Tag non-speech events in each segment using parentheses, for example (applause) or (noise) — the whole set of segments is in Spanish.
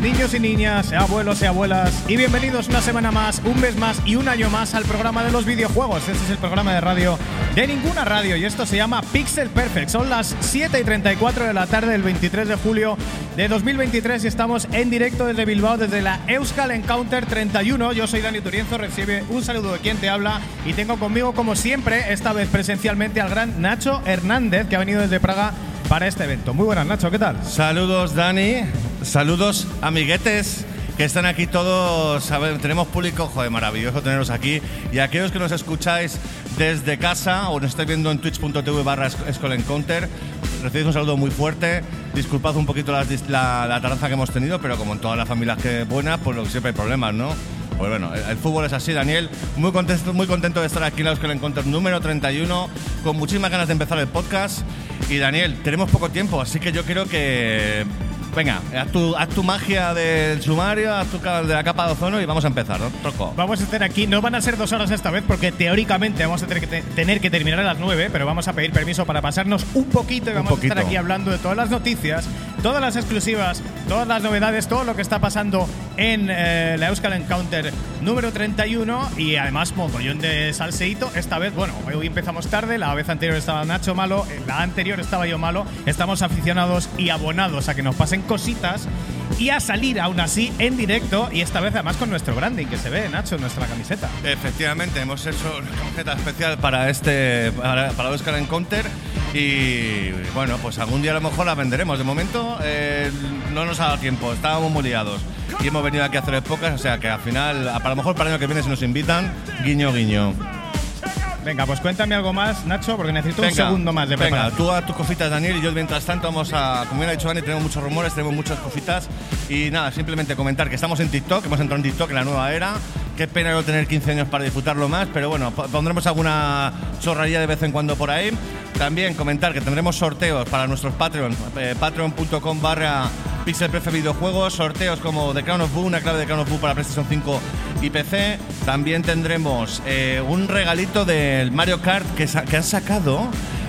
niños y niñas, abuelos y abuelas, y bienvenidos una semana más, un mes más y un año más al programa de los videojuegos. Este es el programa de radio de ninguna radio y esto se llama Pixel Perfect. Son las 7 y 34 de la tarde del 23 de julio de 2023 y estamos en directo desde Bilbao, desde la Euskal Encounter 31. Yo soy Dani Turienzo, recibe un saludo de quien te habla y tengo conmigo, como siempre, esta vez presencialmente al gran Nacho Hernández, que ha venido desde Praga para este evento. Muy buenas, Nacho, ¿qué tal? Saludos, Dani. Saludos, amiguetes. Que están aquí todos, tenemos público, joder, maravilloso teneros aquí. Y aquellos que nos escucháis desde casa o nos estáis viendo en twitch.tv barra Encounter, recibís un saludo muy fuerte. Disculpad un poquito la, la, que hemos tenido, pero como en todas las familias que buenas, pues lo siempre hay problemas, ¿no? Pues bueno, el, el fútbol es así, Daniel. Muy contento, muy contento de estar aquí en la Euskal Encounter número 31, con muchísimas ganas de empezar el podcast. Y Daniel, tenemos poco tiempo, así que yo creo que. Venga, haz tu, haz tu magia del sumario, haz tu ca- de la capa de ozono y vamos a empezar, ¿no? Troco. Vamos a estar aquí, no van a ser dos horas esta vez porque teóricamente vamos a tener que, te- tener que terminar a las 9, pero vamos a pedir permiso para pasarnos un poquito y vamos a poquito. estar aquí hablando de todas las noticias, todas las exclusivas, todas las novedades, todo lo que está pasando en eh, la Euskal Encounter número 31 y además mogollón de salseíto. Esta vez, bueno, hoy empezamos tarde, la vez anterior estaba Nacho malo, eh, la anterior estaba yo malo, estamos aficionados y abonados a que nos pasen cositas y a salir aún así en directo y esta vez además con nuestro branding que se ve, Nacho, nuestra camiseta. Efectivamente, hemos hecho una camiseta especial para este para, para Oscar Encounter y bueno, pues algún día a lo mejor la venderemos. De momento eh, no nos ha dado tiempo, estábamos muy liados y hemos venido aquí a hacer el podcast, o sea que al final, a lo mejor para el año que viene si nos invitan, guiño guiño. Venga, pues cuéntame algo más, Nacho, porque necesito un Venga, segundo más de Venga, preparación. tú a tus cositas, Daniel, y yo mientras tanto vamos a, como bien ha dicho Dani, tenemos muchos rumores, tenemos muchas cositas. Y nada, simplemente comentar que estamos en TikTok, hemos entrado en TikTok en la nueva era. Qué pena no tener 15 años para disfrutarlo más, pero bueno, po- pondremos alguna chorrería de vez en cuando por ahí. También comentar que tendremos sorteos para nuestros Patreon, eh, patreon.com barra Videojuegos, sorteos como The Crown of Boo, una clave de Crown of Boo para PlayStation 5 y PC. También tendremos eh, un regalito del Mario Kart que han sacado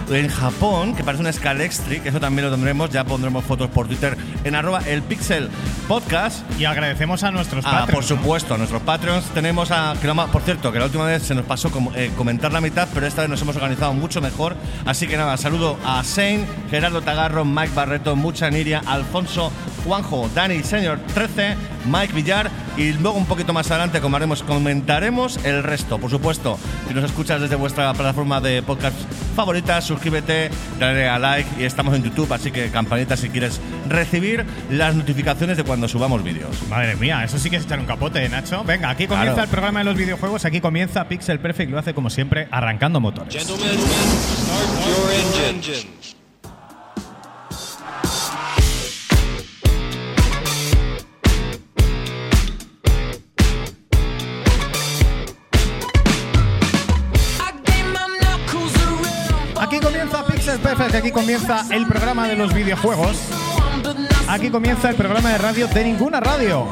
en Japón, que parece una Scalextric, eso también lo tendremos, ya pondremos fotos por Twitter en arroba el Pixel Podcast. Y agradecemos a nuestros Ah, Patreons, por ¿no? supuesto, a nuestros Patreons tenemos a. por cierto, que la última vez se nos pasó como, eh, comentar la mitad, pero esta vez nos hemos organizado mucho mejor. Así que nada, saludo a Shane, Gerardo Tagarro, Mike Barreto, Mucha Niria, Alfonso, Juanjo, Dani, Señor 13, Mike Villar y luego un poquito más adelante comentaremos, comentaremos el resto. Por supuesto, si nos escuchas desde vuestra plataforma de podcast favorita, suscríbete, dale a like y estamos en YouTube, así que campanita si quieres recibir las notificaciones de cuando subamos vídeos. Madre mía, eso sí que es echar un capote, Nacho. Venga, aquí comienza Claro. el programa de los videojuegos, aquí comienza Pixel Perfect, lo hace como siempre, arrancando motores. Gentlemen, start your engines. Perfect, aquí comienza el programa de los videojuegos. Aquí comienza el programa de radio de ninguna radio.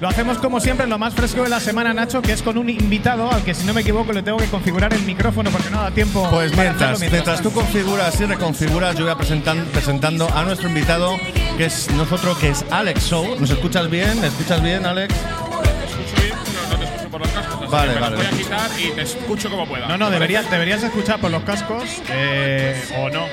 Lo hacemos como siempre en lo más fresco de la semana, Nacho, que es con un invitado al que si no me equivoco le tengo que configurar el micrófono porque no da tiempo. Pues mientras, mientras tú configuras y reconfiguras, yo voy a presentar, presentando a nuestro invitado, que es nosotros, que es Alex Show. ¿Nos escuchas bien? ¿Me escuchas bien, Alex? escucho bien, por los cascos. Así Vale, que me vale. los voy a quitar y te escucho como pueda. No, no, ¿Te deberías, deberías escuchar por los cascos eh, o no,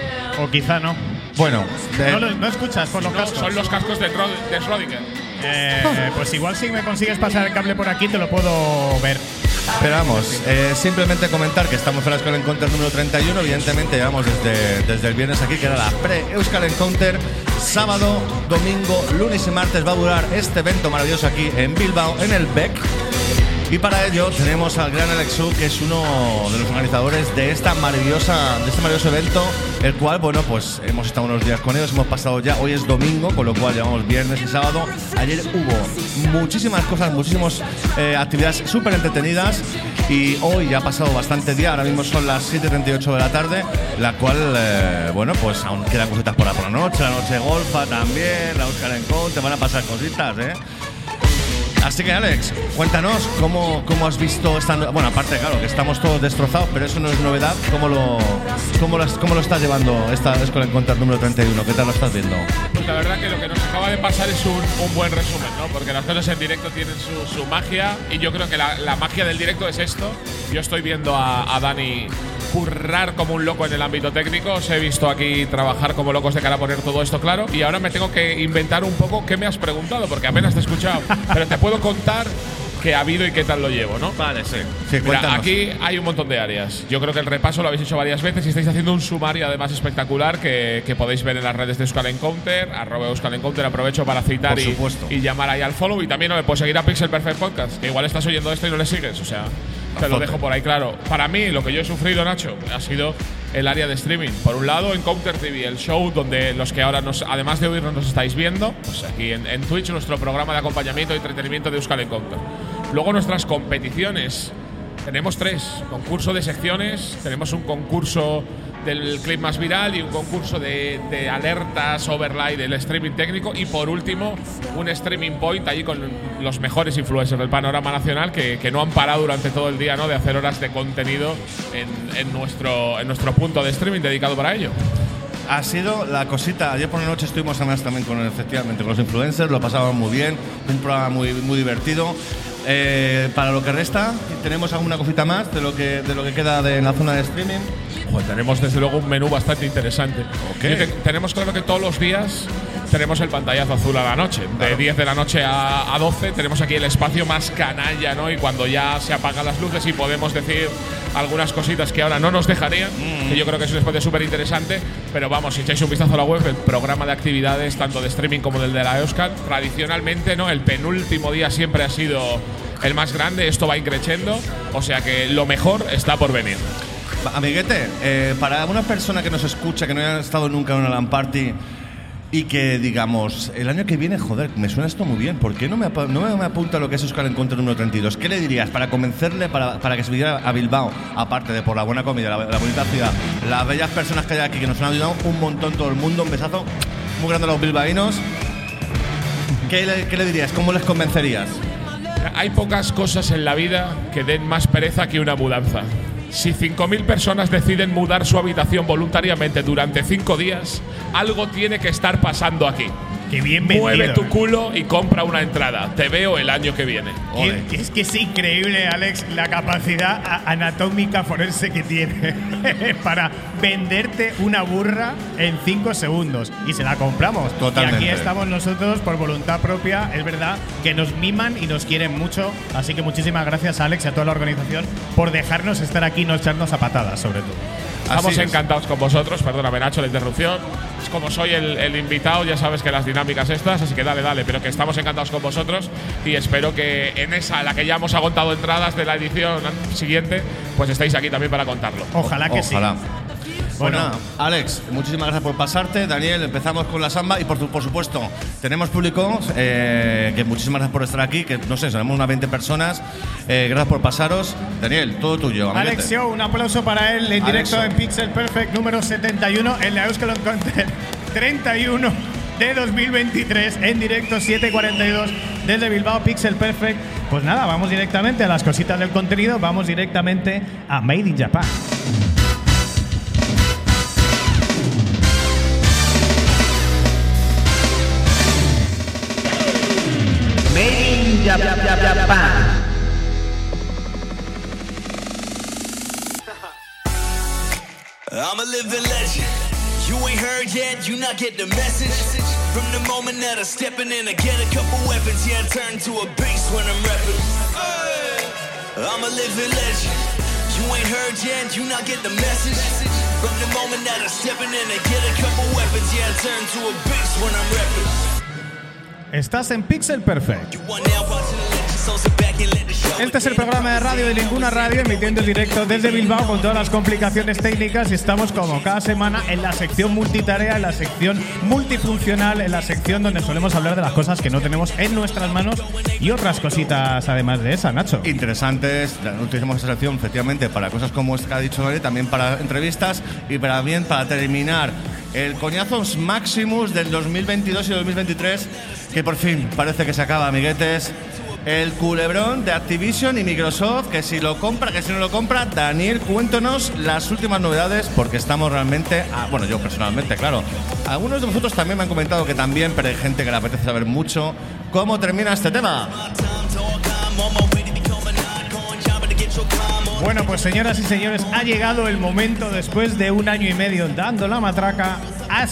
o quizá no. Bueno, eh, No, lo- no escuchas por los No, cascos. son los cascos de, Tro- de Schrödinger. Eh, pues igual si me consigues pasar el cable por aquí te lo puedo ver. pero vamos, eh, simplemente comentar que estamos en la Euskal Encounter número 31. Evidentemente, llevamos desde, desde el viernes aquí, que era la pre-Euskal Encounter. Sábado, domingo, lunes y martes va a durar este evento maravilloso aquí en Bilbao, en el BEC. Y para ello tenemos al gran Alexu, que es uno de los organizadores de esta maravillosa, de este maravilloso evento, el cual, bueno, pues hemos estado unos días con ellos, hemos pasado ya, hoy es domingo, con lo cual llevamos viernes y sábado. Ayer hubo muchísimas cosas, muchísimas eh, actividades súper entretenidas y hoy ya ha pasado bastante día, ahora mismo son las 7.38 de la tarde, la cual, eh, bueno, pues aún quedan cositas por la, por la noche, la noche golfa también, la Oscar Encounter, te van a pasar cositas, ¿eh? Así que Alex, cuéntanos cómo, cómo has visto esta... Bueno, aparte, claro, que estamos todos destrozados, pero eso no es novedad. ¿Cómo lo, cómo lo, cómo lo estás llevando esta Skull Encounter número 31? ¿Qué tal lo estás viendo? Pues la verdad que lo que nos acaba de pasar es un, un buen resumen, ¿no? Porque las cosas en directo tienen su, su magia y yo creo que la, la magia del directo es esto. Yo estoy viendo a, a Dani currar como un loco en el ámbito técnico, os he visto aquí trabajar como locos de cara a poner todo esto claro y ahora me tengo que inventar un poco qué me has preguntado, porque apenas te he escuchado, (laughs) pero te puedo contar qué ha habido y qué tal lo llevo, ¿no? Vale, sí. Sí, Mira, aquí hay un montón de áreas. Yo creo que el repaso lo habéis hecho varias veces y estáis haciendo un sumario además espectacular que, que podéis ver en las redes de Euskal Encounter, arroba Euskal Encounter. Aprovecho para citar y, y llamar ahí al follow. Y también no le puedes seguir a Pixel Perfect Podcast, que igual estás oyendo esto y no le sigues. O sea, te lo dejo por ahí claro. Para mí, lo que yo he sufrido, Nacho, ha sido el área de streaming. Por un lado, Encounter TV, el show donde los que ahora, nos, además de oírnos, nos estáis viendo, pues aquí en, en Twitch, nuestro programa de acompañamiento y entretenimiento de Euskal Encounter. Luego, nuestras competiciones. Tenemos tres: concurso de secciones, tenemos un concurso del clip más viral y un concurso de, alertas overlay del streaming técnico y por último un streaming point allí con los mejores influencers del panorama nacional que, no han parado durante todo el día ¿no? de hacer horas de contenido en, nuestro, en nuestro punto de streaming dedicado para ello. Ha sido la cosita. Ayer por la noche estuvimos además también con efectivamente con los influencers, lo pasábamos muy bien, un programa muy, muy divertido. Eh, para lo que resta, ¿tenemos alguna cosita más de lo que, de lo que queda de, en la zona de streaming? Joder, tenemos desde luego un menú bastante interesante. Te- tenemos claro que todos los días tenemos el pantallazo azul a la noche. De 10 de la noche a, a 12 tenemos aquí el espacio más canalla, ¿no? Y cuando ya se apagan las luces y podemos decir algunas cositas que ahora no nos dejarían, Mm. que yo creo que es un espacio súper interesante. Pero vamos, si echáis un vistazo a la web, el programa de actividades, tanto de streaming como del de la Euskal, tradicionalmente, ¿no? El penúltimo día siempre ha sido el más grande. Esto va increciendo. O sea que lo mejor está por venir. Amiguete, eh, para una persona que nos escucha, que no haya estado nunca en una LAN party y que digamos, el año que viene, joder, me suena esto muy bien, ¿por qué no me, apa- no me, apunta lo que es Euskal Encounter número 32? ¿Qué le dirías para convencerle para, para que se viniera a Bilbao? Aparte de por la buena comida, la, bonita ciudad, las bellas personas que hay aquí que nos han ayudado un montón todo el mundo, un besazo muy grande a los bilbaínos. ¿Qué le, qué le dirías? ¿Cómo les convencerías? Hay pocas cosas en la vida que den más pereza que una mudanza. Si 5.000 personas deciden mudar su habitación voluntariamente durante 5 días, algo tiene que estar pasando aquí. Qué bien vendido. Mueve tu culo y compra una entrada. Te veo el año que viene. Ole. Es que es increíble, Alex, la capacidad anatómica forense que tiene (laughs) para venderte una burra en 5 segundos. Y se la compramos. Totalmente. Y aquí estamos nosotros por voluntad propia. Es verdad que nos miman y nos quieren mucho. Así que muchísimas gracias, Alex, y a toda la organización por dejarnos estar aquí y no echarnos a patadas, sobre todo. Estamos es. encantados con vosotros. Perdóname, Nacho, la interrupción. Es como soy el, el invitado, ya sabes que las dinámicas estas, así que dale, dale. Pero que estamos encantados con vosotros y espero que en esa, la que ya hemos agontado entradas de la edición siguiente, pues estéis aquí también para contarlo. Ojalá que Ojalá. sí. Bueno, Bueno. Alex, muchísimas gracias por pasarte. Daniel, empezamos con la samba y por, tu- por supuesto, tenemos público, eh, que muchísimas gracias por estar aquí, que no sé, somos unas 20 personas. Eh, gracias por pasaros. Daniel, todo tuyo. amiguete. Alex Show, un aplauso para él en directo en Pixel Perfect número 71 en la Euskal Content (laughs) 31 de 2023 en directo 742 desde Bilbao Pixel Perfect. Pues nada, vamos directamente a las cositas del contenido, vamos directamente a Made in Japan. I'm a living legend. You ain't heard yet, you not get the message. From the moment that I'm stepping in, I get a couple weapons. Yeah, I turn to a beast when I'm repping. I'm a living legend. You ain't heard yet, you not get the message. From the moment that I'm stepping in, I get a couple weapons. Yeah, I turn to a beast when I'm repping. Estás en Pixel Perfect. Este es el programa de radio de Ninguna Radio, emitiendo en directo desde Bilbao con todas las complicaciones técnicas y estamos como cada semana en la sección multitarea, en la sección multifuncional, en la sección donde solemos hablar de las cosas que no tenemos en nuestras manos y otras cositas además de esa, Nacho. Interesantes, utilizamos esta sección efectivamente para cosas como esta ha dicho Daniel, también para entrevistas y para bien para terminar el coñazos Maximus del 2022 y 2023, que por fin parece que se acaba, amiguetes. El culebrón de Activision y Microsoft, que si lo compra, que si no lo compra. Daniel, cuéntanos las últimas novedades, porque estamos realmente, ah, bueno, yo personalmente, claro. Algunos de vosotros también me han comentado que también, pero hay gente que le apetece saber mucho cómo termina este tema. Bueno, pues señoras y señores, ha llegado el momento después de un año y medio dando la matraca. Ha,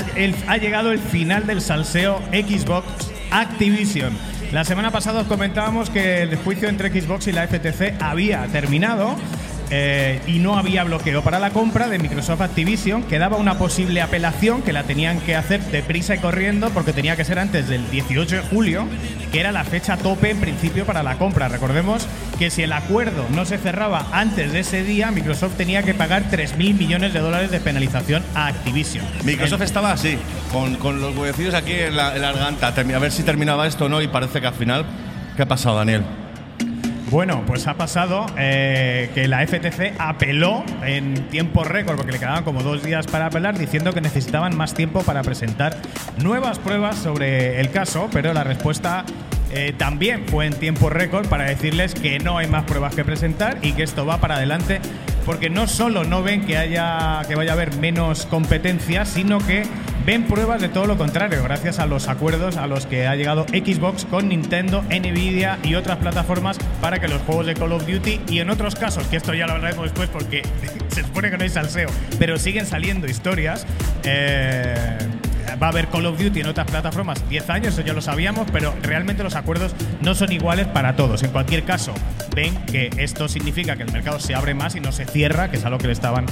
ha llegado el final del salseo Xbox Activision. La semana pasada os comentábamos que el juicio entre Xbox y la FTC había terminado. Eh, y no había bloqueo para la compra de Microsoft Activision. Quedaba una posible apelación que la tenían que hacer deprisa y corriendo porque tenía que ser antes del 18 de julio, que era la fecha tope en principio para la compra. Recordemos que si el acuerdo no se cerraba antes de ese día, Microsoft tenía que pagar 3.000 millones de dólares de penalización a Activision. Microsoft estaba así, con, con los huevecillos aquí en la, en la garganta, a ver si terminaba esto o no, y parece que al final. ¿Qué ha pasado, Daniel? Bueno, pues ha pasado eh, que la FTC apeló en tiempo récord, porque le quedaban como dos días para apelar, diciendo que necesitaban más tiempo para presentar nuevas pruebas sobre el caso, pero la respuesta eh, también fue en tiempo récord para decirles que no hay más pruebas que presentar y que esto va para adelante, porque no solo no ven que haya que vaya a haber menos competencia, sino que ven pruebas de todo lo contrario, gracias a los acuerdos a los que ha llegado Xbox con Nintendo, Nvidia y otras plataformas para que los juegos de Call of Duty y en otros casos, que esto ya lo hablaremos después porque (laughs) se supone que no hay salseo, pero siguen saliendo historias. eh, Va a haber Call of Duty en otras plataformas 10 años, eso ya lo sabíamos, pero realmente los acuerdos no son iguales para todos. En cualquier caso, ven que esto significa que el mercado se abre más y no se cierra, que es algo que le estaban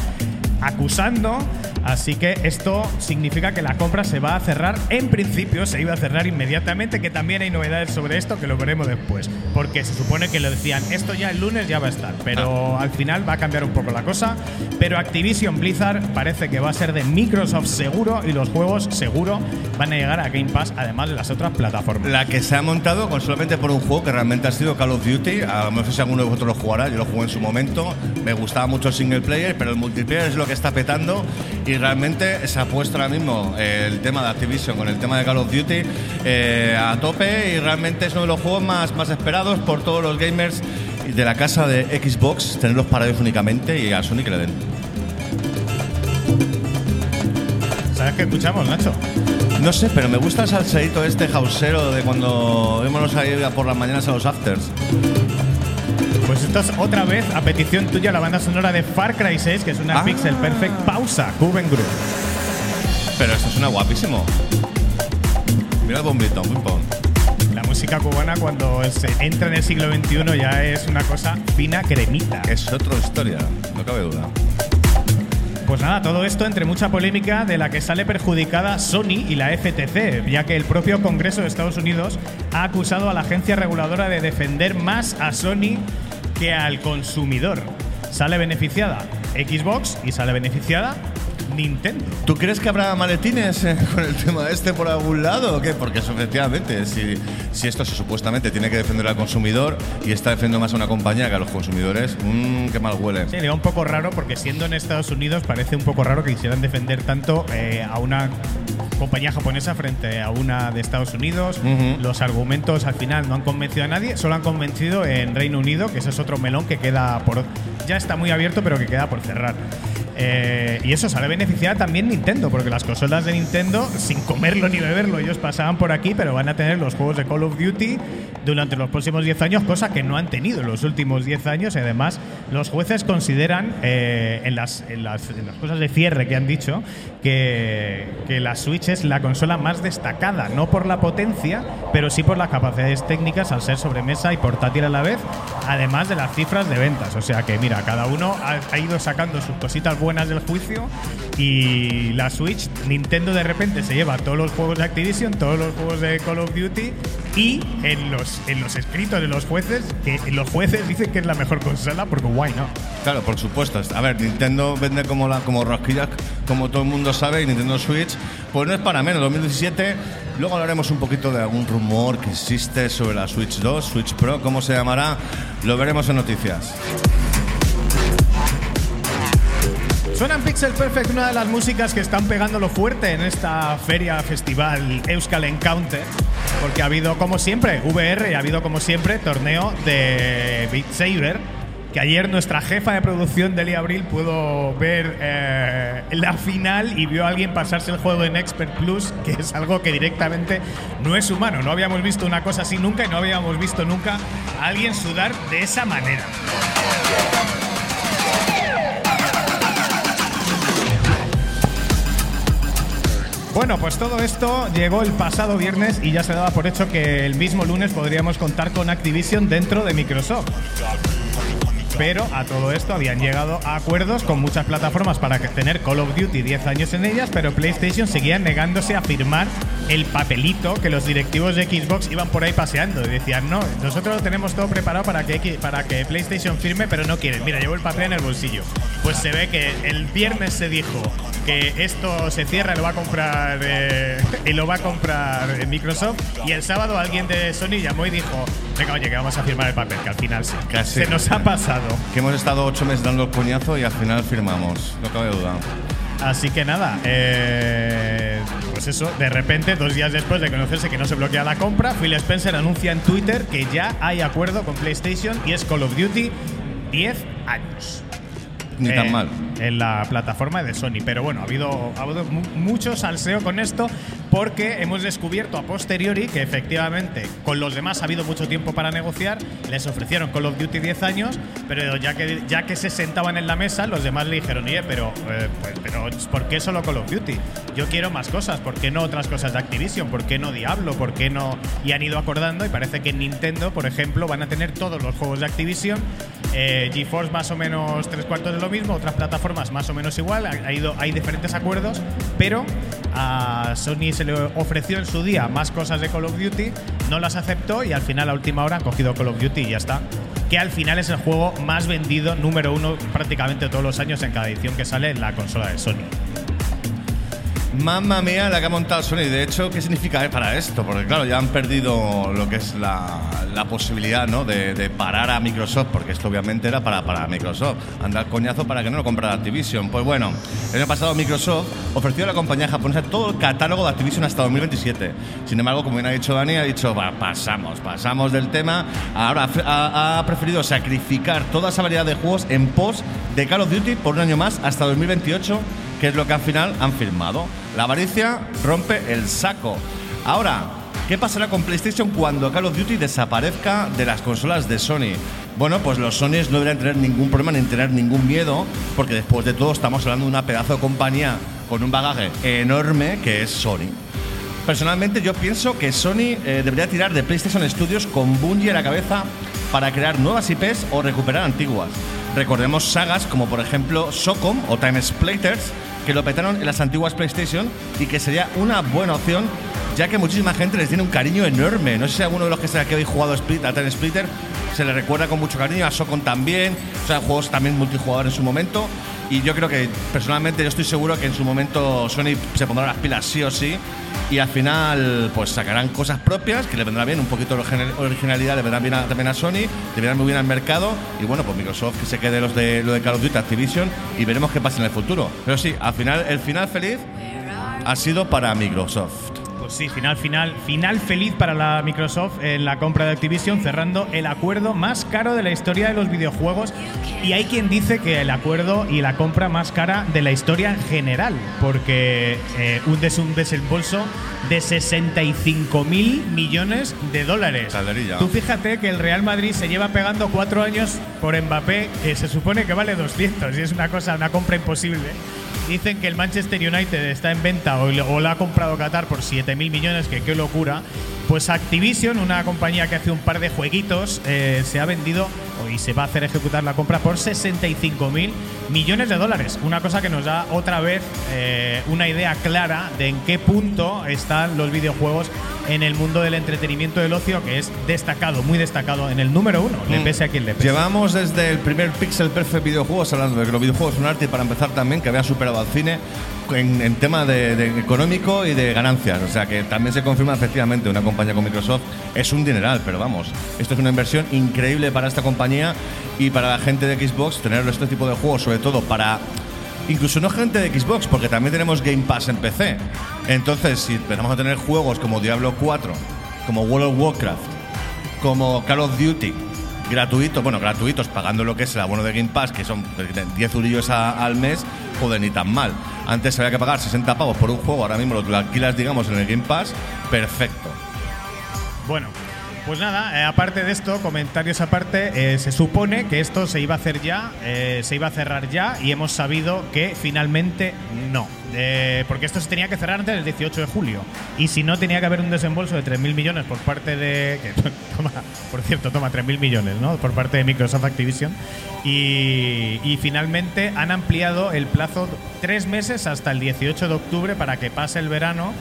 acusando. Así que esto significa que la compra se va a cerrar. En principio se iba a cerrar inmediatamente, que también hay novedades sobre esto que lo veremos después. Porque se supone que lo decían, esto ya el lunes ya va a estar. Pero al final va a cambiar un poco la cosa. Pero Activision Blizzard parece que va a ser de Microsoft seguro y los juegos seguro van a llegar a Game Pass, además de las otras plataformas. La que se ha montado con solamente por un juego que realmente ha sido Call of Duty. A no sé si alguno de vosotros lo jugará, yo lo jugué en su momento. Me gustaba mucho el single player, pero el multiplayer es lo que está petando. Y realmente se ha puesto ahora mismo eh, el tema de Activision con el tema de Call of Duty eh, a tope. Y realmente es uno de los juegos más, más esperados por todos los gamers de la casa de Xbox, tenerlos para ellos únicamente y a Sony que le den. ¿Sabes qué escuchamos, Nacho? No sé, pero me gusta el salseíto este hausero de cuando íbamos a ir por las mañanas a los afters. Pues esto es otra vez, a petición tuya, la banda sonora de Far Cry 6, que es una Ah. Pixel Perfect pausa, Cuben Group. Pero esto suena guapísimo. Mira el bombito, pim pom. La música cubana cuando se entra en el siglo XXI ya es una cosa fina cremita. Es otra historia, no cabe duda. Pues nada, todo esto entre mucha polémica de la que sale perjudicada Sony y la FTC, ya que el propio Congreso de Estados Unidos ha acusado a la agencia reguladora de defender más a Sony que al consumidor. Sale beneficiada Xbox y sale beneficiada Nintendo. ¿Tú crees que habrá maletines eh, (laughs) con el tema este por algún lado o qué? Porque eso efectivamente, si, si esto se supuestamente tiene que defender al consumidor y está defendiendo más a una compañía que a los consumidores, mmm, qué mal huele. Sí, le da un poco raro porque siendo en Estados Unidos parece un poco raro que quisieran defender tanto eh, a una compañía japonesa frente a una de Estados Unidos. Los argumentos al final no han convencido a nadie, solo han convencido en Reino Unido, que ese es otro melón que queda por. Ya está muy abierto, pero que queda por cerrar. Eh, y eso sale beneficiada también Nintendo, porque las consolas de Nintendo, sin comerlo ni beberlo, ellos pasaban por aquí, pero van a tener los juegos de Call of Duty durante los próximos 10 años, cosa que no han tenido en los últimos 10 años. Y además, los jueces consideran eh, en, las, en, las, en las cosas de cierre que han dicho que, que la Switch es la consola más destacada, no por la potencia, pero sí por las capacidades técnicas al ser sobremesa y portátil a la vez, además de las cifras de ventas. O sea que, mira, cada uno ha, ha ido sacando sus cositas buenas del juicio y la Switch, Nintendo de repente se lleva todos los juegos de Activision, todos los juegos de Call of Duty y en los, en los escritos de los jueces, que los jueces dicen que es la mejor consola porque guay, ¿no? Claro, por supuesto. A ver, Nintendo vende como, la, como rosquillas, como todo el mundo sabe, y Nintendo Switch, pues no es para menos. 2017, luego hablaremos un poquito de algún rumor que existe sobre la Switch 2, Switch Pro, cómo se llamará, lo veremos en noticias. Suena en Pixel Perfect una de las músicas que están pegándolo fuerte en esta feria festival Euskal Encounter. porque ha habido como siempre VR y ha habido como siempre torneo de Beat Saber. Que ayer nuestra jefa de producción, Delia Abril, pudo ver eh, la final y vio a alguien pasarse el juego en Expert Plus, que es algo que directamente no es humano. No habíamos visto una cosa así nunca y no habíamos visto nunca a alguien sudar de esa manera. Bueno, pues todo esto llegó el pasado viernes y ya se daba por hecho que el mismo lunes podríamos contar con Activision dentro de Microsoft. Pero a todo esto habían llegado a acuerdos con muchas plataformas para tener Call of Duty 10 años en ellas, pero PlayStation seguía negándose a firmar el papelito que los directivos de Xbox iban por ahí paseando. Y decían, no, nosotros lo tenemos todo preparado para que, para que PlayStation firme, pero no quieren. Mira, llevo el papel en el bolsillo. Pues se ve que el viernes se dijo que esto se cierra y lo va a comprar eh, (laughs) y lo va a comprar eh, Microsoft y el sábado alguien de Sony llamó y dijo venga oye que vamos a firmar el papel que al final sí Casi. se nos ha pasado Que hemos estado ocho meses dando el coñazo y al final firmamos. No cabe duda. así que nada eh, pues eso de repente dos días después de conocerse que no se bloquea la compra Phil Spencer anuncia en Twitter que ya hay acuerdo con PlayStation y es Call of Duty 10 años Ni eh, tan mal. En la plataforma de Sony. Pero bueno, ha habido, ha habido mu- mucho salseo con esto porque hemos descubierto a posteriori que efectivamente con los demás ha habido mucho tiempo para negociar. Les ofrecieron Call of Duty 10 años, pero ya que, ya que se sentaban en la mesa, los demás le dijeron, oye, pero, eh, pues, pero ¿por qué solo Call of Duty? Yo quiero más cosas. ¿Por qué no otras cosas de Activision? ¿Por qué no Diablo? ¿Por qué no...? Y han ido acordando y parece que en Nintendo, por ejemplo, van a tener todos los juegos de Activision. Eh, GeForce más o menos tres cuartos de lo mismo, otras plataformas más o menos igual. Ha ido, hay diferentes acuerdos, pero a Sony se le ofreció en su día más cosas de Call of Duty, no las aceptó y al final a última hora han cogido Call of Duty y ya está. Que al final es el juego más vendido, número uno prácticamente todos los años en cada edición que sale en la consola de Sony. Mamma mía, la que ha montado Sony. De hecho, ¿qué significa eh, para esto? Porque claro, ya han perdido lo que es la, la posibilidad ¿no? de, de parar a Microsoft, porque esto obviamente era para, para Microsoft. Andar coñazo para que no lo comprara Activision. Pues bueno, el año pasado Microsoft ofreció a la compañía japonesa todo el catálogo de Activision hasta 2027. Sin embargo, como bien ha dicho Dani, ha dicho, va, pasamos, pasamos del tema. Ahora ha, preferido sacrificar toda esa variedad de juegos en pos de Call of Duty por un año más hasta 2028 que es lo que al final han firmado. La avaricia rompe el saco. Ahora, ¿qué pasará con PlayStation cuando Call of Duty desaparezca de las consolas de Sony? Bueno, pues los Sonys no deberían tener ningún problema ni tener ningún miedo, porque después de todo estamos hablando de una pedazo de compañía con un bagaje enorme que es Sony. Personalmente yo pienso que Sony eh, debería tirar de PlayStation Studios con Bungie a la cabeza para crear nuevas IPs o recuperar antiguas. Recordemos sagas como por ejemplo Socom o Time Splitters que lo petaron en las antiguas PlayStation y que sería una buena opción ya que muchísima gente les tiene un cariño enorme. No sé si alguno de los que aquí habéis jugado a Time Splitter se le recuerda con mucho cariño, a Socom también, o sea, juegos también multijugador en su momento. Y yo creo que personalmente yo estoy seguro que en su momento Sony se pondrá las pilas sí o sí y al final pues sacarán cosas propias que le vendrá bien, un poquito de origina- originalidad le vendrá bien a- también a Sony, le vendrá muy bien al mercado y bueno, pues Microsoft que se quede los de, lo de Call of Duty Activision y veremos qué pasa en el futuro. Pero sí, al final, el final feliz ha sido para Microsoft. Pues sí, final, final, final feliz para la Microsoft en la compra de Activision, cerrando el acuerdo más caro de la historia de los videojuegos. Y hay quien dice que el acuerdo y la compra más cara de la historia en general, porque eh, un, des un desembolso de 65 mil millones de dólares. Calderilla. Tú fíjate que el Real Madrid se lleva pegando cuatro años por Mbappé, que se supone que vale 200 y es una cosa, una compra imposible. Dicen que el Manchester United está en venta o, o lo ha comprado Qatar por 7 mil millones, que qué locura. Pues Activision, una compañía que hace un par de jueguitos, eh, se ha vendido y se va a hacer ejecutar la compra por 65 mil millones de dólares. Una cosa que nos da otra vez eh, una idea clara de en qué punto están los videojuegos en el mundo del entretenimiento del ocio, que es destacado, muy destacado, en el número uno, le Mm. pese a quien le pese. Llevamos desde el primer Pixel Perfect videojuegos hablando de que los videojuegos son arte y para empezar también que había superado al cine en, tema de, de económico y de ganancias. O sea que también se confirma efectivamente una compañía con Microsoft es un dineral, pero vamos, esto es una inversión increíble para esta compañía y para la gente de Xbox tener este tipo de juegos, sobre todo para Incluso no gente de Xbox, porque también tenemos Game Pass en PC. Entonces, si empezamos a tener juegos como Diablo 4, como World of Warcraft, como Call of Duty, gratuitos, bueno, gratuitos, pagando lo que es el abono de Game Pass, que son 10 eurillos al mes, joder, ni tan mal. Antes había que pagar 60 pavos por un juego, ahora mismo lo alquilas, digamos, en el Game Pass, perfecto. Bueno, pues nada, eh, aparte de esto, comentarios aparte, eh, se supone que esto se iba a hacer ya, eh, se iba a cerrar ya y hemos sabido que finalmente no. Eh, porque esto se tenía que cerrar antes del 18 de julio. Y si no, tenía que haber un desembolso de 3.000 millones por parte de. que (laughs) toma, por cierto, toma 3.000 millones, ¿no? Por parte de Microsoft Activision. Y, y finalmente han ampliado el plazo tres meses hasta el 18 de octubre para que pase el verano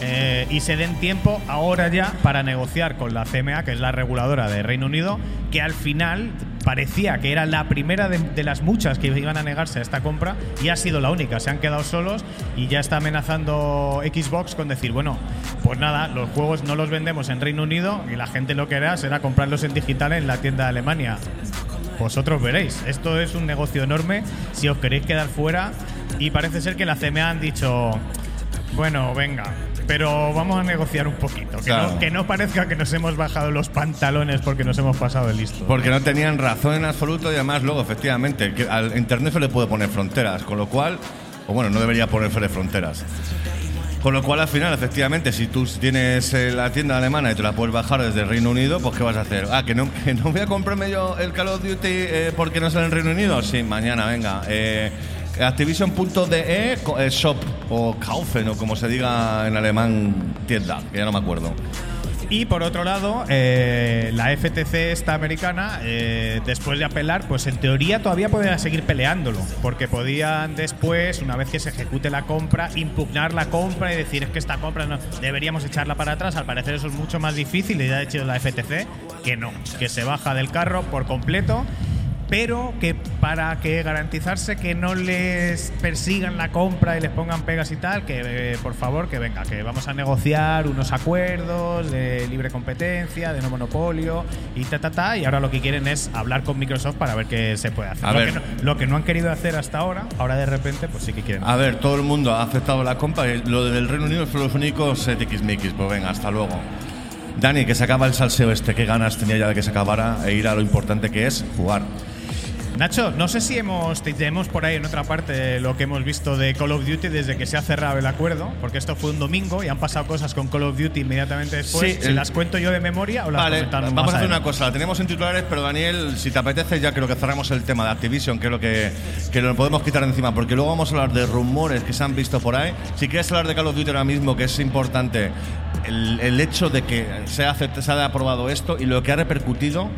eh, y se den tiempo ahora ya para negociar con la CMA, que es la reguladora de Reino Unido, que al final parecía que era la primera de, las muchas que iban a negarse a esta compra y ha sido la única. Se han quedado solos y ya está amenazando Xbox con decir, bueno, pues nada, los juegos no los vendemos en Reino Unido y la gente lo que hará será comprarlos en digital en la tienda de Alemania. Vosotros veréis, esto es un negocio enorme si os queréis quedar fuera y parece ser que la CMA han dicho, bueno, venga, pero vamos a negociar un poquito, que, Claro. no, que no parezca que nos hemos bajado los pantalones porque nos hemos pasado de listo. Porque no tenían razón en absoluto y además luego, efectivamente, que al Internet se le puede poner fronteras, con lo cual, o bueno, no debería ponerse fronteras. Con lo cual, al final, efectivamente, si tú tienes eh, la tienda alemana y te la puedes bajar desde el Reino Unido, pues ¿qué vas a hacer? Ah, que no, que no voy a comprarme yo el Call of Duty eh, porque no sale en Reino Unido. Sí, mañana, venga. Eh, Activision.de co- eh, shop o Kaufen o como se diga en alemán tienda, que ya no me acuerdo. Y por otro lado, eh, la FTC esta americana, eh, después de apelar, pues en teoría todavía podrían seguir peleándolo, porque podían después, una vez que se ejecute la compra, impugnar la compra y decir es que esta compra no deberíamos echarla para atrás. Al parecer eso es mucho más difícil y ya ha hecho la FTC que no, que se baja del carro por completo pero que para que garantizarse que no les persigan la compra y les pongan pegas y tal, que eh, por favor que venga, que vamos a negociar unos acuerdos de libre competencia, de no monopolio y ta ta ta, y ahora lo que quieren es hablar con Microsoft para ver qué se puede hacer. A lo, ver. Que no, lo que no han querido hacer hasta ahora, ahora de repente, pues sí que quieren. A ver, todo el mundo ha aceptado la compra. Lo del Reino Unido son los únicos tiquismiquis. Pues venga, hasta luego. Dani, que se acaba el salseo este. Qué ganas tenía ya de que se acabara e ir a lo importante que es jugar. Nacho, no sé si hemos te- tenemos por ahí en otra parte lo que hemos visto de Call of Duty desde que se ha cerrado el acuerdo, porque esto fue un domingo y han pasado cosas con Call of Duty inmediatamente después. Sí, si el- las cuento yo de memoria o las Vale, vamos más a hacer una cosa. La tenemos en titulares, pero Daniel, si te apetece, ya creo que cerramos el tema de Activision, que es lo que, que lo podemos quitar encima, porque luego vamos a hablar de rumores que se han visto por ahí. Si quieres hablar de Call of Duty ahora mismo, que es importante el, el hecho de que se ha, se ha aprobado esto y lo que ha repercutido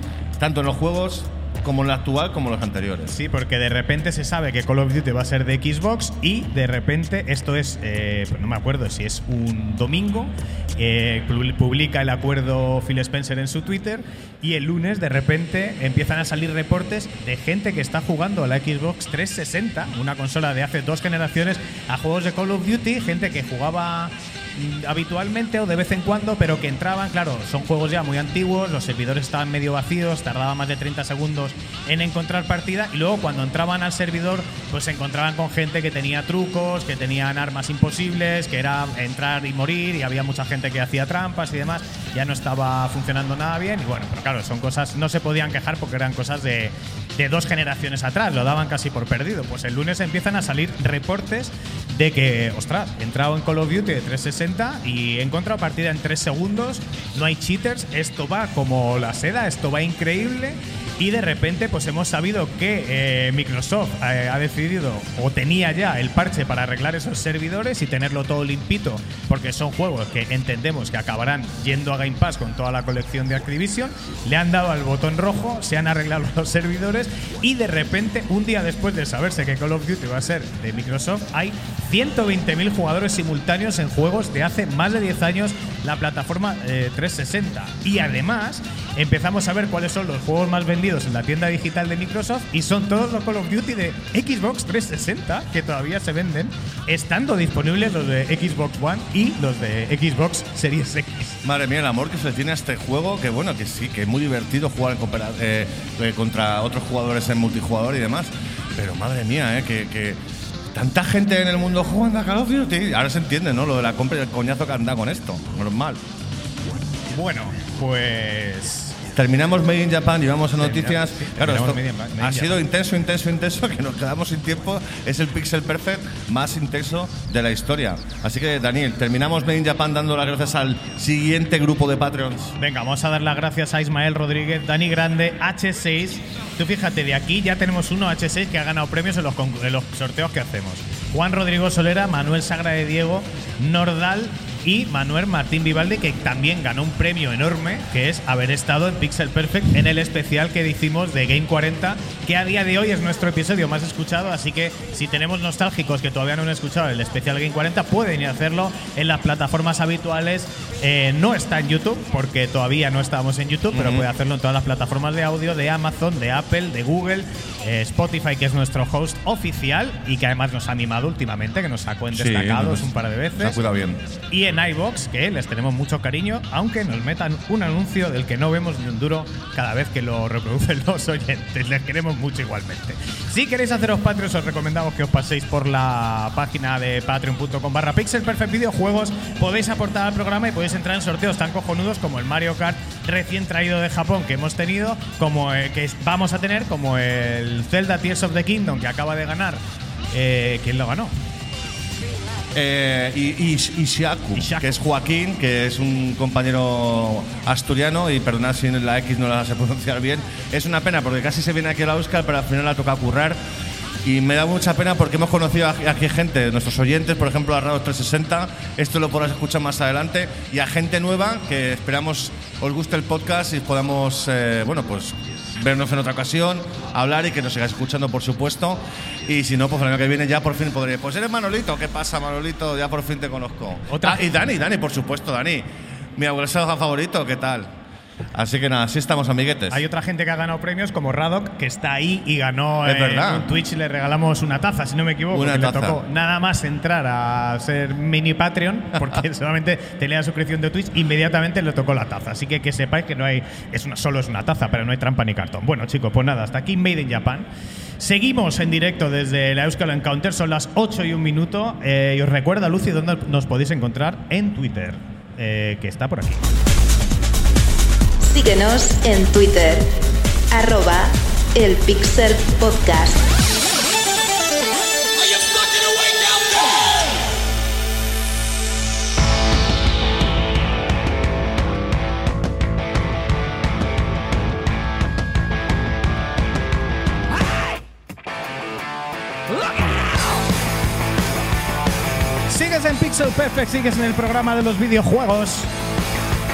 tanto en los juegos como el actual como los anteriores. Sí, porque de repente se sabe que Call of Duty va a ser de Xbox y de repente esto es, eh, no me acuerdo si es un domingo, eh, pu- publica el acuerdo Phil Spencer en su Twitter y el lunes de repente empiezan a salir reportes de gente que está jugando a la Xbox 360, una consola de hace dos generaciones, a juegos de Call of Duty, gente que jugaba habitualmente o de vez en cuando, pero que entraban, claro, son juegos ya muy antiguos, los servidores estaban medio vacíos, tardaba más de 30 segundos en encontrar partida y luego cuando entraban al servidor, pues se encontraban con gente que tenía trucos, que tenían armas imposibles, que era entrar y morir y había mucha gente que hacía trampas y demás, ya no estaba funcionando nada bien y bueno, pero claro, son cosas, no se podían quejar porque eran cosas de, de dos generaciones atrás, lo daban casi por perdido. Pues el lunes empiezan a salir reportes de que, ostras, entrado en Call of Duty de 360 y he encontrado partida en 3 segundos, no hay cheaters, esto va como la seda, esto va increíble. Y de repente, pues hemos sabido que eh, Microsoft eh, ha decidido o tenía ya el parche para arreglar esos servidores y tenerlo todo limpito, porque son juegos que entendemos que acabarán yendo a Game Pass con toda la colección de Activision. Le han dado al botón rojo, se han arreglado (laughs) los servidores y de repente, un día después de saberse que Call of Duty va a ser de Microsoft, hay 120.000 jugadores simultáneos en juegos de hace más de 10 años la plataforma eh, 360. Y además empezamos a ver cuáles son los juegos más vendidos en la tienda digital de Microsoft y son todos los Call of Duty de Xbox 360 que todavía se venden, estando disponibles los de Xbox One y los de Xbox Series X. Madre mía, el amor que se le tiene a este juego, que bueno, que sí, que es muy divertido jugar eh, eh, contra otros jugadores en multijugador y demás. Pero madre mía, eh, que, que tanta gente en el mundo jugando a Call of Duty. Ahora se entiende, ¿no? Lo de la compra y el coñazo que anda con esto. Normal. Bueno, pues. Terminamos Made in Japan y vamos a noticias. claro, esto ha sido intenso, intenso, intenso, que nos quedamos sin tiempo. Es el Pixel Perfect más intenso de la historia. Así que, Daniel, terminamos Made in Japan dando las gracias al siguiente grupo de Patreons. Venga, vamos a dar las gracias a Ismael Rodríguez, Dani Grande, H6. Tú fíjate, de aquí ya tenemos uno H6 que ha ganado premios en los, en los sorteos que hacemos. Juan Rodrigo Solera, Manuel Sagra de Diego, Nordal y Manuel Martín Vivaldi, que también ganó un premio enorme, que es haber estado en Pixel Perfect en el especial que hicimos de Game 40, que a día de hoy es nuestro episodio más escuchado, así que si tenemos nostálgicos que todavía no han escuchado el especial Game 40, pueden ir a hacerlo en las plataformas habituales. Eh, no está en YouTube, porque todavía no estábamos en YouTube, pero puede hacerlo en todas las plataformas de audio de Amazon, de Apple, de Google, eh, Spotify, que es nuestro host oficial y que además nos ha animado últimamente, que nos sacó en Sí, destacados un par de Se ha veces. cuidado bien. Y en iBox, que les tenemos mucho cariño, aunque nos metan un anuncio del que no vemos ni un duro cada vez que lo reproducen (laughs) los oyentes. Les queremos mucho igualmente. Si queréis haceros Patreons, os recomendamos que os paséis por la página de patreon.com barra pixel perfect videojuegos. Podéis aportar al programa y podéis entrar en sorteos tan cojonudos como el Mario Kart recién traído de Japón que hemos tenido, como el que vamos a tener, como el Zelda Tears of the Kingdom que acaba de ganar. Eh, ¿Quién lo ganó? Eh, y, y, Ishaku, Ishaku. que es Joaquín, que es un compañero asturiano, y perdonad si la X no la sé (laughs) pronunciar bien. Es una pena porque casi se viene aquí a la Euskal, pero al final la toca currar. Y me da mucha pena porque hemos conocido aquí gente, nuestros oyentes, por ejemplo, a Radio 360, esto lo podrás escuchar más adelante, y a gente nueva que esperamos os guste el podcast y podamos, eh, bueno, pues vernos en otra ocasión, hablar y que nos sigáis escuchando, por supuesto. Y si no, pues el año que viene ya por fin podré. Pues eres Manolito, ¿qué pasa, Manolito? Ya por fin te conozco. Otra- Ah, y Dani, Dani, por supuesto, Dani. Mi abuelo favorito, ¿qué tal? Así que nada, así estamos, amiguetes. Hay otra gente que ha ganado premios como Radok, que está ahí y ganó Es en verdad. un Twitch y le regalamos una taza, si no me equivoco. Una que le tocó nada más entrar a ser mini Patreon, (laughs) porque solamente tenía la suscripción de Twitch, inmediatamente le tocó la taza. Así que que sepáis que no hay, es una, solo es una taza, pero no hay trampa ni cartón. Bueno, chicos, pues nada, hasta aquí Made in Japan. Seguimos en directo desde la Euskal Encounter, son las 8 y un minuto. Eh, y os recuerda, Lucy, dónde nos podéis encontrar en Twitter, eh, que está por aquí. Síguenos en Twitter, arroba el Pixel Podcast. Sigues en Pixel Perfect, sigues en el programa de los videojuegos.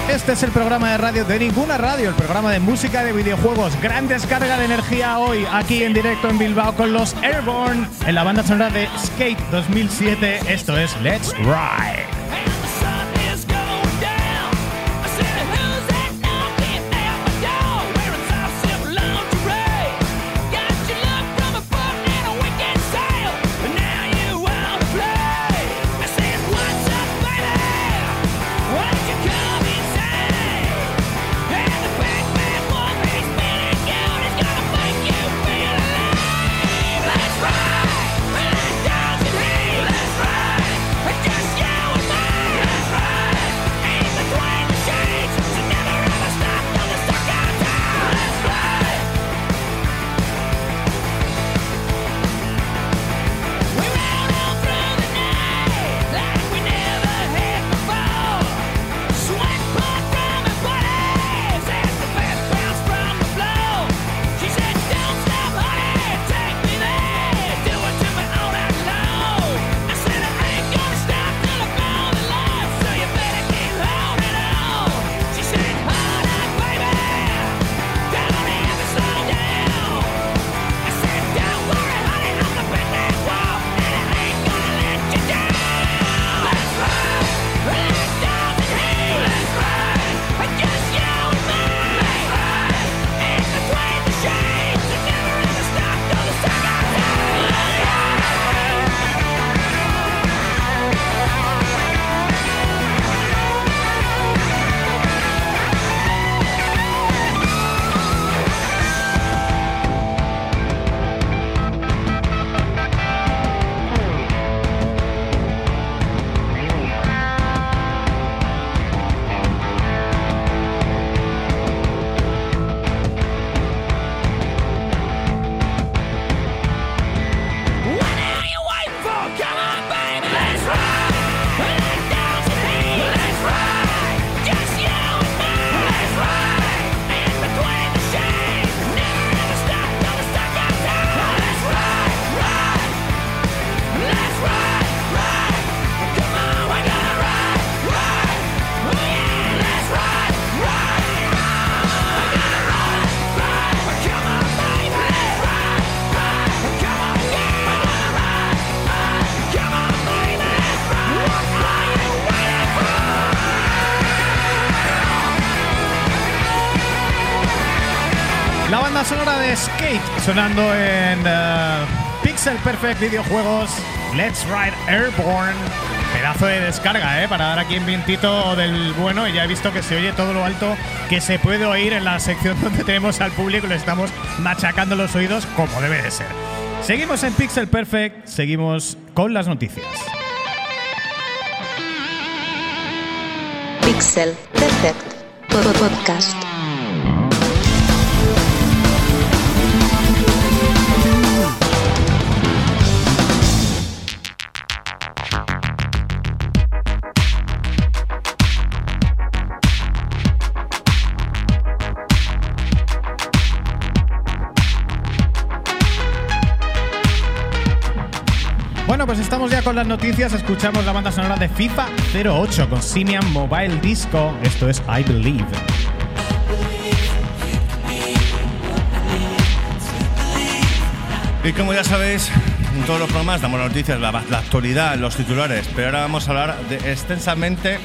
Este es el programa de radio de ninguna radio, el programa de música de videojuegos. Gran descarga de energía hoy, aquí en directo en Bilbao con los Airborne, en la banda sonora de Skate 2007. Esto es Let's Ride. Sonando en eh, Pixel Perfect Videojuegos Let's Ride Airborne. Pedazo de descarga, ¿eh? Para dar aquí ambientito del bueno. Y ya he visto que se oye todo lo alto que se puede oír en la sección (laughs) donde tenemos al público le estamos machacando los oídos como debe de ser. Seguimos en Pixel Perfect, seguimos con las noticias. Pixel Perfect Pod- Podcast. Con las noticias. Escuchamos la banda sonora de FIFA 08 con Simian Mobile Disco. Esto es I Believe. Y como ya sabéis, en todos los programas damos las noticias, la, la actualidad, los titulares, pero ahora vamos a hablar de- extensamente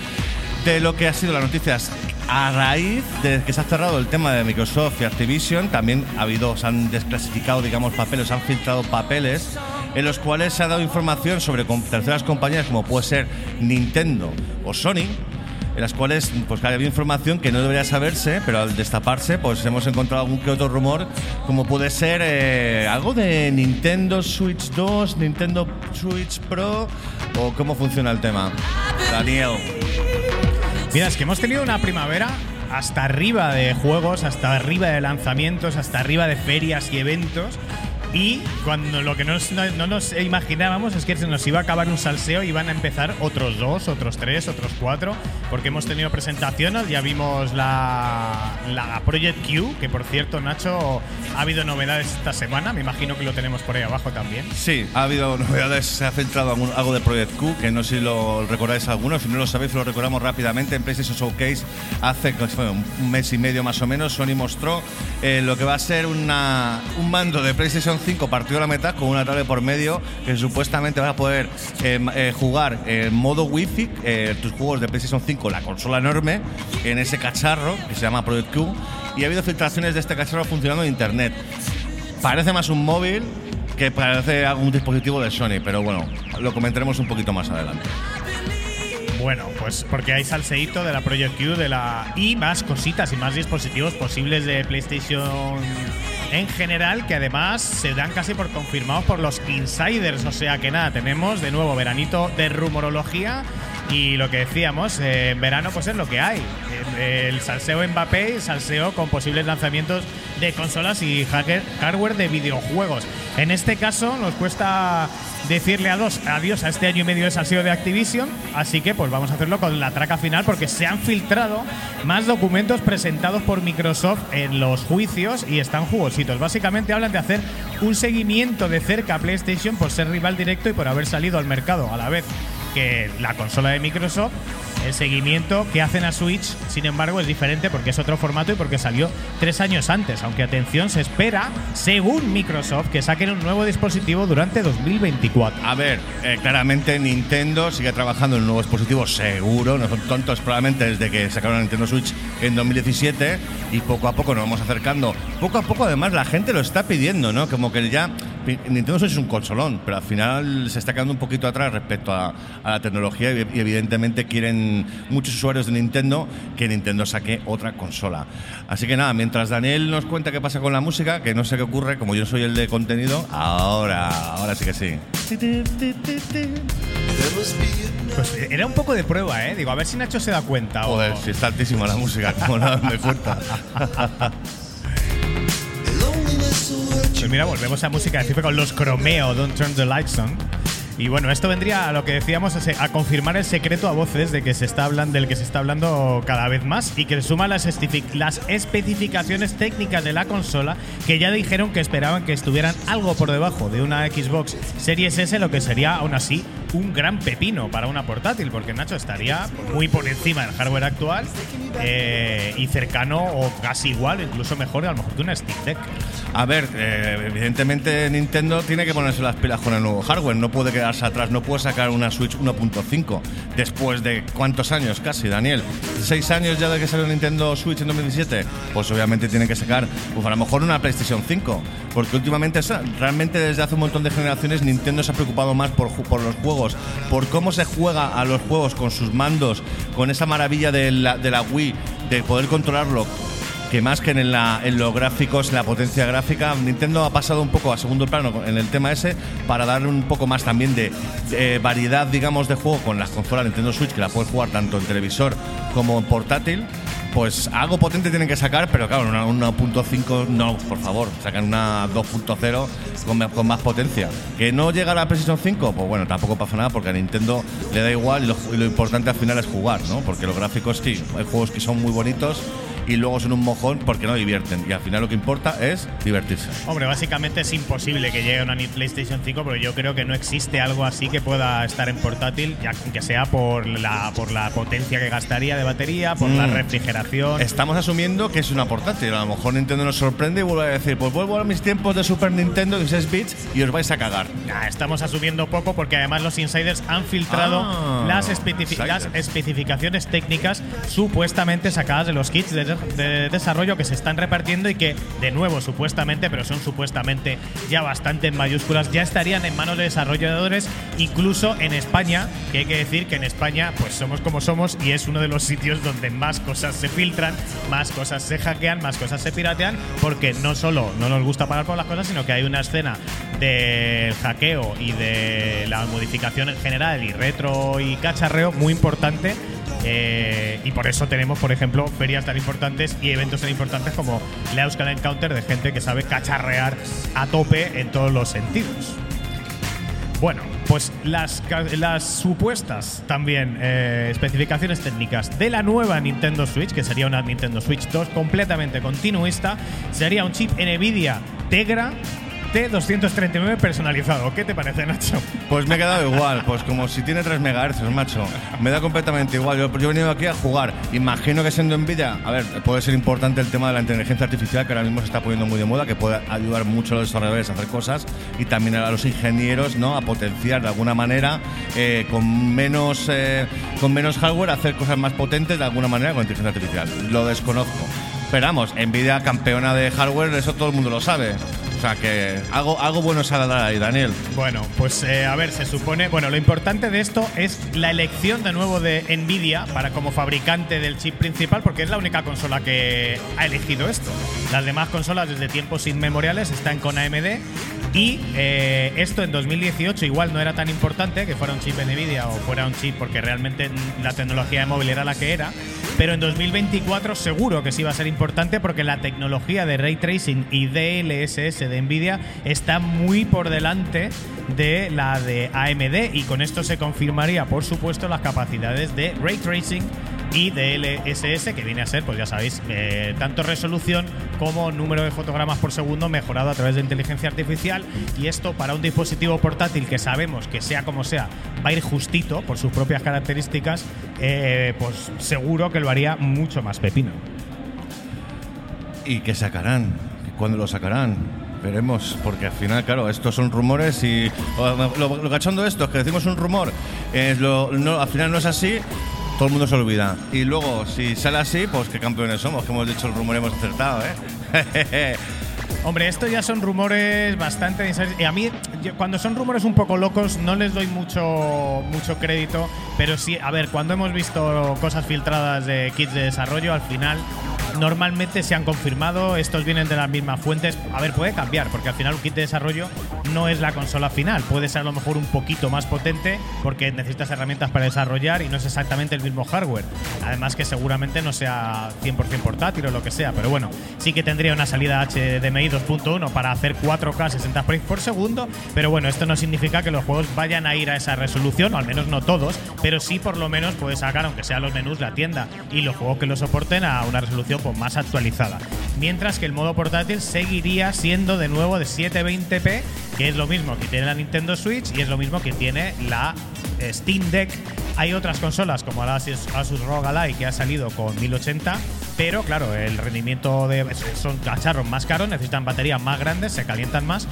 de lo que ha sido las noticias a raíz de que se ha cerrado el tema de Microsoft y Activision. También ha habido, se han desclasificado, digamos, papeles, se han filtrado papeles en los cuales se ha dado información sobre terceras compañías como puede ser Nintendo o Sony en las cuales pues había información que no debería saberse, pero al destaparse pues hemos encontrado algún que otro rumor, como puede ser eh, algo de Nintendo Switch 2, Nintendo Switch Pro o cómo funciona el tema. Daniel. Mira, es que hemos tenido una primavera hasta arriba de juegos, hasta arriba de lanzamientos, hasta arriba de ferias y eventos. Y cuando lo que nos- no, no nos imaginábamos es que se nos iba a acabar un salseo y iban a empezar otros dos, otros tres, otros cuatro, porque hemos tenido presentaciones, ya vimos la, la Project Q, que por cierto, Nacho, ha habido novedades esta semana, me imagino que lo tenemos por ahí abajo también. Sí, ha habido novedades, se ha filtrado algún- algo de Project Q, que no sé si lo recordáis algunos, si no lo sabéis lo recordamos rápidamente. En PlayStation Showcase hace fue un un mes y medio más o menos, Sony mostró eh, lo que va a ser una, un mando de PlayStation 5 partido a la mitad con una tablet por medio que supuestamente vas a poder ma- eh, jugar en modo Wi-Fi eh, tus juegos de PlayStation 5, la consola enorme, en ese cacharro que se llama Project Q. Y ha habido filtraciones de este cacharro funcionando en Internet. Parece más un móvil que parece algún dispositivo de Sony, pero bueno, lo comentaremos un poquito más adelante. Bueno, pues porque hay salseíto de la Project Q de la y más cositas y más dispositivos posibles de PlayStation en general que además se dan casi por confirmados por los insiders. O sea que nada, tenemos de nuevo veranito de rumorología y lo que decíamos, eh, en verano pues es lo que hay. El, el salseo Mbappé salseo con posibles lanzamientos de consolas y hardware de videojuegos. En este caso nos cuesta decirle adiós, adiós a este año y medio de salseo de Activision, así que pues vamos a hacerlo con la traca final porque se han filtrado más documentos presentados por Microsoft en los juicios y están jugositos. Básicamente hablan de hacer un seguimiento de cerca a PlayStation por ser rival directo y por haber salido al mercado a la vez que la consola de Microsoft. El seguimiento que hacen a Switch, sin embargo, es diferente porque es otro formato y porque salió tres años antes. Aunque atención, se espera, según Microsoft, que saquen un nuevo dispositivo durante 2024. A ver, eh, claramente Nintendo sigue trabajando en un nuevo dispositivo seguro, no son tontos probablemente desde que sacaron Nintendo Switch en 2017 y poco a poco nos vamos acercando. Poco a poco además la gente lo está pidiendo, ¿no? Como que ya Nintendo Switch es un consolón, pero al final se está quedando un poquito atrás respecto a, a la tecnología y, y evidentemente quieren muchos usuarios de Nintendo que Nintendo saque otra consola. Así que nada, mientras Daniel nos cuenta qué pasa con la música, que no sé qué ocurre, como yo soy el de contenido, ahora, ahora sí que sí. Pues era un poco de prueba, ¿eh? Digo, a ver si Nacho se da cuenta. o- Joder, si está altísima la música, como no me cuenta. Pues mira, volvemos a música de FIFA con los Cromeo, Don't Turn the Lights On. Y bueno, esto vendría a lo que decíamos, a confirmar el secreto a voces de que se está hablando, del que se está hablando cada vez más y que suma las, las especificaciones técnicas de la consola que ya dijeron que esperaban que estuvieran algo por debajo de una Xbox Series S, lo que sería aún así un gran pepino para una portátil, porque Nacho estaría muy por encima del hardware actual eh, y cercano o casi igual, o incluso mejor a lo mejor que una Steam Deck. A ver, eh, evidentemente Nintendo tiene que ponerse las pilas con el nuevo hardware, no puede quedarse atrás, no puede sacar una Switch 1.5 después de cuántos años casi, Daniel. ¿Seis años ya de que salió Nintendo Switch en 2017? Pues obviamente tiene que sacar, pues a lo mejor una PlayStation 5, porque últimamente, realmente desde hace un montón de generaciones Nintendo se ha preocupado más por los juegos, por cómo se juega a los juegos con sus mandos, con esa maravilla de la, de la Wii, de poder controlarlo que más que en, la- en los gráficos, la potencia gráfica, Nintendo ha pasado un poco a segundo plano en el tema ese para darle un poco más también de, de variedad, digamos, de juego con las consolas Nintendo Switch, que la puedes jugar tanto en televisor como en portátil. Pues algo potente tienen que sacar, pero claro, una 1.5 no, por favor, sacan una 2.0 con, con más potencia. ¿Que no llega a la PlayStation 5? Pues bueno, tampoco pasa nada porque a Nintendo le da igual y lo, y lo importante al final es jugar, ¿no? Porque los gráficos sí, hay juegos que son muy bonitos y luego son un mojón porque no divierten. Y al final lo que importa es divertirse. Hombre, básicamente es imposible que llegue una PlayStation 5, pero yo creo que no existe algo así que pueda estar en portátil, ya que sea por la, por la potencia que gastaría de batería, por la Mm. refrigeración. Estamos asumiendo que es una portátil. A lo mejor Nintendo nos sorprende y vuelve a decir, pues vuelvo a mis tiempos de Super Nintendo 16 bits y os vais a cagar. Estamos asumiendo poco porque además los insiders han filtrado Ah, las, especifi- las insiders. especificaciones técnicas supuestamente sacadas de los kits de, de desarrollo que se están repartiendo y que, de nuevo, supuestamente, pero son supuestamente ya bastante en mayúsculas, ya estarían en manos de desarrolladores, incluso en España, que hay que decir que en España pues somos como somos y es uno de los sitios donde más cosas se filtran, más cosas se hackean, más cosas se piratean, porque no solo no nos gusta pagar por las cosas, sino que hay una escena del hackeo y de la modificación en general y retro y cacharreo muy importante. Eh, y por eso tenemos, por ejemplo, ferias tan importantes y eventos tan importantes como la Euskal Encounter de gente que sabe cacharrear a tope en todos los sentidos. Bueno, pues las, las supuestas también eh, especificaciones técnicas de la nueva Nintendo Switch, que sería una Nintendo Switch 2 completamente continuista, sería un chip NVIDIA Tegra T239 personalizado. ¿Qué te parece, Nacho? Pues me he quedado igual, pues como si tiene 3 MHz, macho. Me da completamente igual. Yo, yo he venido aquí a jugar. Imagino que siendo Nvidia, a ver, puede ser importante el tema de la inteligencia artificial que ahora mismo se está poniendo muy de moda, que puede ayudar mucho a los desarrolladores a hacer cosas y también a los ingenieros, ¿no? A potenciar de alguna manera eh, con menos eh, con menos hardware hacer cosas más potentes de alguna manera con inteligencia artificial. Lo desconozco. Pero vamos, Nvidia campeona de hardware, eso todo el mundo lo sabe. Sea que algo, algo bueno saldrá ahí, Daniel. Bueno, pues eh, a ver, se supone. Bueno, lo importante de esto es la elección de nuevo de Nvidia para como fabricante del chip principal, porque es la única consola que ha elegido esto. Las demás consolas desde tiempos inmemoriales están con AMD. Y eh, esto en 2018 igual no era tan importante que fuera un chip Nvidia o fuera un chip porque realmente la tecnología de móvil era la que era. Pero en 2024 seguro que sí va a ser importante porque la tecnología de ray tracing y DLSS de Nvidia está muy por delante de la de AMD y con esto se confirmaría por supuesto las capacidades de ray tracing y DLSS que viene a ser, pues ya sabéis, eh, tanto resolución como número de fotogramas por segundo mejorado a través de inteligencia artificial y esto para un dispositivo portátil que sabemos que sea como sea va a ir justito por sus propias características, eh, pues seguro que lo haría mucho más pepino. ¿Y qué sacarán? ¿Cuándo lo sacarán? Veremos, porque al final, claro, estos son rumores y lo, lo, lo cachondo de esto es que decimos un rumor, al final no es así, todo el mundo se olvida. Y luego, si sale así, pues qué campeones somos, que hemos dicho el rumor hemos acertado, ¿eh? (laughs) Hombre, esto ya son rumores bastante. Y a mí, cuando son rumores un poco locos, no les doy mucho, mucho crédito. Pero sí, a ver, cuando hemos visto cosas filtradas de kits de desarrollo, al final normalmente se han confirmado. Estos vienen de las mismas fuentes. A ver, puede cambiar, porque al final un kit de desarrollo no es la consola final. Puede ser a lo mejor un poquito más potente, porque necesitas herramientas para desarrollar y no es exactamente el mismo hardware. Además, que seguramente no sea 100% portátil o lo que sea. Pero bueno, sí que tendría una salida HDMI 2.1 para hacer 4K 60 frames por segundo. Pero bueno, esto no significa que los juegos vayan a ir a esa resolución, o al menos no todos, pero sí por lo menos puedes sacar, aunque sea los menús, la tienda y los juegos que lo soporten a una resolución más actualizada. Mientras que el modo portátil seguiría siendo de nuevo de 720p, que es lo mismo que tiene la Nintendo Switch y es lo mismo que tiene la Steam Deck. Hay otras consolas como la Asus, Asus ROG Ally que ha salido con 1080 pero claro, el rendimiento de son cacharros más caros, necesitan baterías más grandes, se calientan más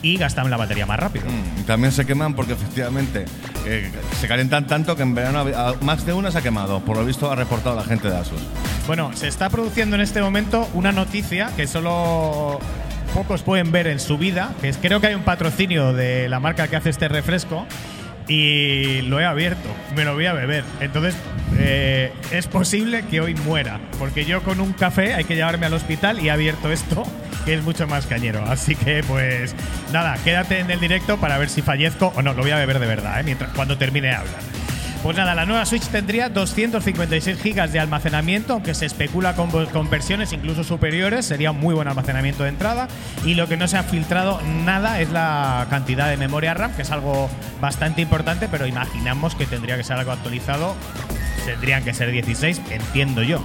y gastan la batería más rápido. Mm, También se queman porque efectivamente eh, se calientan tanto que en verano más de una se ha quemado. Por lo visto ha reportado la gente de Asus. Bueno, se está produciendo en este momento una noticia que solo pocos pueden ver en su vida, que es creo que hay un patrocinio de la marca que hace este refresco y lo he abierto, me lo voy a beber. Entonces eh, es posible que hoy muera, porque yo con un café hay que llevarme al hospital y he abierto esto, que es mucho más cañero. Así que pues nada, quédate en el directo para ver si fallezco o no, lo voy a beber de verdad, ¿eh? mientras cuando termine hablar. Pues nada, la nueva Switch tendría 256 GB de almacenamiento, aunque se especula con, con versiones incluso superiores, sería un muy buen almacenamiento de entrada. Y lo que no se ha filtrado nada es la cantidad de memoria RAM, que es algo bastante importante, pero imaginamos que tendría que ser algo actualizado. Tendrían que ser 16, entiendo yo.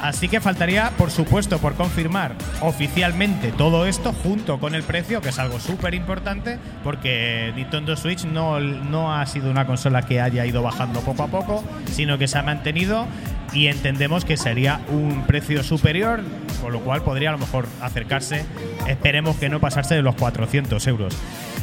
Así que faltaría, por supuesto, por confirmar oficialmente todo esto junto con el precio, que es algo súper importante, porque Nintendo Switch no, no ha sido una consola que haya ido bajando poco a poco, sino que se ha mantenido y entendemos que sería un precio superior, con lo cual podría a lo mejor acercarse, esperemos que no pasarse de los 400 euros.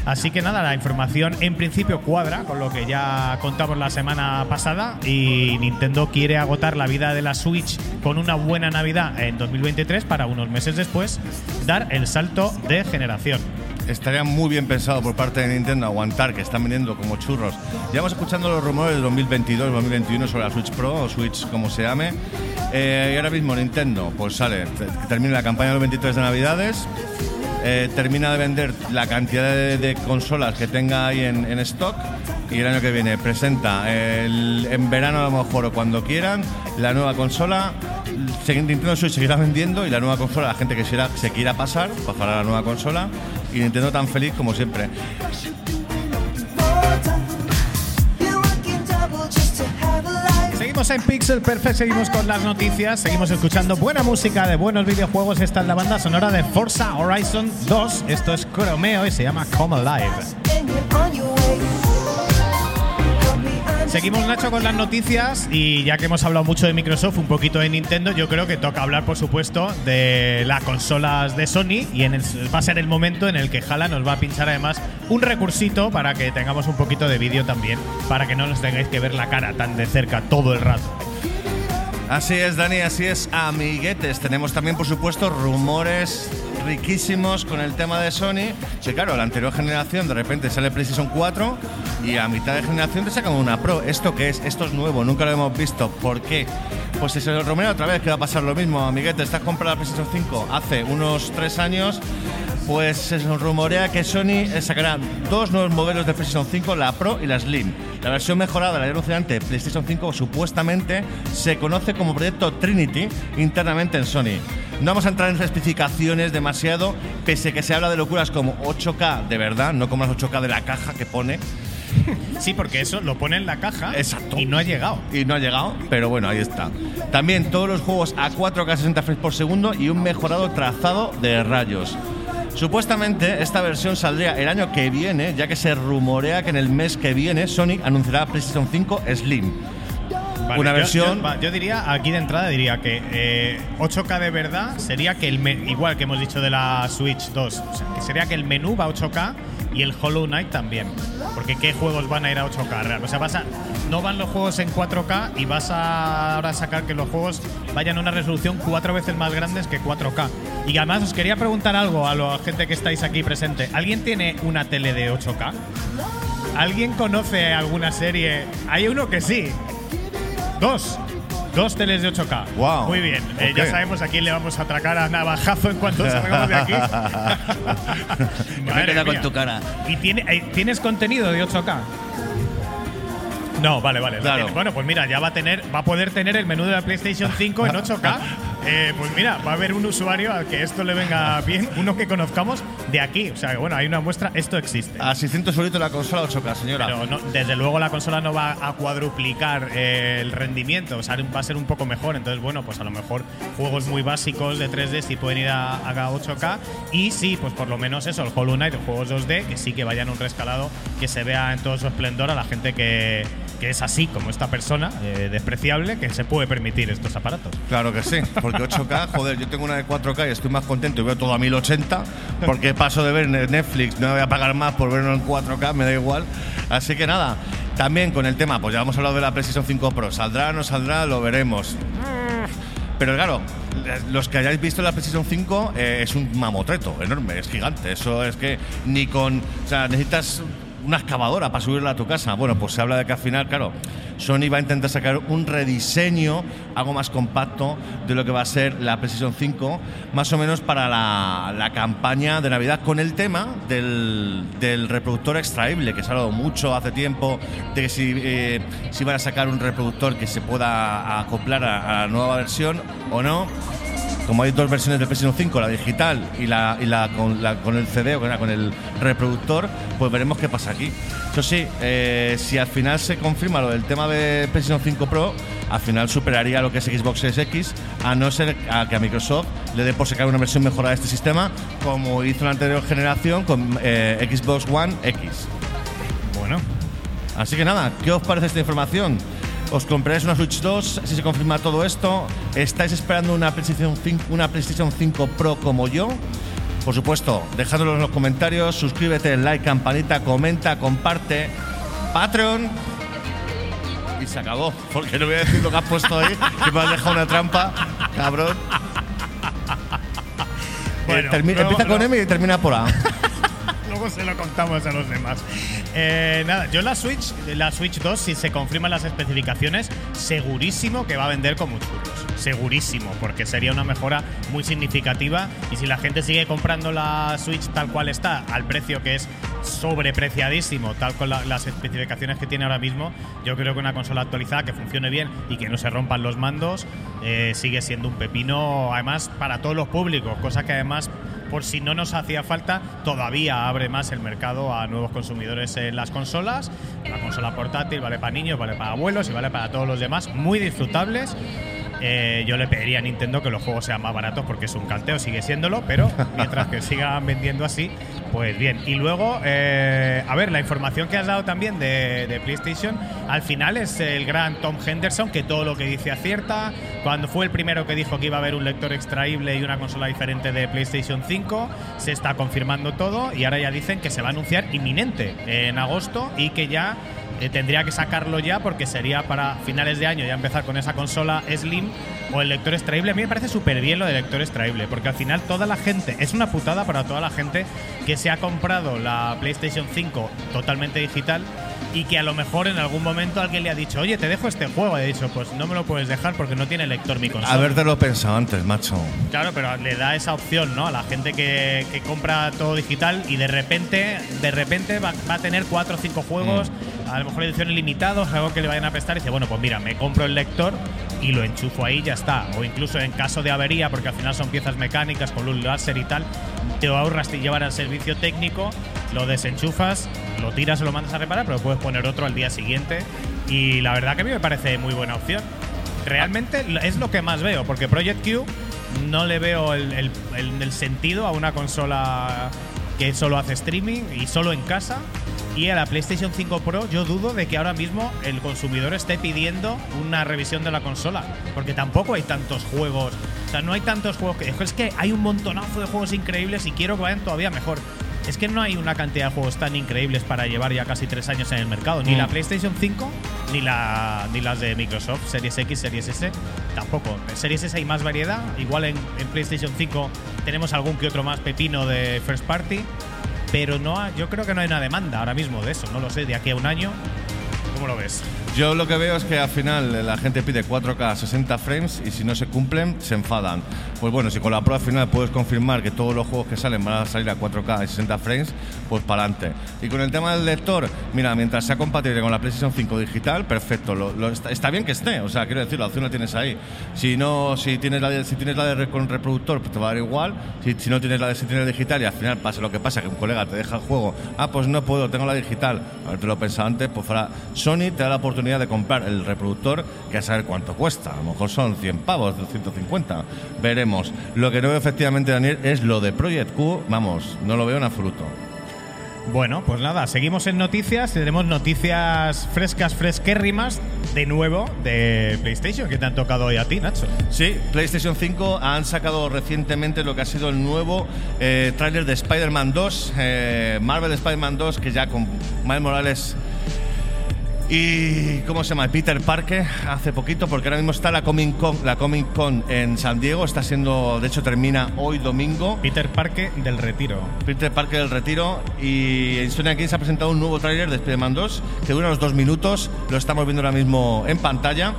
Así que nada, la información en principio cuadra con lo que ya contamos la semana pasada y Nintendo quiere agotar la vida de la Switch con una buena Navidad en 2023 para unos meses después dar el salto de generación. Estaría muy bien pensado por parte de Nintendo aguantar que están vendiendo como churros. Llevamos escuchando los rumores de 2022-2021 sobre la Switch Pro o Switch como se llame. Eh, y ahora mismo Nintendo pues sale, te- que termine la campaña de los 23 de Navidades, eh, termina de vender la cantidad de, consolas que tenga ahí en, stock y el año que viene presenta el- en verano a lo mejor o cuando quieran la nueva consola. Nintendo Switch seguirá vendiendo y la nueva consola, la gente que se quiera pasar, pasará a la nueva consola y Nintendo tan feliz como siempre. Seguimos en Pixel Perfect, seguimos con las noticias, seguimos escuchando buena música de buenos videojuegos. Esta es la banda sonora de Forza Horizon 2. Esto es Chromeo y se llama Come Alive. Seguimos Nacho con las noticias y ya que hemos hablado mucho de Microsoft, un poquito de Nintendo, yo creo que toca hablar por supuesto de las consolas de Sony y en el- va a ser el momento en el que Jala nos va a pinchar además un recursito para que tengamos un poquito de vídeo también, para que no nos tengáis que ver la cara tan de cerca todo el rato. Así es, Dani, así es, amiguetes. Tenemos también, por supuesto, rumores riquísimos con el tema de Sony. Que claro, la anterior generación de repente sale PlayStation 4 y a mitad de generación te sacan una Pro. ¿Esto qué es? Esto es nuevo, nunca lo hemos visto. ¿Por qué? Pues si se lo rumora otra vez que va a pasar lo mismo, amiguetes. Estás comprando la PlayStation 5 hace unos tres años. Pues se rumorea que Sony sacará dos nuevos modelos de PlayStation 5, la Pro y la Slim. La versión mejorada, la alucinante PlayStation 5, supuestamente se conoce como proyecto Trinity internamente en Sony. No vamos a entrar en especificaciones demasiado, pese a que se habla de locuras como 8K de verdad, no como las 8K de la caja que pone. Sí, porque eso lo pone en la caja Exacto. y no ha llegado. Y no ha llegado, pero bueno, ahí está. También todos los juegos a 4K 60 frames por segundo y un mejorado trazado de rayos. Supuestamente esta versión saldría el año que viene, ya que se rumorea que en el mes que viene Sony anunciará PlayStation 5 Slim. Vale, Una yo- versión- Yo, diría, aquí de entrada, diría que eh, 8K de verdad sería que el. me- igual que hemos dicho de la Switch 2, o sea, que sería que el menú va a 8K y el Hollow Knight también. Porque ¿qué juegos van a ir a 8K real? O sea, vas a, no van los juegos en 4K y vas a ahora sacar que los juegos vayan a una resolución cuatro veces más grandes que 4K. Y además os quería preguntar algo a la gente que estáis aquí presente. ¿Alguien tiene una tele de 8K? ¿Alguien conoce alguna serie? Hay uno que sí. Dos. Dos teles de 8K. Guau. Muy bien. Eh, ya sabemos a quién le vamos a atracar a navajazo en cuanto salgamos de aquí. (laughs) Madre mía. cara. ¿Y tiene, eh, tienes contenido de 8K? No, vale, vale. Claro. Bueno, pues mira, ya va a tener, va a poder tener el menú de la PlayStation 5 en 8K. (laughs) Eh, pues mira, va a haber un usuario al que esto le venga bien, uno que conozcamos de aquí. O sea, que bueno, hay una muestra, esto existe. A 600 solitos la consola 8K, señora. Pero no- desde luego la consola no va a cuadruplicar eh, el rendimiento, o sea, va a ser un poco mejor. Entonces, bueno, pues a lo mejor juegos muy básicos de 3D sí pueden ir a, a 8K. Y sí, pues por lo menos eso, el Hollow Knight, juegos 2D, que sí que vayan a un rescalado que se vea en todo su esplendor a la gente que, que es así como esta persona eh, despreciable que se puede permitir estos aparatos. Claro que sí, porque 8K, joder, yo tengo una de 4K y estoy más contento y veo todo a 1080, porque paso de ver Netflix, no me voy a pagar más por verlo en 4K, me da igual. Así que nada, también con el tema, pues ya hemos hablado de la PlayStation 5 Pro, ¿saldrá o no saldrá? Lo veremos. Pero claro, los que hayáis visto la PlayStation 5 eh, es un mamotreto enorme, es gigante. Eso es que ni con. O sea, necesitas una excavadora para subirla a tu casa. Bueno, pues se habla de que al final, claro, Sony va a intentar sacar un rediseño, algo más compacto de lo que va a ser la PlayStation 5, más o menos para la, campaña de Navidad, con el tema del, del reproductor extraíble, que se ha hablado mucho hace tiempo, de que si, eh, si van a sacar un reproductor que se pueda acoplar a, a la nueva versión o no como hay dos versiones del PlayStation 5, la digital y la, y la, con, la con el CD o con, el reproductor, pues veremos qué pasa aquí. Eso sí, eh, si al final se confirma lo del tema de PlayStation 5 Pro, al final superaría lo que es Xbox Series X, a no ser a que a Microsoft le dé por sacar una versión mejorada de este sistema, como hizo la anterior generación con eh, Xbox One X. Bueno, Así que nada, ¿qué os parece esta información? ¿Os compraréis una Switch 2 si se confirma todo esto? ¿Estáis esperando una PlayStation 5, una PlayStation 5 Pro como yo? Por supuesto, dejádmelo en los comentarios, suscríbete, like, campanita, comenta, comparte, Patreon. Y se acabó, porque no voy a decir lo que has puesto ahí, que me has dejado una trampa, cabrón. Bueno, Eh, empieza con M y termina por A. se lo contamos a los demás. Eh, nada, yo la Switch, la Switch 2, si se confirman las especificaciones, segurísimo que va a vender como churros. Segurísimo, porque sería una mejora muy significativa. Y si la gente sigue comprando la Switch tal cual está, al precio que es sobrepreciadísimo, tal con la- las especificaciones que tiene ahora mismo, yo creo que una consola actualizada que funcione bien y que no se rompan los mandos, eh, sigue siendo un pepino, además, para todos los públicos, cosa que además por si no nos hacía falta, todavía abre más el mercado a nuevos consumidores en las consolas. La consola portátil vale para niños, vale para abuelos y vale para todos los demás. Muy disfrutables. Eh, yo le pediría a Nintendo que los juegos sean más baratos porque es un canteo, sigue siéndolo, pero mientras que sigan vendiendo así, pues bien. Y luego, eh, a ver, la información que has dado también de, de PlayStation, al final es el gran Tom Henderson que todo lo que dice acierta. Cuando fue el primero que dijo que iba a haber un lector extraíble y una consola diferente de PlayStation 5, se está confirmando todo y ahora ya dicen que se va a anunciar inminente en agosto y que ya eh, tendría que sacarlo ya porque sería para finales de año ya empezar con esa consola Slim o el lector extraíble. A mí me parece súper bien lo del lector extraíble porque al final toda la gente, es una putada para toda la gente que se ha comprado la PlayStation 5 totalmente digital y que a lo mejor en algún momento alguien le ha dicho, oye, te dejo este juego. Y he dicho, pues no me lo puedes dejar porque no tiene lector mi consola. Habértelo pensado antes, macho. Claro, pero le da esa opción, ¿no? A la gente que, que compra todo digital y de repente, de repente va, va a tener cuatro o cinco juegos, a lo mejor ediciones limitadas, algo que le vayan a prestar y dice, bueno, pues mira, me compro el lector y lo enchufo ahí y ya está. O incluso en caso de avería, porque al final son piezas mecánicas con luz láser y tal, te ahorras te llevar al servicio técnico, lo desenchufas, lo tiras o lo mandas a reparar, pero puedes poner otro al día siguiente. Y la verdad que a mí me parece muy buena opción realmente es lo que más veo, porque Project Q no le veo el- el sentido a una consola que solo hace streaming y solo en casa. Y a la PlayStation 5 Pro yo dudo de que ahora mismo el consumidor esté pidiendo una revisión de la consola, porque tampoco hay tantos juegos, o sea, no hay tantos juegos que es que hay un montonazo de juegos increíbles y quiero que vayan todavía mejor. Es que no hay una cantidad de juegos tan increíbles para llevar ya casi tres años en el mercado. Ni Mm. la PlayStation 5, ni, la, ni las de Microsoft, Series X, Series S, tampoco. En Series S hay más variedad. Igual en, en PlayStation 5 tenemos algún que otro más pepino de first party. Pero no ha- yo creo que no hay una demanda ahora mismo de eso. No lo sé, de aquí a un año. ¿Cómo lo ves? Yo lo que veo es que al final la gente pide 4K a 60 frames y si no se cumplen se enfadan. Pues bueno, si con la prueba final puedes confirmar que todos los juegos que salen van a salir a 4K y 60 frames, pues para adelante. Y con el tema del lector, mira, mientras sea compatible con la PlayStation 5 digital, perfecto. Lo- lo- está, está bien que esté, o sea, quiero decir, la opción la tienes ahí. Si no, si tienes la de, si tienes la de con reproductor, pues te va a dar igual. Si, si no tienes la de si tienes digital y al final pasa lo que pasa, que un colega te deja el juego, ah, pues no puedo, tengo la digital. Haberte lo pensado antes, pues fuera Sony te da la oportunidad de comprar el reproductor, que a saber cuánto cuesta. A lo mejor son 100 pavos, 150. Veremos. Lo que no veo efectivamente, Daniel, es lo de Project Q. Vamos, no lo veo en absoluto. Bueno, pues nada, seguimos en noticias. Tenemos noticias frescas, fresquérrimas, de nuevo, de PlayStation, que te han tocado hoy a ti, Nacho. Sí, PlayStation 5 han sacado recientemente lo que ha sido el nuevo eh, tráiler de Spider-Man 2, eh, Marvel Spider-Man 2, que ya con Miles Morales y ¿cómo se llama? Peter Parker hace poquito, porque ahora mismo está la Comic Con, la Comic Con en San Diego, está siendo, de hecho termina hoy domingo. Peter Parque del Retiro. Peter Parker del Retiro y Insomniac Games ha presentado un nuevo tráiler de Spider-Man 2 que dura unos dos minutos, lo estamos viendo ahora mismo en pantalla.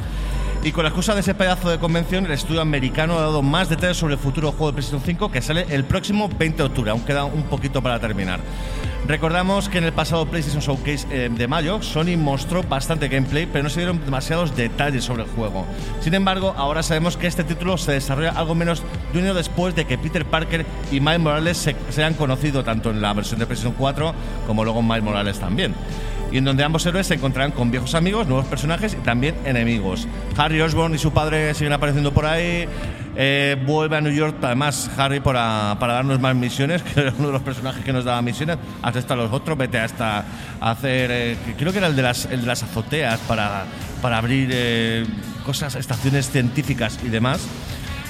Y con la excusa de ese pedazo de convención, el estudio americano ha dado más detalles sobre el futuro juego de PlayStation 5 que sale el próximo 20 de octubre, aún queda un poquito para terminar. Recordamos que en el pasado PlayStation Showcase eh, de mayo, Sony mostró bastante gameplay, pero no se dieron demasiados detalles sobre el juego. Sin embargo, ahora sabemos que este título se desarrolla algo menos de un año después de que Peter Parker y Miles Morales se, se conocido tanto en la versión de PlayStation 4 como luego Miles Morales también y en donde ambos héroes se encontrarán con viejos amigos, nuevos personajes y también enemigos. Harry Osborn y su padre siguen apareciendo por ahí. eh, vuelve a New York, además, Harry, para, para darnos más misiones, (laughs) que era uno de los personajes que nos daba misiones. Hasta hasta los otros, vete hasta hacer. eh, creo que era el de las, de las azoteas para, para abrir eh, cosas, estaciones científicas y demás.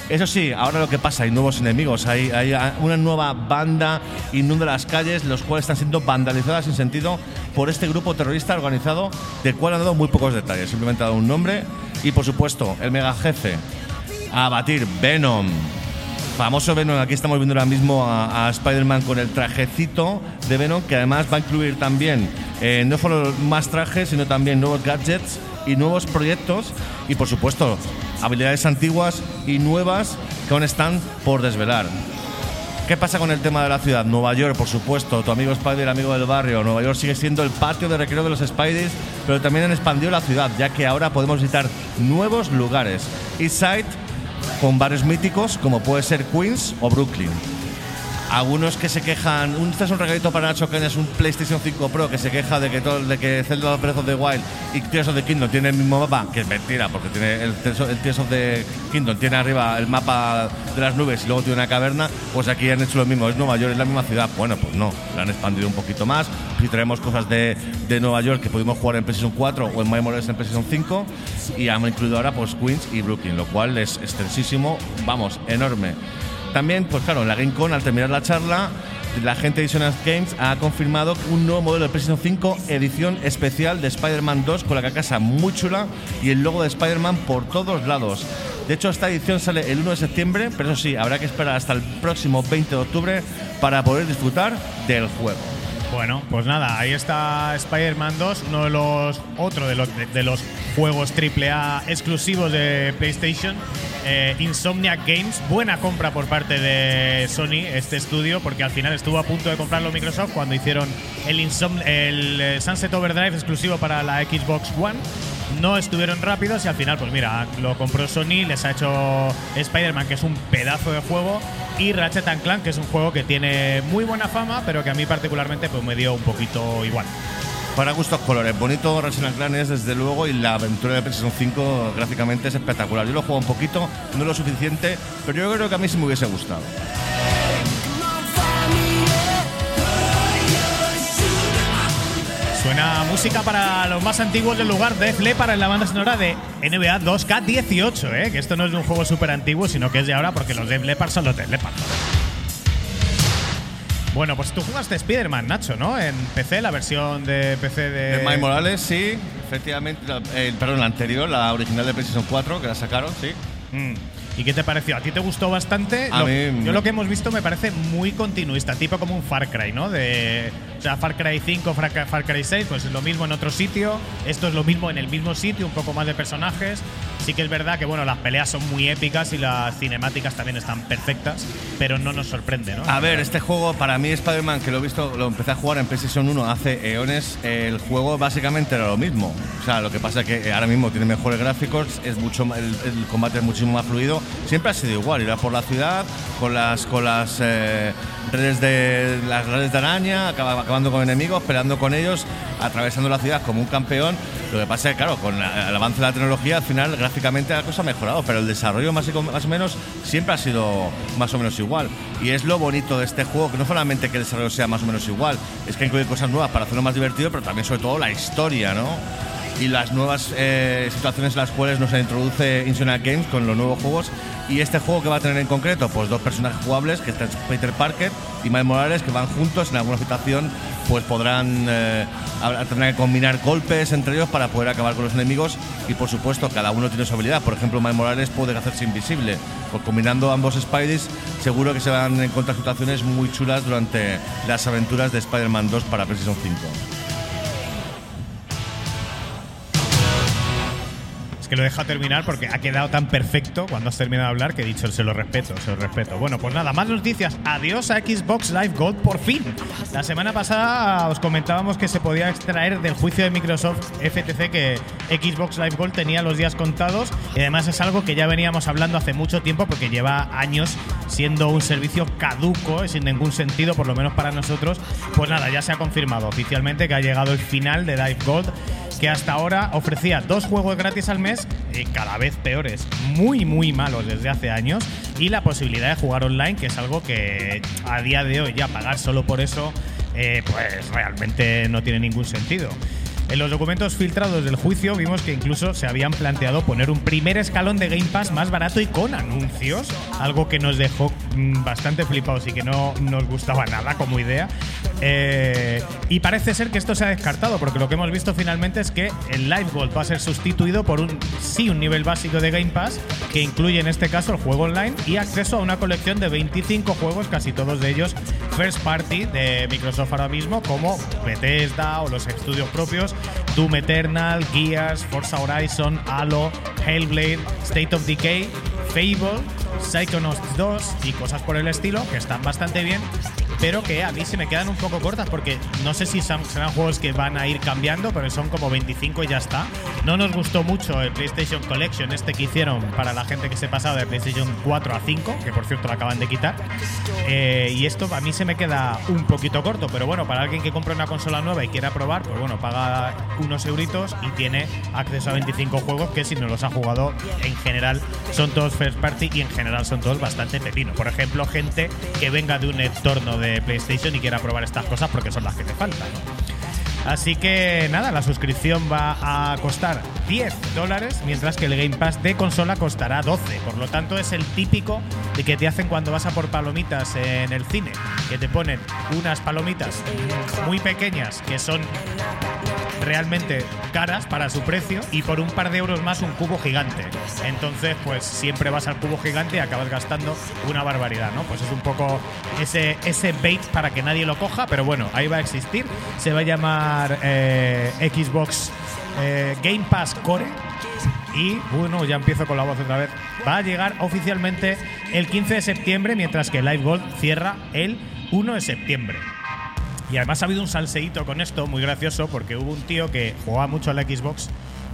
Eso sí, ahora lo que pasa, hay nuevos enemigos, hay, hay una nueva banda inunda las calles, los cuales están siendo vandalizadas sin sentido por este grupo terrorista organizado, del cual han dado muy pocos detalles, simplemente ha dado un nombre y por supuesto el mega jefe a batir, Venom. Famoso Venom, aquí estamos viendo ahora mismo a, a Spider-Man con el trajecito de Venom, que además va a incluir también eh, no solo más trajes, sino también nuevos gadgets y nuevos proyectos y por supuesto habilidades antiguas y nuevas que aún están por desvelar. ¿Qué pasa con el tema de la ciudad? Nueva York, por supuesto, tu amigo Spider, amigo del barrio. Nueva York sigue siendo el patio de recreo de los Spiders, pero también han expandido la ciudad, ya que ahora podemos visitar nuevos lugares. Eastside, con barrios míticos como puede ser Queens o Brooklyn. Algunos que se quejan, un, este es un regalito para Nacho que es un PlayStation 5 Pro que se queja de que todo, de que Zelda Breath of the Wild y Tears of the Kingdom tienen el mismo mapa, que es mentira, porque tiene el, el Tears of the Kingdom tiene arriba el mapa de las nubes y luego tiene una caverna, pues aquí han hecho lo mismo, es Nueva York, es la misma ciudad. Bueno, pues no, la han expandido un poquito más. Si traemos cosas de, de Nueva York que pudimos jugar en PlayStation 4 o en Morales en PlayStation 5 y han incluido ahora pues Queens y Brooklyn, lo cual es extensísimo, vamos, enorme. También, pues claro, en la GameCon, al terminar la charla, la gente de Dissonance Games ha confirmado un nuevo modelo de PlayStation 5 edición especial de Spider-Man 2 con la carcasa muy chula y el logo de Spider-Man por todos lados. De hecho, esta edición sale el 1 de septiembre, pero eso sí, habrá que esperar hasta el próximo 20 de octubre para poder disfrutar del juego. Bueno, pues nada, ahí está Spider-Man 2, uno de los otro de los, de, de los juegos AAA exclusivos de PlayStation. Eh, Insomniac Games, buena compra por parte de Sony, este estudio, porque al final estuvo a punto de comprarlo Microsoft cuando hicieron el, Insom- el eh, Sunset Overdrive exclusivo para la Xbox One. No estuvieron rápidos y al final, pues mira, lo compró Sony, les ha hecho Spider-Man, que es un pedazo de juego, y Ratchet Clank, que es un juego que tiene muy buena fama, pero que a mí particularmente pues me dio un poquito igual. Para gustos colores, bonito Ratchet Clank es desde luego y la aventura de PlayStation 5 gráficamente es espectacular. Yo lo juego un poquito, no lo suficiente, pero yo creo que a mí sí me hubiese gustado. Suena música para los más antiguos del lugar, Def Leppard en la banda sonora de NBA 2K18, ¿eh? que esto no es de un juego súper antiguo, sino que es de ahora porque los Def Leppard son los Def Leppard. Bueno, pues tú jugaste Spider-Man, Nacho, ¿no? En PC, la versión de PC de. De Miles Morales, sí, efectivamente, la- eh, perdón, la anterior, la original de PlayStation 4, que la sacaron, sí. Mm. ¿Y qué te pareció? ¿A ti te gustó bastante? A Lo- mí yo lo que hemos visto me parece muy continuista, tipo como un Far Cry, ¿no? De, o sea, Far Cry 5, Far Cry, Far Cry 6, pues es lo mismo en otro sitio. Esto es lo mismo en el mismo sitio, un poco más de personajes. Sí que es verdad que, bueno, las peleas son muy épicas y las cinemáticas también están perfectas, pero no nos sorprende, ¿no? A ver, este juego para mí Spider-Man, que lo he visto, lo empecé a jugar en PlayStation 1 hace eones, el juego básicamente era lo mismo. O sea, lo que pasa es que ahora mismo tiene mejores gráficos, es mucho el, el combate es muchísimo más fluido. Siempre ha sido igual, ir por la ciudad con las con las eh, redes de las redes de araña, acaba- acabando con enemigos, peleando con ellos, atravesando la ciudad como un campeón. Lo que pasa es que, claro, con el avance de la tecnología, al final gráficamente la cosa ha mejorado, pero el desarrollo más, com- más o menos siempre ha sido más o menos igual. Y es lo bonito de este juego, que no solamente que el desarrollo sea más o menos igual, es que incluye cosas nuevas para hacerlo más divertido, pero también sobre todo la historia, ¿no? Y las nuevas eh, situaciones en las cuales nos introduce Insomniac Games con los nuevos juegos. Y este juego que va a tener en concreto, pues dos personajes jugables, que es Peter Parker y Miles Morales, que van juntos en alguna situación, pues podrán eh, tendrán que combinar golpes entre ellos para poder acabar con los enemigos. Y por supuesto, cada uno tiene su habilidad. Por ejemplo, Miles Morales puede hacerse invisible. Pues combinando ambos Spideys, seguro que se van a encontrar situaciones muy chulas durante las aventuras de Spider-Man 2 para PlayStation 5. Lo deja terminar porque ha quedado tan perfecto cuando has terminado de hablar que he dicho se lo respeto, se lo respeto. Bueno, pues nada, más noticias. Adiós a Xbox Live Gold por fin. La semana pasada os comentábamos que se podía extraer del juicio de Microsoft FTC que Xbox Live Gold tenía los días contados y además es algo que ya veníamos hablando hace mucho tiempo porque lleva años siendo un servicio caduco y sin ningún sentido, por lo menos para nosotros. Pues nada, ya se ha confirmado oficialmente que ha llegado el final de Live Gold que hasta ahora ofrecía dos juegos gratis al mes, eh, cada vez peores, muy muy malos desde hace años, y la posibilidad de jugar online, que es algo que a día de hoy ya pagar solo por eso, eh, pues realmente no tiene ningún sentido. En los documentos filtrados del juicio vimos que incluso se habían planteado poner un primer escalón de Game Pass más barato y con anuncios, algo que nos dejó mm, bastante flipados y que no nos gustaba nada como idea. Eh, y parece ser que esto se ha descartado, porque lo que hemos visto finalmente es que el Live Gold va a ser sustituido por un sí un nivel básico de Game Pass, que incluye en este caso el juego online y acceso a una colección de 25 juegos, casi todos de ellos first party de Microsoft ahora mismo, como Bethesda o los estudios propios, Doom Eternal, Gears, Forza Horizon, Halo, Hellblade, State of Decay, Fable, Psychonauts 2 y cosas por el estilo, que están bastante bien, pero que a mí se me quedan un poco cortas porque no sé si son- serán juegos que van a ir cambiando, pero son como 25 y ya está. No nos gustó mucho el PlayStation Collection, este que hicieron para la gente que se pasaba de PlayStation 4 a 5, que por cierto lo acaban de quitar. Eh, y esto a mí se me queda un poquito corto, pero bueno, para alguien que compre una consola nueva y quiera probar, pues bueno, paga unos euritos y tiene acceso a 25 juegos que si no los ha jugado en general son todos first party y en general son todos bastante pepinos. Por ejemplo, gente que venga de un entorno de PlayStation y quiera probar estas cosas porque son las que te faltan. ¿no? Así que nada, la suscripción va a costar 10 dólares, mientras que el Game Pass de consola costará 12. Por lo tanto, es el típico de que te hacen cuando vas a por palomitas en el cine, que te ponen unas palomitas muy pequeñas que son realmente caras para su precio y por un par de euros más un cubo gigante. Entonces, pues siempre vas al cubo gigante y acabas gastando una barbaridad, ¿no? Pues es un poco ese, ese bait para que nadie lo coja, pero bueno, ahí va a existir. Se va a llamar eh, Xbox eh, Game Pass Core. Y bueno, ya empiezo con la voz otra vez. Va a llegar oficialmente el 15 de septiembre, mientras que Live Gold cierra el 1 de septiembre. Y además ha habido un salseíto con esto muy gracioso porque hubo un tío que jugaba mucho a la Xbox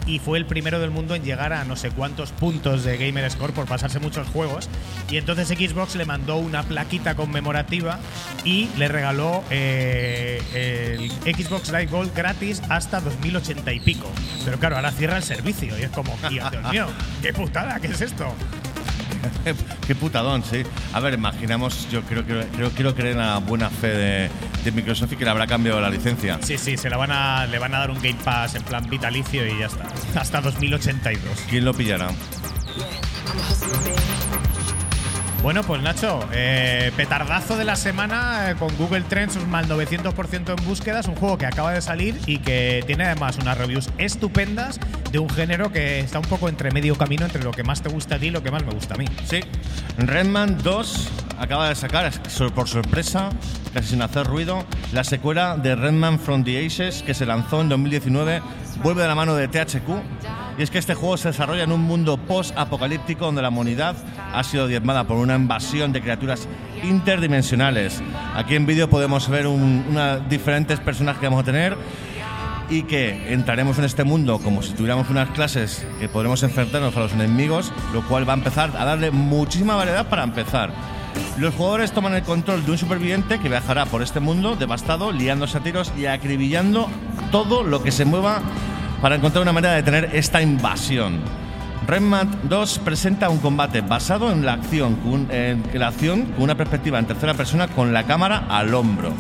y fue el primero del mundo en llegar a no sé cuántos puntos de Gamer Score por pasarse muchos juegos. Y entonces Xbox le mandó una plaquita conmemorativa y le regaló eh, el Xbox Live Gold gratis hasta 2080 y pico. Pero claro, ahora cierra el servicio y es como, Dios mío, qué putada, ¿qué es esto? (laughs) Qué putadón, sí. A ver, imaginamos, yo creo que creo, quiero creer en la buena fe de, de Microsoft y que le habrá cambiado la licencia. Sí, sí, se la van a, le van a dar un Game Pass en plan vitalicio y ya está. Hasta 2082. ¿Quién lo pillará? Bueno, pues Nacho, eh, petardazo de la semana eh, con Google Trends, un mal 900% en búsquedas, un juego que acaba de salir y que tiene además unas reviews estupendas de un género que está un poco entre medio camino entre lo que más te gusta a ti y lo que más me gusta a mí. Sí. Redman 2 acaba de sacar, por sorpresa, casi sin hacer ruido, la secuela de Redman From the Aces que se lanzó en 2019. Vuelve de la mano de THQ. Y es que este juego se desarrolla en un mundo post-apocalíptico donde la humanidad ha sido diezmada por una invasión de criaturas interdimensionales. Aquí en vídeo podemos ver un- una, diferentes personajes que vamos a tener y que entraremos en este mundo como si tuviéramos unas clases que podremos enfrentarnos a los enemigos, lo cual va a empezar a darle muchísima variedad para empezar. Los jugadores toman el control de un superviviente que viajará por este mundo devastado, liándose a tiros y acribillando todo lo que se mueva para encontrar una manera de tener esta invasión. Redman 2 presenta un combate basado en la acción, con, en la acción con una perspectiva en tercera persona con la cámara al hombro.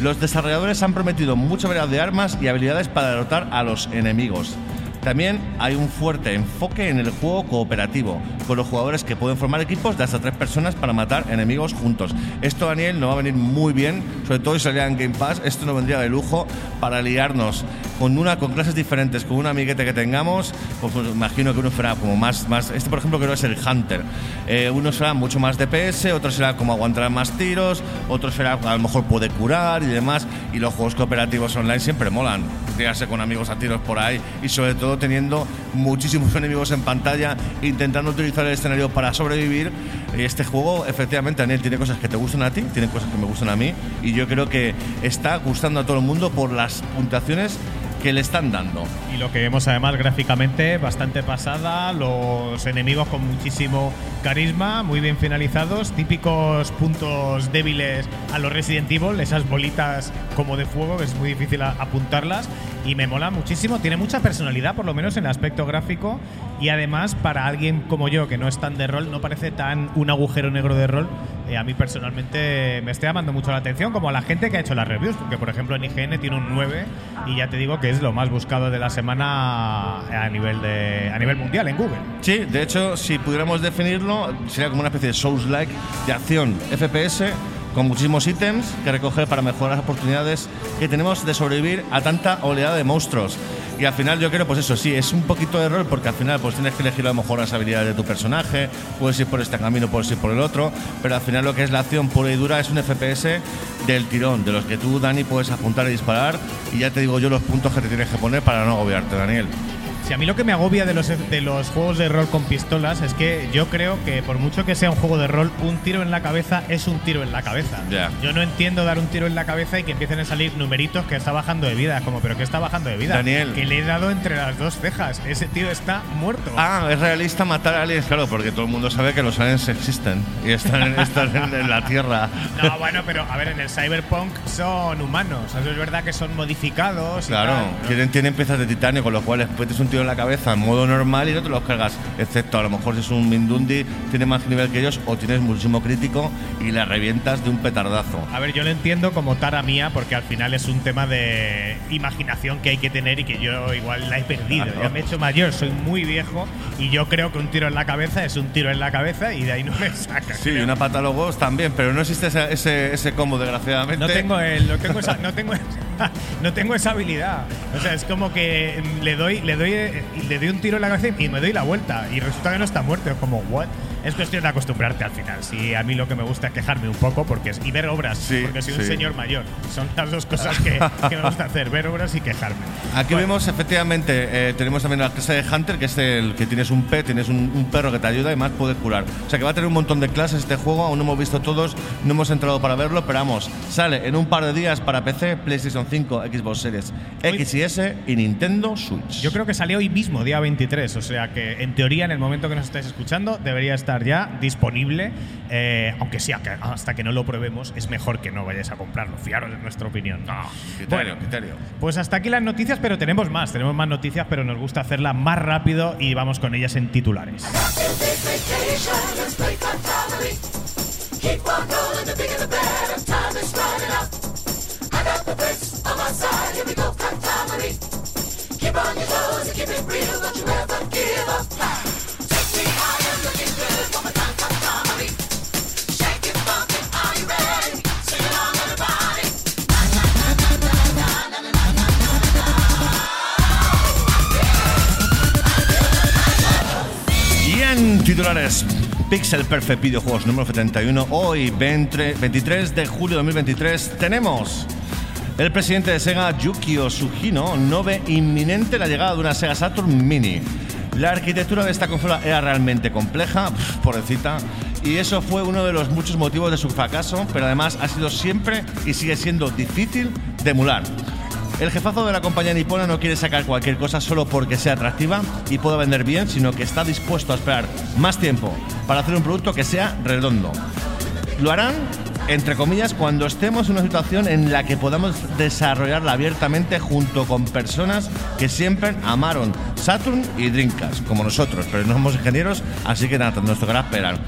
Los desarrolladores han prometido mucha variedad de armas y habilidades para derrotar a los enemigos. También hay un fuerte enfoque en el juego cooperativo, con los jugadores que pueden formar equipos de hasta tres personas para matar enemigos juntos. Esto, Daniel, nos va a venir muy bien, sobre todo si saliera en Game Pass. Esto nos vendría de lujo para liarnos con una con clases diferentes, con un amiguete que tengamos. Pues, pues, imagino que uno será como más, más. Este, por ejemplo, creo que es el Hunter. Eh, uno será mucho más DPS, otro será como aguantar más tiros, otro será a lo mejor puede curar y demás. Y los juegos cooperativos online siempre molan. Tirarse con amigos a tiros por ahí y sobre todo teniendo muchísimos (laughs) enemigos en pantalla, intentando utilizar el escenario para sobrevivir. Este juego, efectivamente, Daniel, tiene cosas que te gustan a ti, tiene cosas que me gustan a mí, y yo creo que está gustando a todo el mundo por las puntuaciones que le están dando. Y lo que vemos además gráficamente bastante pasada, los enemigos con muchísimo carisma, muy bien finalizados, típicos puntos débiles a los Resident Evil, esas bolitas como de fuego, que es muy difícil apuntarlas y me mola muchísimo, tiene mucha personalidad por lo menos en el aspecto gráfico y además para alguien como yo que no es tan de rol, no parece tan un agujero negro de rol, eh, a mí personalmente me está llamando mucho la atención como a la gente que ha hecho las reviews, porque por ejemplo en IGN tiene un 9 y ya te digo que es lo más buscado de la semana a nivel de a nivel mundial en Google. Sí, de hecho, si pudiéramos definirlo, sería como una especie de Souls-like de acción FPS con muchísimos ítems que recoger para mejorar las oportunidades que tenemos de sobrevivir a tanta oleada de monstruos. Y al final yo creo, pues eso, sí, es un poquito de rol porque al final pues tienes que elegir a lo mejor las habilidades de tu personaje, puedes ir por este camino, puedes ir por el otro, pero al final lo que es la acción pura y dura es un FPS del tirón, de los que tú, Dani, puedes apuntar y disparar y ya te digo yo los puntos que te tienes que poner para no agobiarte, Daniel. Si a mí lo que me agobia de los, de los juegos de rol con pistolas es que yo creo que por mucho que sea un juego de rol, un tiro en la cabeza es un tiro en la cabeza. Ya. Yo no entiendo dar un tiro en la cabeza y que empiecen a salir numeritos que está bajando de vida. Como, ¿pero qué está bajando de vida? Daniel. Que le he dado entre las dos cejas. Ese tío está muerto. Ah, es realista matar a aliens, claro, porque todo el mundo sabe que los aliens existen y están en, están en- en la Tierra. (laughs) No, bueno, pero a ver, en el Cyberpunk son humanos. Eso es verdad que son modificados. y Claro, tal, ¿no? tienen, tienen piezas de titanio con los cuales metes un en la cabeza en modo normal y no te los cargas, excepto a lo mejor si es un Mindundi, tiene más nivel que ellos o tienes muchísimo crítico y la revientas de un petardazo. A ver, yo lo entiendo como tara mía porque al final es un tema de imaginación que hay que tener y que yo igual la he perdido. Claro. Ya me he hecho mayor, soy muy viejo y yo creo que un tiro en la cabeza es un tiro en la cabeza y de ahí no me saca. Sí, y una pata a los huevos también, pero no existe ese, ese, ese combo, desgraciadamente. No tengo el, no tengo esa, no tengo esa, (laughs) (laughs) no tengo esa habilidad. O sea, es como que le doy, le doy, le doy un tiro en la cabeza y me doy la vuelta y resulta que no está muerto. Es como what? Es cuestión de acostumbrarte al final. Sí, a mí lo que me gusta es quejarme un poco porque es, y ver obras, Sí, porque soy un señor mayor. Son las dos cosas que, que me gusta hacer, ver obras y quejarme. Aquí Bueno, vemos efectivamente, eh, tenemos también la clase de Hunter, que es el que tienes un pet, tienes un, un perro que te ayuda y más puedes curar. O sea que va a tener un montón de clases este juego, aún no hemos visto todos, no hemos entrado para verlo, pero vamos, sale en un par de días para PC, PlayStation 5, Xbox Series X y S y Nintendo Switch. Yo creo que salió hoy mismo, día 23, o sea que en teoría en el momento que nos estáis escuchando debería estar ya disponible, eh, aunque sea que hasta que no lo probemos es mejor que no vayáis a comprarlo, fiaros de nuestra opinión. criterio, Bueno, criterio. Pues hasta aquí las noticias, pero tenemos más, tenemos más noticias, pero nos gusta hacerlas más rápido y vamos con ellas en titulares. En titulares, Pixel Perfect Videojuegos número 71, hoy 20 23 de julio de 2023, tenemos el presidente de Sega, Yukio Sugino, no ve inminente la llegada de una Sega Saturn Mini. La arquitectura de esta consola era realmente compleja, pobrecita, y eso fue uno de los muchos motivos de su fracaso, pero además ha sido siempre y sigue siendo difícil de emular. El jefazo de la compañía nipona no quiere sacar cualquier cosa solo porque sea atractiva y pueda vender bien, sino que está dispuesto a esperar más tiempo para hacer un producto que sea redondo. ¿Lo harán? entre comillas, cuando estemos en una situación en la que podamos desarrollarla abiertamente junto con personas que siempre amaron Saturn y Dreamcast, como nosotros, pero no somos ingenieros, así que nada, nos tocará esperar.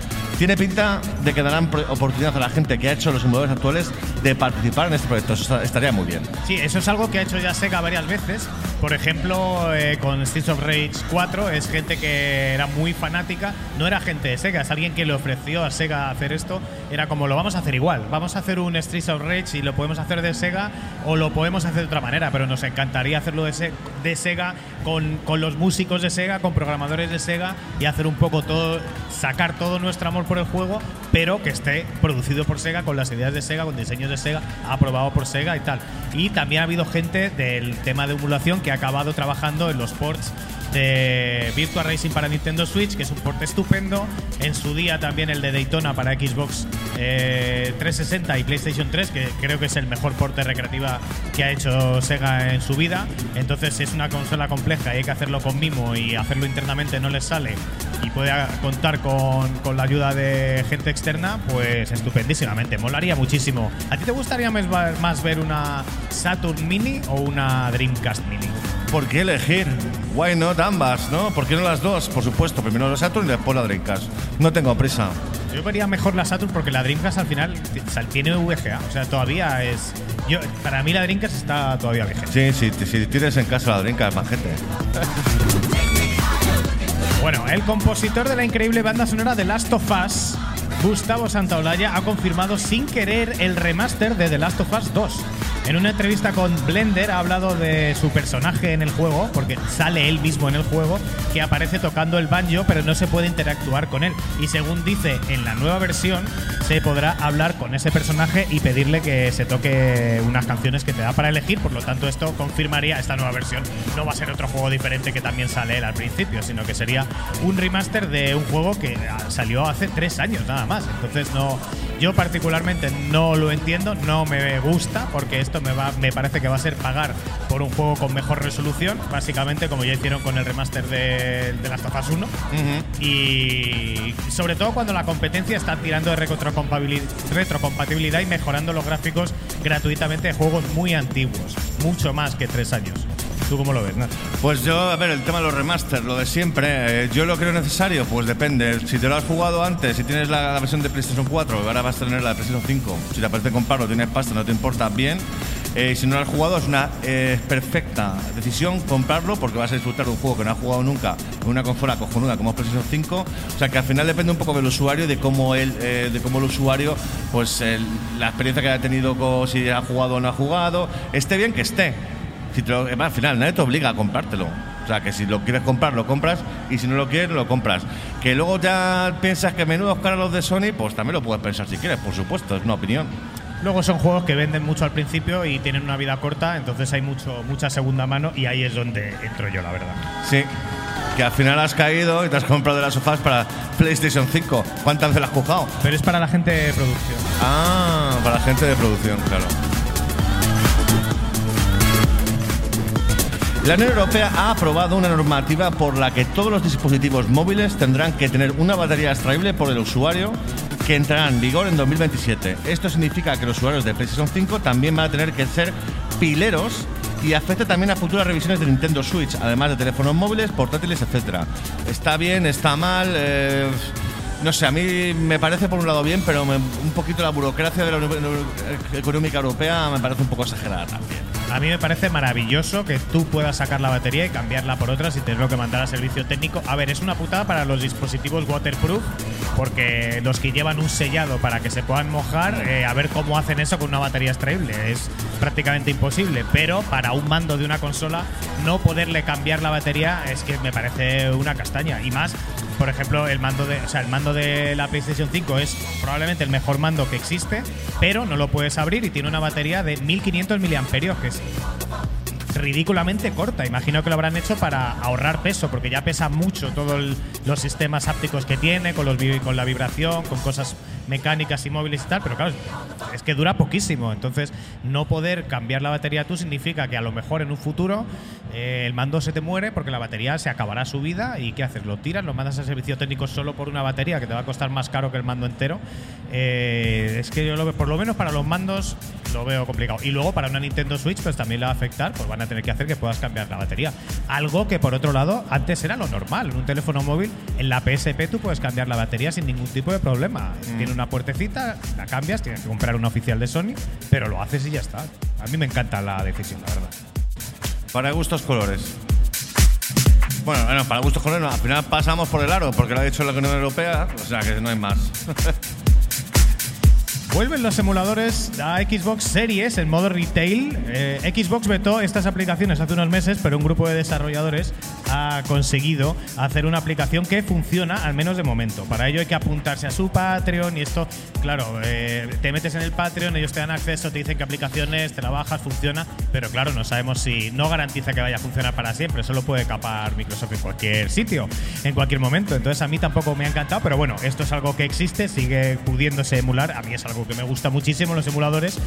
Tiene pinta de que darán oportunidad a la gente que ha hecho los emuladores actuales de participar en este proyecto. Eso estaría muy bien. Sí, eso es algo que ha hecho ya Sega varias veces. Por ejemplo, eh, con Streets of Rage 4 es gente que era muy fanática. No era gente de Sega, es alguien que le ofreció a Sega hacer esto. Era como lo vamos a hacer igual. Vamos a hacer un Streets of Rage y lo podemos hacer de Sega o lo podemos hacer de otra manera. Pero nos encantaría hacerlo de, de Sega con, con los músicos de Sega, con programadores de Sega y hacer un poco todo, sacar todo nuestro amor por el juego, pero que esté producido por Sega, con las ideas de Sega, con diseños de Sega, aprobado por Sega y tal. Y también ha habido gente del tema de emulación que ha acabado trabajando en los ports de Virtua Racing para Nintendo Switch, que es un port estupendo. En su día también el de Daytona para Xbox eh, 360 y PlayStation 3, que creo que es el mejor porte recreativa que ha hecho Sega en su vida. Entonces es una consola compleja y hay que hacerlo con mimo y hacerlo internamente no les sale y puede contar con, con la ayuda de gente externa, pues estupendísimamente. Molaría muchísimo. ¿A ti te gustaría más ver una Saturn Mini o una Dreamcast Mini? ¿Por qué elegir? Why not ambas, ¿no? ¿Por qué no las dos? Por supuesto, primero la Saturn y después la Dreamcast. No tengo prisa. Yo vería mejor la Saturn porque la Dreamcast al final tiene VGA. O sea, todavía es. Yo, para mí la Dreamcast está todavía vigente. Sí, sí, si tienes en casa la Dreamcast, majete. (laughs) Bueno, el compositor de la increíble banda sonora de Last of Us, Gustavo Santaolalla, ha confirmado sin querer el remaster de The Last of Us 2. En una entrevista con Blender ha hablado de su personaje en el juego, porque sale él mismo en el juego, que aparece tocando el banjo, pero no se puede interactuar con él. Y según dice en la nueva versión, se podrá hablar con ese personaje y pedirle que se toque unas canciones que te da para elegir. Por lo tanto, esto confirmaría esta nueva versión. No va a ser otro juego diferente que también sale él al principio, sino que sería un remaster de un juego que salió hace tres años nada más. Entonces, no, yo particularmente no lo entiendo, no me gusta, porque esto me, va, me parece que va a ser pagar por un juego con mejor resolución, básicamente como ya hicieron con el remaster de, of Us 1. Y sobre todo cuando la competencia está tirando de retrocompatibilidad y mejorando los gráficos gratuitamente de juegos muy antiguos, mucho más que tres años. ¿Tú cómo lo ves? Pues yo, a ver, el tema de los remasters, lo de siempre, eh, yo lo creo necesario, pues depende. Si te lo has jugado antes, si tienes la, versión de PlayStation 4, ahora vas a tener la de PlayStation 5. Si te apetece comprarlo, tienes pasta, no te importa, bien. Eh, si no lo has jugado, es una eh, perfecta decisión comprarlo porque vas a disfrutar de un juego que no has jugado nunca en una consola cojonuda como es PlayStation 5. O sea que al final depende un poco del usuario de cómo él, eh, de cómo el usuario, pues la experiencia que haya tenido, con, si ha jugado o no ha jugado, esté bien que esté. Si te lo- además, al final, nadie te obliga a comprártelo. O sea, que si lo quieres comprar, lo compras. Y si no lo quieres, lo compras. Que luego ya piensas que menudos caros los de Sony, pues también lo puedes pensar si quieres, por supuesto, es una opinión. Luego son juegos que venden mucho al principio y tienen una vida corta, entonces hay mucho, mucha segunda mano y ahí es donde entro yo, la verdad. Sí. Que al final has caído y te has comprado de las sofás para PlayStation 5. ¿Cuántas veces las has jugado? Pero es para la gente de producción. Ah, para la gente de producción, claro. La Unión Europea ha aprobado una normativa por la que todos los dispositivos móviles tendrán que tener una batería extraíble por el usuario que entrará en vigor en 2027. Esto significa que los usuarios de PlayStation 5 también van a tener que ser pileros y afecta también a futuras revisiones de Nintendo Switch, además de teléfonos móviles, portátiles, etc. Está bien, está mal. eh, no sé, a mí me parece por un lado bien, pero un poquito la burocracia de la Unión Económica Europea me parece un poco exagerada también. A mí me parece maravilloso que tú puedas sacar la batería y cambiarla por otra sin tenerlo que mandar a servicio técnico. A ver, es una putada para los dispositivos waterproof, porque los que llevan un sellado para que se puedan mojar, eh, a ver cómo hacen eso con una batería extraíble. Es prácticamente imposible. Pero para un mando de una consola, no poderle cambiar la batería es que me parece una castaña. Y más, por ejemplo, el mando de, o sea, el mando de la PlayStation 5 es probablemente el mejor mando que existe, pero no lo puedes abrir y tiene una batería de 1500 miliamperios, que es ridículamente corta. Imagino que lo habrán hecho para ahorrar peso, porque ya pesa mucho todos los sistemas ápticos que tiene, con, los, con la vibración, con cosas mecánicas y móviles y tal, pero claro, es que dura poquísimo. Entonces, no poder cambiar la batería tú significa que a lo mejor en un futuro eh, el mando se te muere porque la batería se acabará su vida y ¿qué haces? ¿Lo tiras? ¿Lo mandas a servicio técnico solo por una batería que te va a costar más caro que el mando entero? Eh, es que yo lo veo, por lo menos para los mandos lo veo complicado. Y luego para una Nintendo Switch pues también le va a afectar, pues van a tener que hacer que puedas cambiar la batería. Algo que por otro lado antes era lo normal. En un teléfono móvil, en la PSP tú puedes cambiar la batería sin ningún tipo de problema. Tiene una puertecita, la cambias, tienes que comprar una oficial de Sony, pero lo haces y ya está. A mí me encanta la decisión, la verdad. Para gustos colores. Bueno, bueno, para gustos colores no, al final pasamos por el aro, porque lo ha dicho la Unión Europea, o sea que no hay más. (laughs) Vuelven los emuladores a Xbox Series en modo retail. Eh, Xbox vetó estas aplicaciones hace unos meses, pero un grupo de desarrolladores ha conseguido hacer una aplicación que funciona, al menos de momento. Para ello hay que apuntarse a su Patreon y esto, claro, eh, te metes en el Patreon, ellos te dan acceso, te dicen qué aplicaciones, te la bajas, funciona, pero claro, no sabemos si no garantiza que vaya a funcionar para siempre, solo puede capar Microsoft en cualquier sitio, en cualquier momento. Entonces a mí tampoco me ha encantado, pero bueno, esto es algo que existe, sigue pudiéndose emular, a mí es algo que me gusta muchísimo los emuladores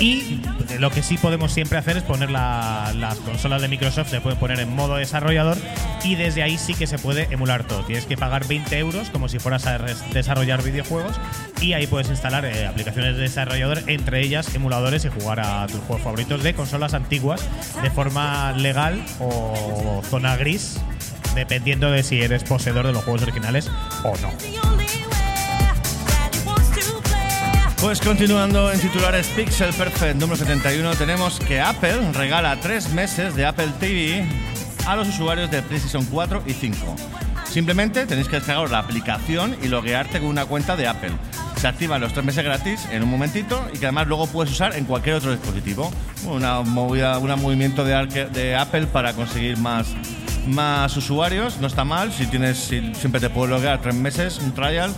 y lo que sí podemos siempre hacer es poner la- las consolas de Microsoft, se pueden poner en modo desarrollador y desde ahí sí que se puede emular todo. Tienes que pagar 20 euros como si fueras a desarrollar videojuegos y ahí puedes instalar eh, aplicaciones de desarrollador, entre ellas emuladores y jugar a tus juegos favoritos de consolas antiguas de forma legal o zona gris, dependiendo de si eres poseedor de los juegos originales o no. Pues continuando en titulares Pixel Perfect número 71, tenemos que Apple regala tres meses de Apple TV a los usuarios de PlayStation 4 y 5. Simplemente tenéis que descargar la aplicación y loguearte con una cuenta de Apple. Se activan los tres meses gratis en un momentito y que además luego puedes usar en cualquier otro dispositivo. Una movida, un movimiento de, de Apple para conseguir más, más usuarios. No está mal. Si tienes, si siempre te puedes loguear tres meses, un trial.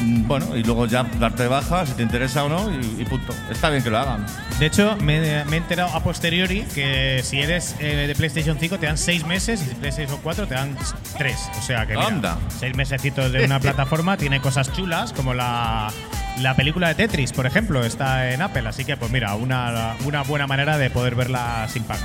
mm, Bueno, y luego ya darte de baja si te interesa o no y, y punto. Está bien que lo hagan. De hecho, me, me he enterado a posteriori que si eres eh, de PlayStation 5 te dan 6 meses y si PlayStation 4 te dan 3. O sea que mira, Anda. 6 mesecitos de una (laughs) plataforma tiene cosas chulas como la, la película de Tetris, por ejemplo, está en Apple. Así que, pues mira, una, una buena manera de poder verla sin pago.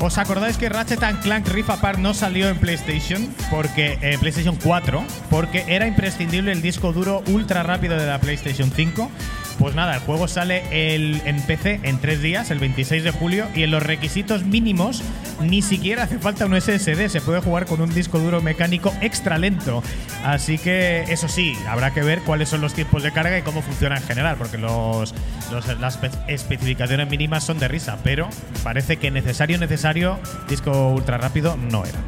¿Os acordáis que Ratchet and Clank Rift Apart no salió en PlayStation? Porque eh, PlayStation 4, porque era imprescindible el disco duro ultra rápido de la PlayStation 5. Pues nada, el juego sale en PC en tres días, el 26 de julio, y en los requisitos mínimos ni siquiera hace falta un SSD, se puede jugar con un disco duro mecánico extra lento. Así que eso sí, habrá que ver cuáles son los tiempos de carga y cómo funciona en general, porque las espe- especificaciones mínimas son de risa, pero parece que necesario, necesario, disco ultra rápido no era.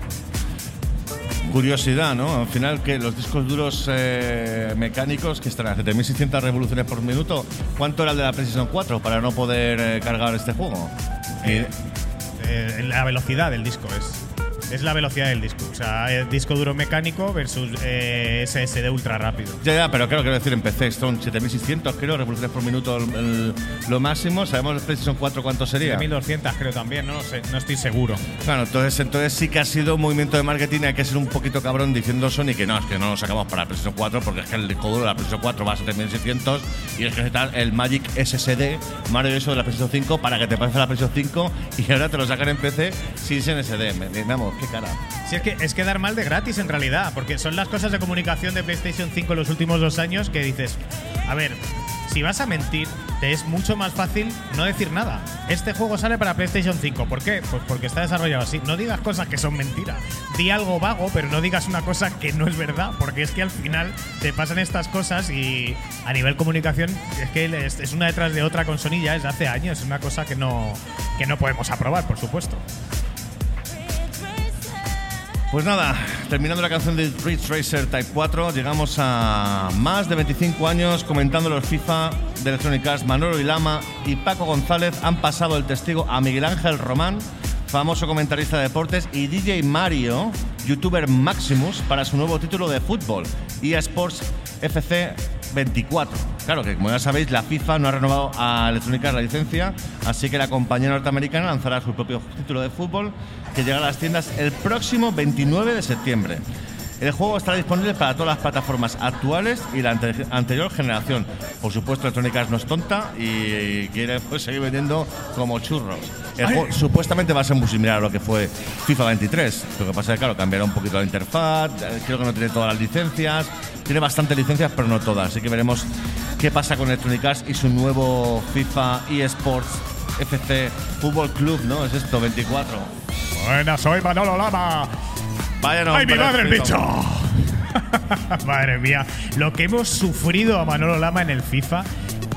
Curiosidad, ¿no? Al final, que los discos duros eh, mecánicos que están a 7600 revoluciones por minuto, ¿cuánto era el de la PlayStation 4 para no poder eh, cargar este juego? Eh, eh, la velocidad del disco es. Es la velocidad del disco. O sea, el disco duro mecánico versus eh, SSD ultra rápido. Ya, ya, pero claro, quiero decir, en PC son 7600, creo, revoluciones por minuto el- el- lo máximo. ¿Sabemos el PlayStation 4 cuánto sería? 1200 creo también, no lo sé, no estoy seguro. Claro, entonces, entonces sí que ha sido un movimiento de marketing. Hay que ser un poquito cabrón diciendo Sony que no, es que no lo sacamos para la PlayStation 4 porque es que el disco duro de la PlayStation 4 va a 7600 y es que necesitan el Magic SSD maravilloso de la PlayStation 5 para que te pase la PlayStation 5 y ahora te lo sacan en PC sin SSD. Vamos, Si es que es quedar mal de gratis en realidad, porque son las cosas de comunicación de PlayStation 5 en los últimos dos años que dices, a ver, si vas a mentir, te es mucho más fácil no decir nada. Este juego sale para PlayStation 5. ¿Por qué? Pues porque está desarrollado así. No digas cosas que son mentiras. Di algo vago, pero no digas una cosa que no es verdad, porque es que al final te pasan estas cosas y a nivel comunicación es que es, una detrás de otra con Sony ya desde hace años. Es una cosa que no, que no podemos aprobar, por supuesto. Pues nada, terminando la canción de Ridge Racer Type 4, llegamos a más de 25 años comentando los FIFA de Electronic Arts. Manolo y Lama y Paco González han pasado el testigo a Miguel Ángel Román, famoso comentarista de deportes, y DJ Mario, youtuber Maximus, para su nuevo título de fútbol, EA Sports FC 24. Claro que, como ya sabéis, la FIFA no ha renovado a Electronic la licencia, así que la compañía norteamericana lanzará su propio título de fútbol que llegará a las tiendas el próximo 29 de septiembre. El juego estará disponible para todas las plataformas actuales y la ante- anterior generación. Por supuesto, Electronic Arts no es tonta y quiere pues, seguir vendiendo como churros. El juego supuestamente va a ser muy similar a lo que fue FIFA 23. Lo que pasa es que, claro, cambiará un poquito la interfaz. Creo que no tiene todas las licencias. Tiene bastantes licencias, pero no todas. Así que veremos qué pasa con Electronic Arts y su nuevo FIFA eSports FC Fútbol Club, ¿no? Es esto, 24. Buenas, soy Manolo Lama. Vaya nombre, ¡Ay, mi madre, el bicho! (laughs) Madre mía, lo que hemos sufrido a Manolo Lama en el FIFA.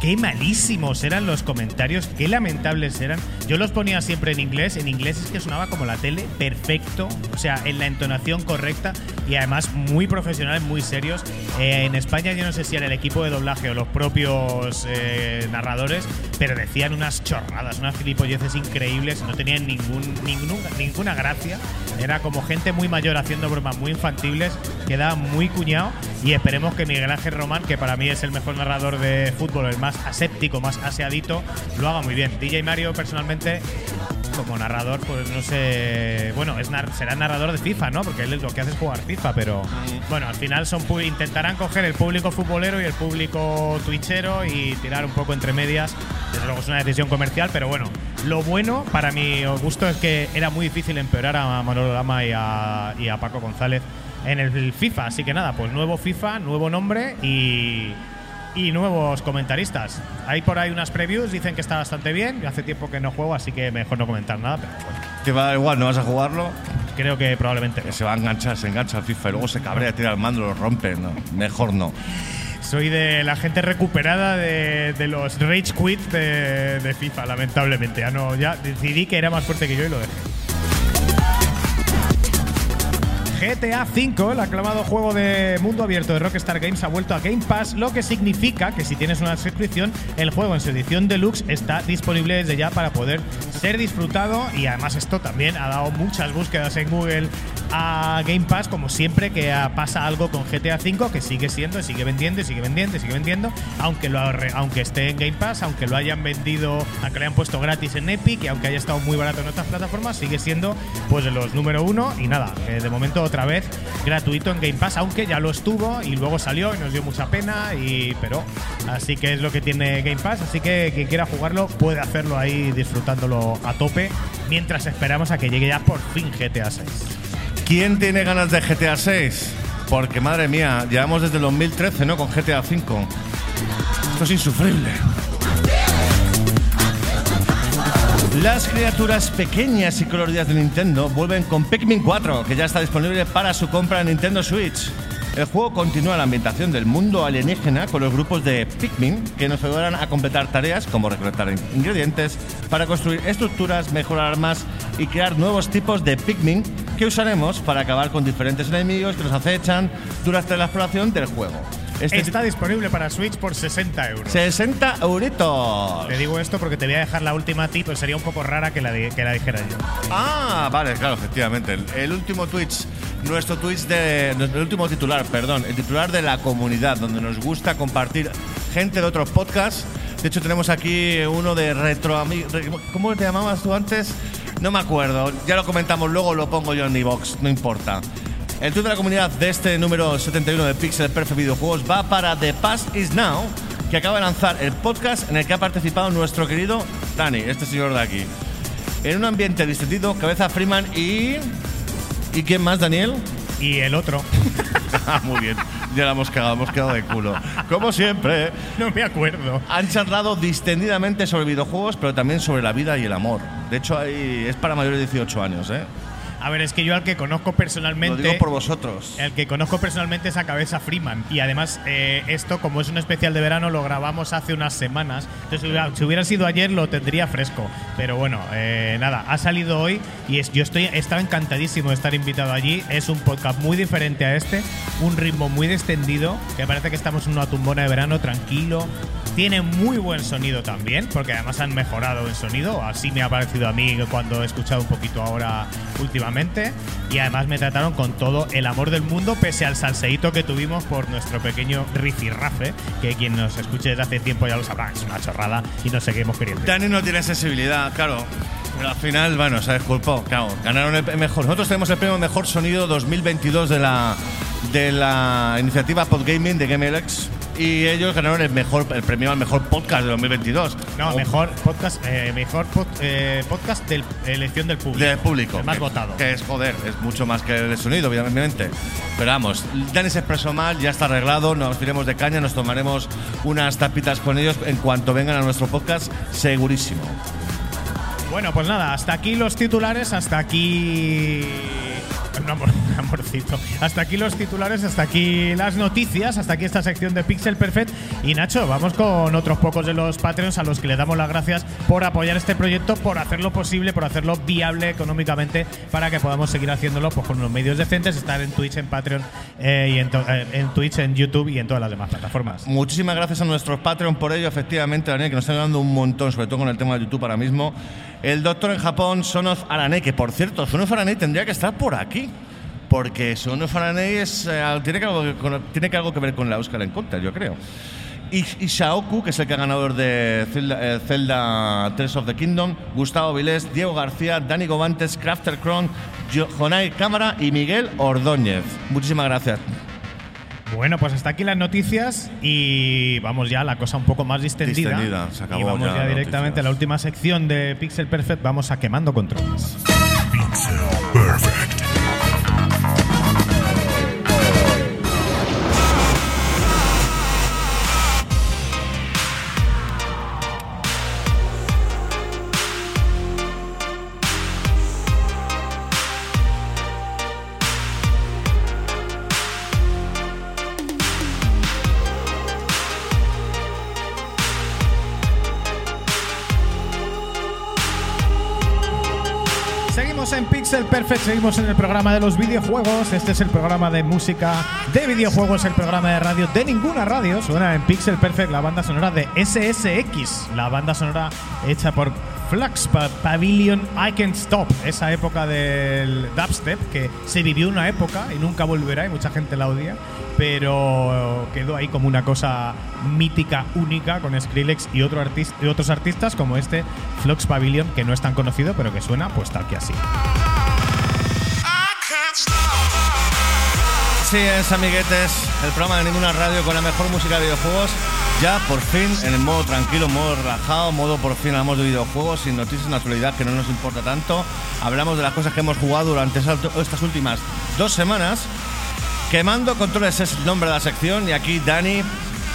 Qué malísimos eran los comentarios, qué lamentables eran. Yo los ponía siempre en inglés, en inglés es que sonaba como la tele, perfecto, o sea, en la entonación correcta y además muy profesionales, muy serios. Eh, en España yo no sé si era el equipo de doblaje o los propios eh, narradores, pero decían unas chorradas, unas gilipolleces increíbles, no tenían ningún, ningún- ninguna gracia. Era como gente muy mayor haciendo bromas muy infantiles, quedaba muy cuñado y esperemos que Miguel Ángel Román, que para mí es el mejor narrador de fútbol, el más aséptico, más aseadito, lo haga muy bien. DJ Mario personalmente como narrador, pues no sé. Bueno, es nar- será narrador de FIFA, ¿no? Porque él lo que hace es jugar FIFA, pero bueno, al final son intentarán coger el público futbolero y el público twitchero y tirar un poco entre medias. Desde luego es una decisión comercial, pero bueno, lo bueno para mi gusto es que era muy difícil empeorar a Manolo Lama y a, y a Paco González en el FIFA. Así que nada, pues nuevo FIFA, nuevo nombre y y nuevos comentaristas. Hay por ahí unas previews, dicen que está bastante bien. Hace tiempo que no juego, así que mejor no comentar nada, pero bueno, Te va a dar igual, no vas a jugarlo. creo que probablemente Que se va a enganchar, se engancha al FIFA y luego se cabrea, tira el mando, lo rompe. No, mejor no. Soy de la gente recuperada de, de los rage quits de, de FIFA, lamentablemente. Ya no, ya decidí que era más fuerte que yo y lo dejé. GTA V, el aclamado juego de mundo abierto de Rockstar Games, ha vuelto a Game Pass, lo que significa que si tienes una suscripción, el juego en su edición deluxe está disponible desde ya para poder ser disfrutado y además esto también ha dado muchas búsquedas en Google a Game Pass, como siempre que pasa algo con GTA V, que sigue siendo, sigue vendiendo, sigue vendiendo, sigue vendiendo, aunque esté en Game Pass, aunque lo hayan vendido, aunque lo hayan puesto gratis en Epic y aunque haya estado muy barato en otras plataformas, sigue siendo pues de los número uno y nada, eh, de momento otra vez gratuito en Game Pass, aunque ya lo estuvo y luego salió y nos dio mucha pena, y pero así que es lo que tiene Game Pass, así que quien quiera jugarlo puede hacerlo ahí disfrutándolo a tope mientras esperamos a que llegue ya por fin GTA 6. ¿Quién tiene ganas de GTA 6? Porque madre mía, llevamos desde el 2013, ¿no? Con GTA 5. Esto es insufrible. Las criaturas pequeñas y coloridas de Nintendo vuelven con Pikmin 4, que ya está disponible para su compra en Nintendo Switch. El juego continúa la ambientación del mundo alienígena con los grupos de Pikmin que nos ayudarán a completar tareas como recolectar in- ingredientes para construir estructuras, mejorar armas y crear nuevos tipos de Pikmin que usaremos para acabar con diferentes enemigos que nos acechan durante la exploración del juego. Este Está disponible para Switch por 60 euros. 60 euritos. Te digo esto porque te voy a dejar la última tip, pues sería un poco rara que la, que la dijera yo. Ah, vale, claro, efectivamente. El, el último Twitch, nuestro Twitch de. El último titular, perdón, el titular de la comunidad, donde nos gusta compartir gente de otros podcasts. De hecho, tenemos aquí uno de retro. ¿Cómo te llamabas tú antes? No me acuerdo. Ya lo comentamos luego, lo pongo yo en iVox, no importa. El tweet de la comunidad de este número 71 de Pixel Perfect Videojuegos va para The Past Is Now, que acaba de lanzar el podcast en el que ha participado nuestro querido Dani, este señor de aquí. En un ambiente distendido, Cabeza Freeman y. ¿Y quién más, Daniel? Y el otro, (laughs) Ah, muy bien. Ya la hemos cagado, hemos quedado de culo. Como siempre, no me acuerdo. han charlado distendidamente sobre videojuegos, pero también sobre la vida y el amor. De hecho, hay, es para mayores de 18 años, ¿eh? A ver, es que yo al que conozco Lo personalmente. digo por vosotros. El que conozco personalmente es a Cabeza Freeman. Y además, eh, esto, como es un especial de verano, lo grabamos hace unas semanas. Entonces, si hubiera, si hubiera sido ayer, lo tendría fresco. Pero bueno, eh, nada, ha salido hoy y es, yo estoy, estaba encantadísimo de estar invitado allí. Es un podcast muy diferente a este. Un ritmo muy descendido, que parece que estamos en una tumbona de verano tranquilo. Tiene muy buen sonido también, porque además han mejorado el sonido, así me ha parecido a mí cuando he escuchado un poquito ahora últimamente. Y además me trataron con todo el amor del mundo, pese al salseíto que tuvimos por nuestro pequeño rifirrafe, que quien nos escuche desde hace tiempo ya lo sabrá, es una chorrada y no seguimos queriendo. Dani no tiene sensibilidad, claro. Pero al final, bueno, se disculpó, claro. Ganaron el mejor. Nosotros tenemos el premio Mejor Sonido 2022 de la, de la iniciativa Podgaming de GameLX. Y ellos ganaron el mejor el premio al mejor podcast de 2022. No, O- mejor podcast, eh, mejor pod- eh, podcast de elección del público. Del público. El más que- votado. Que es, joder, es mucho más que el sonido, obviamente. Pero vamos, Dani se expresó mal, ya está arreglado, nos iremos de caña, nos tomaremos unas tapitas con ellos en cuanto vengan a nuestro podcast, segurísimo. Bueno, pues nada, hasta aquí los titulares, hasta aquí. Amor- un Hasta aquí los titulares, hasta aquí las noticias, hasta aquí esta sección de Pixel Perfect. Y Nacho, vamos con otros pocos de los Patreons a los que le damos las gracias por apoyar este proyecto, por hacerlo posible, por hacerlo viable económicamente para que podamos seguir haciéndolo pues, con unos medios decentes, estar en Twitch, en Patreon eh, y en, eh, en Twitch, en YouTube y en todas las demás plataformas. Muchísimas gracias a nuestros Patreon por ello, efectivamente, Daniel, que nos están dando un montón, sobre todo con el tema de YouTube ahora mismo. El doctor en Japón, Son of Aranei, que por cierto, Son of Aranei tendría que estar por aquí. Porque Son of Aranei es, eh, tiene, que algo con- tiene que algo que ver con la Euskal Encounter, yo creo. Y, y Shaoku, que es el que ganador de Zelda, eh, Zelda Tears of the Kingdom, Gustavo Vilés, Diego García, Dani Govantes, Crafter Cron, Jo- Jonai Cámara y Miguel Ordóñez. Muchísimas gracias. Bueno, pues hasta aquí las noticias y vamos ya a la cosa un poco más distendida. Distendida, se acabó y vamos ya directamente a la última sección de Pixel Perfect. Vamos a quemando controles. Seguimos Perfect, seguimos en el programa de los videojuegos. Este es el programa de música de videojuegos, el programa de radio de ninguna radio. Suena en Pixel Perfect la banda sonora de SSX, la banda sonora hecha por Flux Pa- Pavilion I Can't Stop. Esa época del dubstep que se vivió una época y nunca volverá y mucha gente la odia, pero quedó ahí como una cosa mítica, única con Skrillex y, otro artis- y otros artistas como este Flux Pavilion que no es tan conocido pero que suena pues tal que así. Sí, es amiguetes, el programa de ninguna radio con la mejor música de videojuegos. Ya por fin en el modo tranquilo, modo relajado, modo por fin hablamos de videojuegos sin noticias en actualidad que no nos importa tanto. Hablamos de las cosas que hemos jugado durante estas últimas dos semanas. Quemando controles es el nombre de la sección y aquí Dani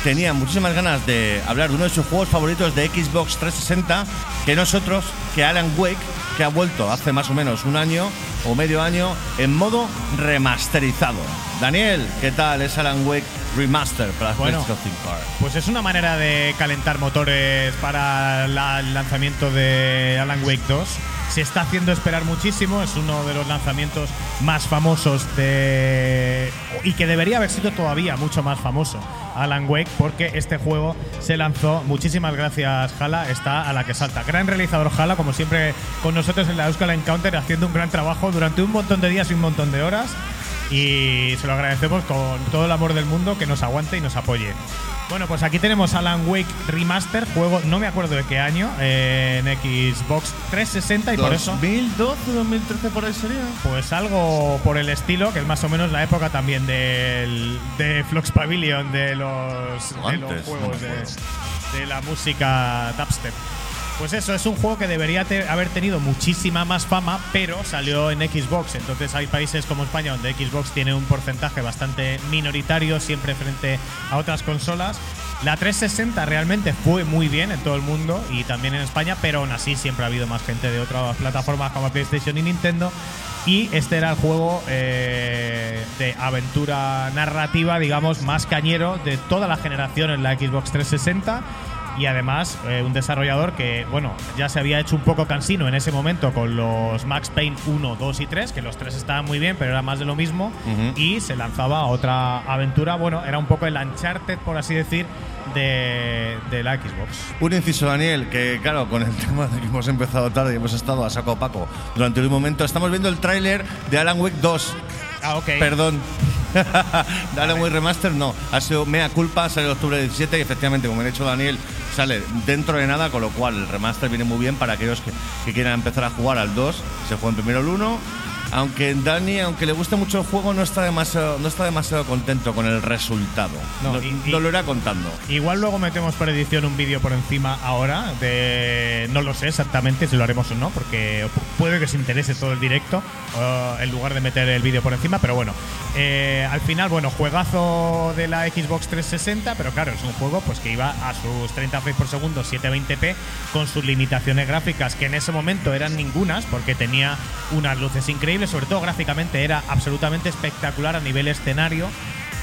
tenía muchísimas ganas de hablar de uno de sus juegos favoritos de Xbox 360 que nosotros, que Alan Wake, que ha vuelto hace más o menos un año o medio año en modo remasterizado. Daniel, ¿qué tal? Es Alan Wake Remaster para Bueno. PlayStation 5. Pues es una manera de calentar motores para la- el lanzamiento de Alan Wake 2. Se está haciendo esperar muchísimo, es uno de los lanzamientos más famosos de. y que debería haber sido todavía mucho más famoso. Alan Wake, porque este juego se lanzó. Muchísimas gracias, Jala. Está a la que salta. Gran realizador Jala, como siempre, con nosotros en la Euskal Encounter, haciendo un gran trabajo durante un montón de días y un montón de horas y se lo agradecemos con todo el amor del mundo que nos aguante y nos apoye. Bueno, pues aquí tenemos Alan Wake Remaster, juego no me acuerdo de qué año, eh, en Xbox 360 y por eso 2012, 2013 por ahí sería. pues algo por el estilo, que es más o menos la época también del, de Flux Pavilion, de los, de juegos de, de la música dubstep. Pues eso, es un juego que debería haber tenido muchísima más fama, pero salió en Xbox. Entonces hay países como España donde Xbox tiene un porcentaje bastante minoritario siempre frente a otras consolas. La 360 realmente fue muy bien en todo el mundo y también en España, pero aún así siempre ha habido más gente de otras plataformas como PlayStation y Nintendo. Y este era el juego eh, de aventura narrativa, digamos, más cañero de toda la generación en la Xbox 360. Y además eh, un desarrollador que, bueno, ya se había hecho un poco cansino en ese momento con los Max Payne 1, 2 y 3, que los tres estaban muy bien, pero era más de lo mismo, y se lanzaba a otra aventura, bueno, era un poco el Uncharted, por así decir, de, de la Xbox. Un inciso, Daniel, que claro, con el (laughs) tema de que hemos empezado tarde y hemos estado a saco paco durante un momento, estamos viendo el tráiler de Alan Wake 2. Ah, ok. Perdón. (laughs) Alan Wake Remaster no, ha sido mea culpa, sale octubre 17 y efectivamente, como ha dicho Daniel, sale dentro de nada, con lo cual el remaster viene muy bien para aquellos que, que quieran empezar a jugar al 2, se jueguen primero el 1. Aunque Dani, aunque le guste mucho el juego, no está demasiado, no está demasiado contento con el resultado. No, y- lo irá contando. Igual luego metemos por edición un vídeo por encima ahora de no lo sé exactamente si lo haremos o no porque pu- puede que se interese todo el directo en lugar de meter el vídeo por encima pero bueno eh, al final bueno juegazo de la Xbox 360 pero claro es un juego pues que iba a sus 30 frames por segundo 720p con sus limitaciones gráficas que en ese momento eran ningunas porque tenía unas luces increíbles sobre todo gráficamente era absolutamente espectacular a nivel escenario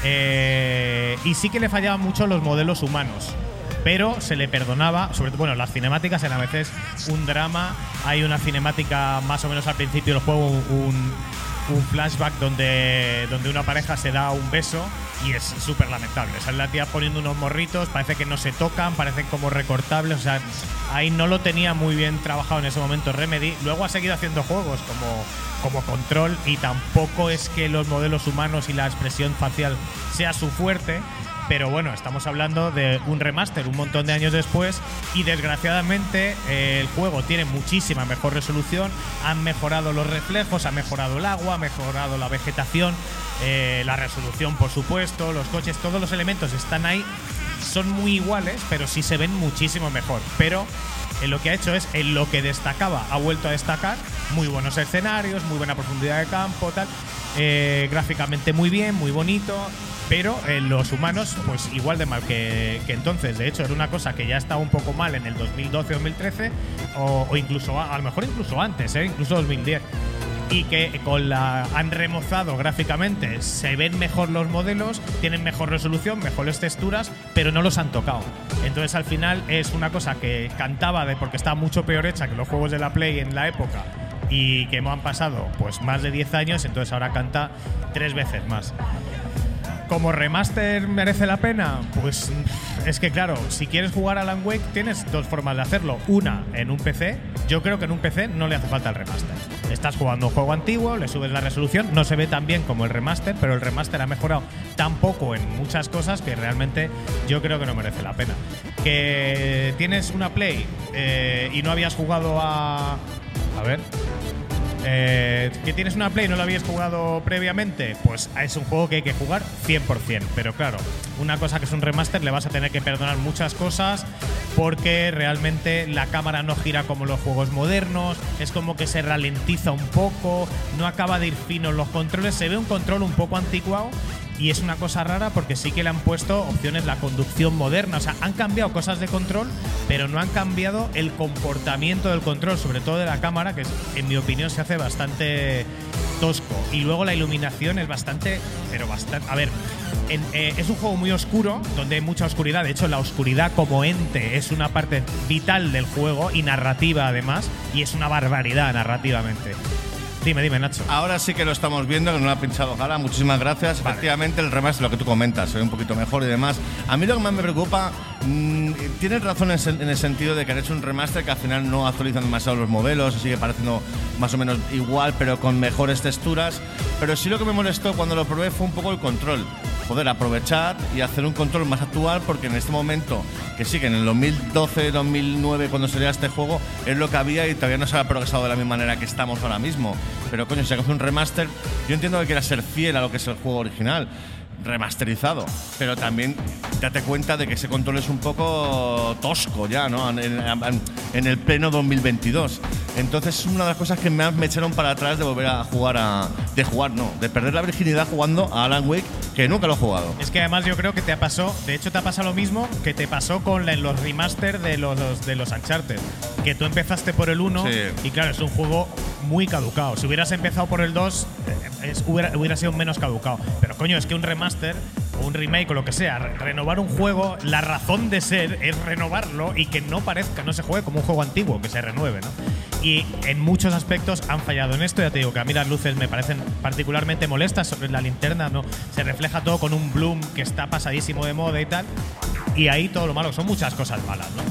eh, y sí que le fallaban mucho los modelos humanos. Pero se le perdonaba, sobre todo, bueno, las cinemáticas eran a veces un drama. Hay una cinemática más o menos al principio del juego, un, un flashback donde, donde una pareja se da un beso y es súper lamentable. Sale la tía poniendo unos morritos, parece que no se tocan, parecen como recortables. O sea, ahí no lo tenía muy bien trabajado en ese momento Remedy. Luego ha seguido haciendo juegos como, como Control y tampoco es que los modelos humanos y la expresión facial sea su fuerte. Pero bueno, estamos hablando de un remaster un montón de años después y desgraciadamente eh, el juego tiene muchísima mejor resolución, han mejorado los reflejos, ha mejorado el agua, ha mejorado la vegetación, eh, la resolución por supuesto, los coches, todos los elementos están ahí, son muy iguales, pero sí se ven muchísimo mejor. Pero en lo que ha hecho es, en lo que destacaba, ha vuelto a destacar, muy buenos escenarios, muy buena profundidad de campo, tal, eh, gráficamente muy bien, muy bonito, pero en los humanos, pues igual de mal que, que entonces. De hecho, era una cosa que ya estaba un poco mal en el 2012-2013, o, o incluso, a, a lo mejor incluso antes, ¿eh? incluso 2010 y que con la han remozado gráficamente, se ven mejor los modelos, tienen mejor resolución, mejores texturas, pero no los han tocado. Entonces al final es una cosa que cantaba de porque está mucho peor hecha que los juegos de la Play en la época y que han pasado pues más de 10 años, entonces ahora canta tres veces más. ¿Como remaster merece la pena? Pues es que claro, si quieres jugar a Alan Wake tienes dos formas de hacerlo. Una, en un PC. Yo creo que en un PC no le hace falta el remaster. Estás jugando un juego antiguo, le subes la resolución, no se ve tan bien como el remaster, pero el remaster ha mejorado tan poco en muchas cosas que realmente yo creo que no merece la pena. Que tienes una Play eh, y no habías jugado a... A ver, eh, que tienes una Play y no lo habías jugado previamente, pues es un juego que hay que jugar 100%. Pero claro, una cosa que es un remaster le vas a tener que perdonar muchas cosas porque realmente la cámara no gira como los juegos modernos, es como que se ralentiza un poco, no acaba de ir fino los controles, se ve un control un poco anticuado y es una cosa rara porque sí que le han puesto opciones la conducción moderna. O sea, han cambiado cosas de control, pero no han cambiado el comportamiento del control, sobre todo de la cámara, que en mi opinión se hace bastante tosco. Y luego la iluminación es bastante, pero bastante. A ver, en- eh, es un juego muy oscuro, donde hay mucha oscuridad. De hecho, la oscuridad como ente es una parte vital del juego y narrativa además, y es una barbaridad narrativamente. Dime, dime, Nacho. Ahora sí que lo estamos viendo, que no lo ha pinchado Gala. Muchísimas gracias. Vale. Efectivamente, el remaster, lo que tú comentas, ve un poquito mejor y demás. A mí lo que más me preocupa, mm, tienes razón en, el sentido de que han hecho un remaster que al final no actualizan demasiado los modelos, sigue pareciendo más o menos igual, pero con mejores texturas. Pero sí lo que me molestó cuando lo probé fue un poco el control. Poder aprovechar y hacer un control más actual, porque en este momento, que sí, que en el 2012, 2009, cuando salió este juego, es lo que había y todavía no se ha progresado de la misma manera que estamos ahora mismo. Pero coño, si haces un remaster, yo entiendo que quieras ser fiel a lo que es el juego original, remasterizado, pero también date cuenta de que ese control es un poco tosco ya, ¿no? En, en- en el pleno 2022. Entonces es una de las cosas que más me echaron para atrás de volver a jugar a. de jugar, no, de perder la virginidad jugando a Alan Wake, que nunca lo he jugado. Es que además yo creo que te pasó, de hecho te ha pasado lo mismo que te pasó con la- los remaster de los, de los Uncharted. Que tú empezaste por el 1 Sí. y claro, es un juego muy caducado. Si hubieras empezado por el 2, eh, es- hubiera, hubiera sido menos caducado. Pero coño, es que un remaster o un remake o lo que sea, re- renovar un juego, la razón de ser es renovarlo y que no parezca, no se juegue como un juego antiguo, que se renueve, ¿no? Y en muchos aspectos han fallado en esto. Ya te digo que a mí las luces me parecen particularmente molestas sobre la linterna, ¿no? Se refleja todo con un bloom que está pasadísimo de moda y tal. Y ahí todo lo malo, son muchas cosas malas, ¿no?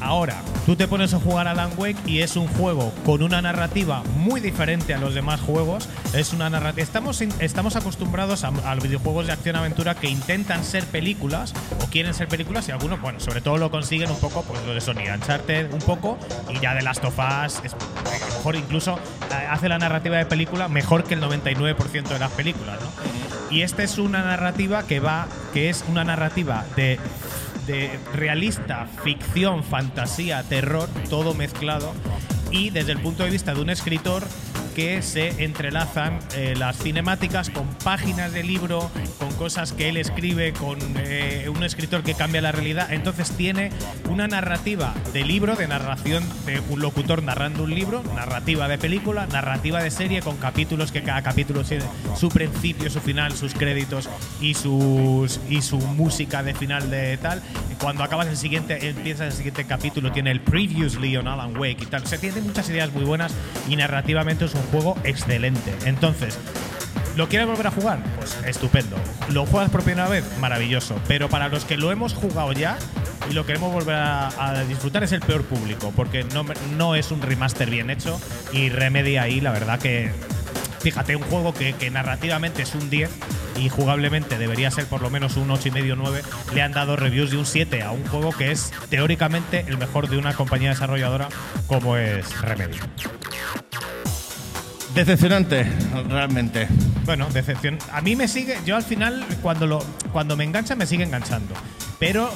Ahora, tú te pones a jugar a Alan Wake y es un juego con una narrativa muy diferente a los demás juegos. Es una narrativa. Estamos, estamos acostumbrados a, a los videojuegos de acción-aventura que intentan ser películas o quieren ser películas y algunos, bueno, sobre todo lo consiguen un poco, pues lo de Sony, Uncharted un poco y ya de Last of Us, es, a lo mejor incluso eh, hace la narrativa de película mejor que el 99% de las películas, ¿no? Y esta es una narrativa que va, que es una narrativa de de realista, ficción, fantasía, terror, todo mezclado. Y desde el punto de vista de un escritor que se entrelazan eh, las cinemáticas con páginas de libro, con cosas que él escribe, con eh, un escritor que cambia la realidad. Entonces tiene una narrativa de libro, de narración de un locutor narrando un libro, narrativa de película, narrativa de serie con capítulos que cada capítulo tiene su principio, su final, sus créditos y sus y su música de final de tal. Cuando acabas el siguiente, empieza el siguiente capítulo, tiene el previously on Alan Wake y tal. O sea, tiene muchas ideas muy buenas y narrativamente es un juego excelente. Entonces, ¿Lo quieres volver a jugar? Pues estupendo. ¿Lo juegas por primera vez? Maravilloso. Pero para los que lo hemos jugado ya y lo queremos volver a, disfrutar es el peor público, porque no, no es un remaster bien hecho y Remedy ahí, la verdad que. Fíjate, un juego que, que narrativamente es un 10 y jugablemente debería ser por lo menos un 8,5 9, le han dado reviews de un 7 a un juego que es teóricamente el mejor de una compañía desarrolladora como es Remedy. Decepcionante, realmente. Bueno, decepción. A mí me sigue, yo al final cuando lo cuando me engancha me sigue enganchando, pero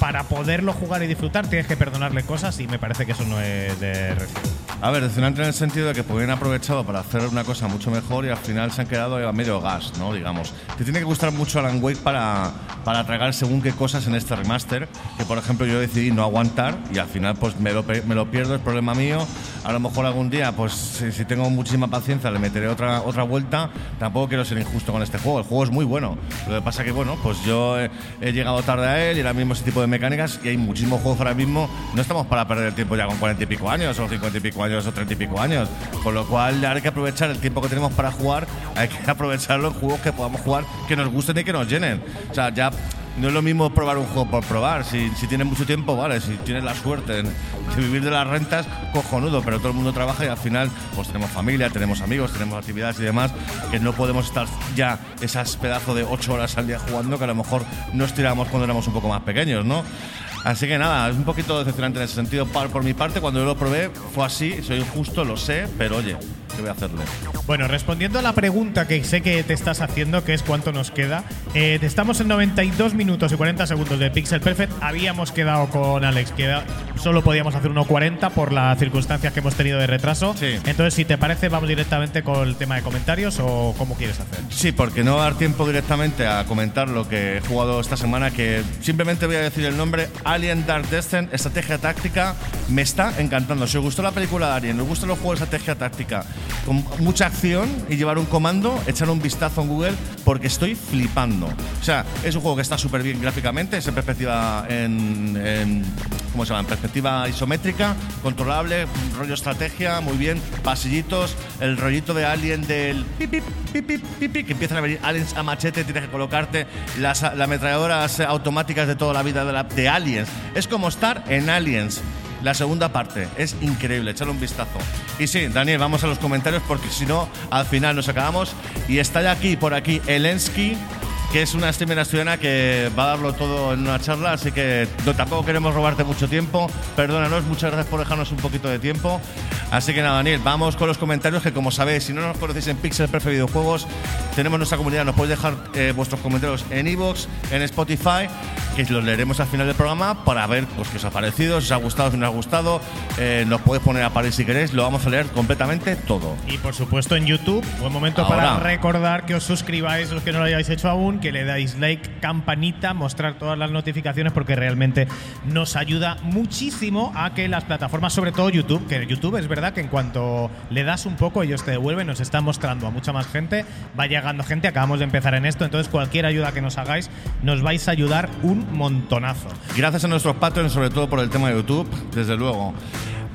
para poderlo jugar y disfrutar tienes que perdonarle cosas y me parece que eso no es de recibo. A ver, decepcionante en el sentido de que podrían aprovechado para hacer una cosa mucho mejor y al final se han quedado a medio gas, ¿no? Digamos. Te tiene que gustar mucho Alan Wake para, para tragar según qué cosas en este remaster, que por ejemplo yo decidí no aguantar y al final pues me lo, me lo pierdo, es problema mío. A lo mejor algún día, pues si, si tengo muchísima paciencia, le meteré otra, otra vuelta. Tampoco quiero ser injusto con este juego, el juego es muy bueno. Lo que pasa que, bueno, pues yo he, he llegado tarde a él y ahora mismo ese tipo de mecánicas y hay muchísimos juegos ahora mismo. No estamos para perder el tiempo ya con 40 y pico años, o 50 y pico años, o 30 y pico años. Con lo cual, hay que aprovechar el tiempo que tenemos para jugar, hay que (laughs) aprovecharlo en juegos que podamos jugar que nos gusten y que nos llenen. O sea, ya no es lo mismo probar un juego por probar. Si, si tienes mucho tiempo, vale. Si tienes la suerte de vivir de las rentas, cojonudo. Pero todo el mundo trabaja y al final, pues tenemos familia, tenemos amigos, tenemos actividades y demás, que no podemos estar ya esas pedazos de ocho horas al día jugando que a lo mejor nos tiramos cuando éramos un poco más pequeños, ¿no? Así que nada, es un poquito decepcionante en ese sentido. Por, mi parte, cuando yo lo probé, fue así. Soy injusto, lo sé, pero oye, ¿qué voy a hacerle? Bueno, respondiendo a la pregunta que sé que te estás haciendo, que es cuánto nos queda, eh, estamos en 92 minutos y 40 segundos de Pixel Perfect. Habíamos quedado con Alex que solo podíamos hacer 1.40 por las circunstancias que hemos tenido de retraso. Sí. Entonces, si te parece, vamos directamente con el tema de comentarios o cómo quieres hacer. Sí, porque no va a dar tiempo directamente a comentar lo que he jugado esta semana, que simplemente voy a decir el nombre Alien Dark Descent, estrategia táctica, me está encantando. Si os gustó la película de Alien, os gustan los juegos de estrategia táctica, con mucha acción y llevar un comando, echar un vistazo en Google, porque estoy flipando. O sea, es un juego que está súper bien gráficamente, es en perspectiva en, ¿cómo se llama? En perspectiva isométrica, controlable, rollo estrategia, muy bien, pasillitos, el rollito de Alien del pip, pip, pip, pip, que empiezan a venir aliens a machete, tienes que colocarte las, las ametralladoras automáticas de toda la vida de Aliens. Es como estar en Aliens. La segunda parte es increíble, echarle un vistazo. Y sí, Daniel, vamos a los comentarios porque si no, al final nos acabamos. Y está ya aquí, por aquí, Elensky, que es una streamer asturiana que va a darlo todo en una charla, así que no, tampoco queremos robarte mucho tiempo. Perdónanos, muchas gracias por dejarnos un poquito de tiempo. Así que nada, Daniel, vamos con los comentarios que como sabéis, si no nos conocéis en Pixel Perfect Videojuegos, tenemos nuestra comunidad, nos podéis dejar eh, vuestros comentarios en iVoox, en Spotify que los leeremos al final del programa para ver pues, qué os ha parecido, si os ha gustado, si no os ha gustado. Eh, nos podéis poner a parir si queréis, lo vamos a leer completamente todo. Y por supuesto en YouTube, buen momento Ahora. para recordar que os suscribáis, los que no lo hayáis hecho aún, que le dais like, campanita, mostrar todas las notificaciones porque realmente nos ayuda muchísimo a que las plataformas, sobre todo YouTube, que YouTube es verdad que en cuanto le das un poco ellos te devuelven, nos están mostrando a mucha más gente, va llegando gente, acabamos de empezar en esto, entonces cualquier ayuda que nos hagáis nos vais a ayudar un montonazo. Gracias a nuestros patrons, sobre todo por el tema de YouTube, desde luego.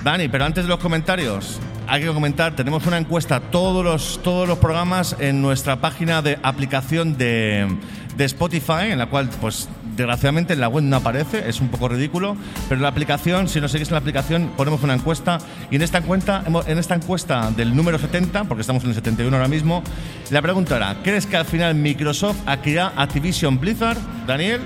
Dani, pero antes de los comentarios, hay que comentar, tenemos una encuesta todos los, todos los programas en nuestra página de aplicación de, de Spotify, en la cual, pues, desgraciadamente en la web no aparece, es un poco ridículo, pero en la aplicación, si nos seguís en la aplicación, ponemos una encuesta y en esta encuesta, en esta encuesta del número 70, porque estamos en el 71 ahora mismo, la pregunta era, ¿crees que al final Microsoft adquirirá Activision Blizzard? Daniel,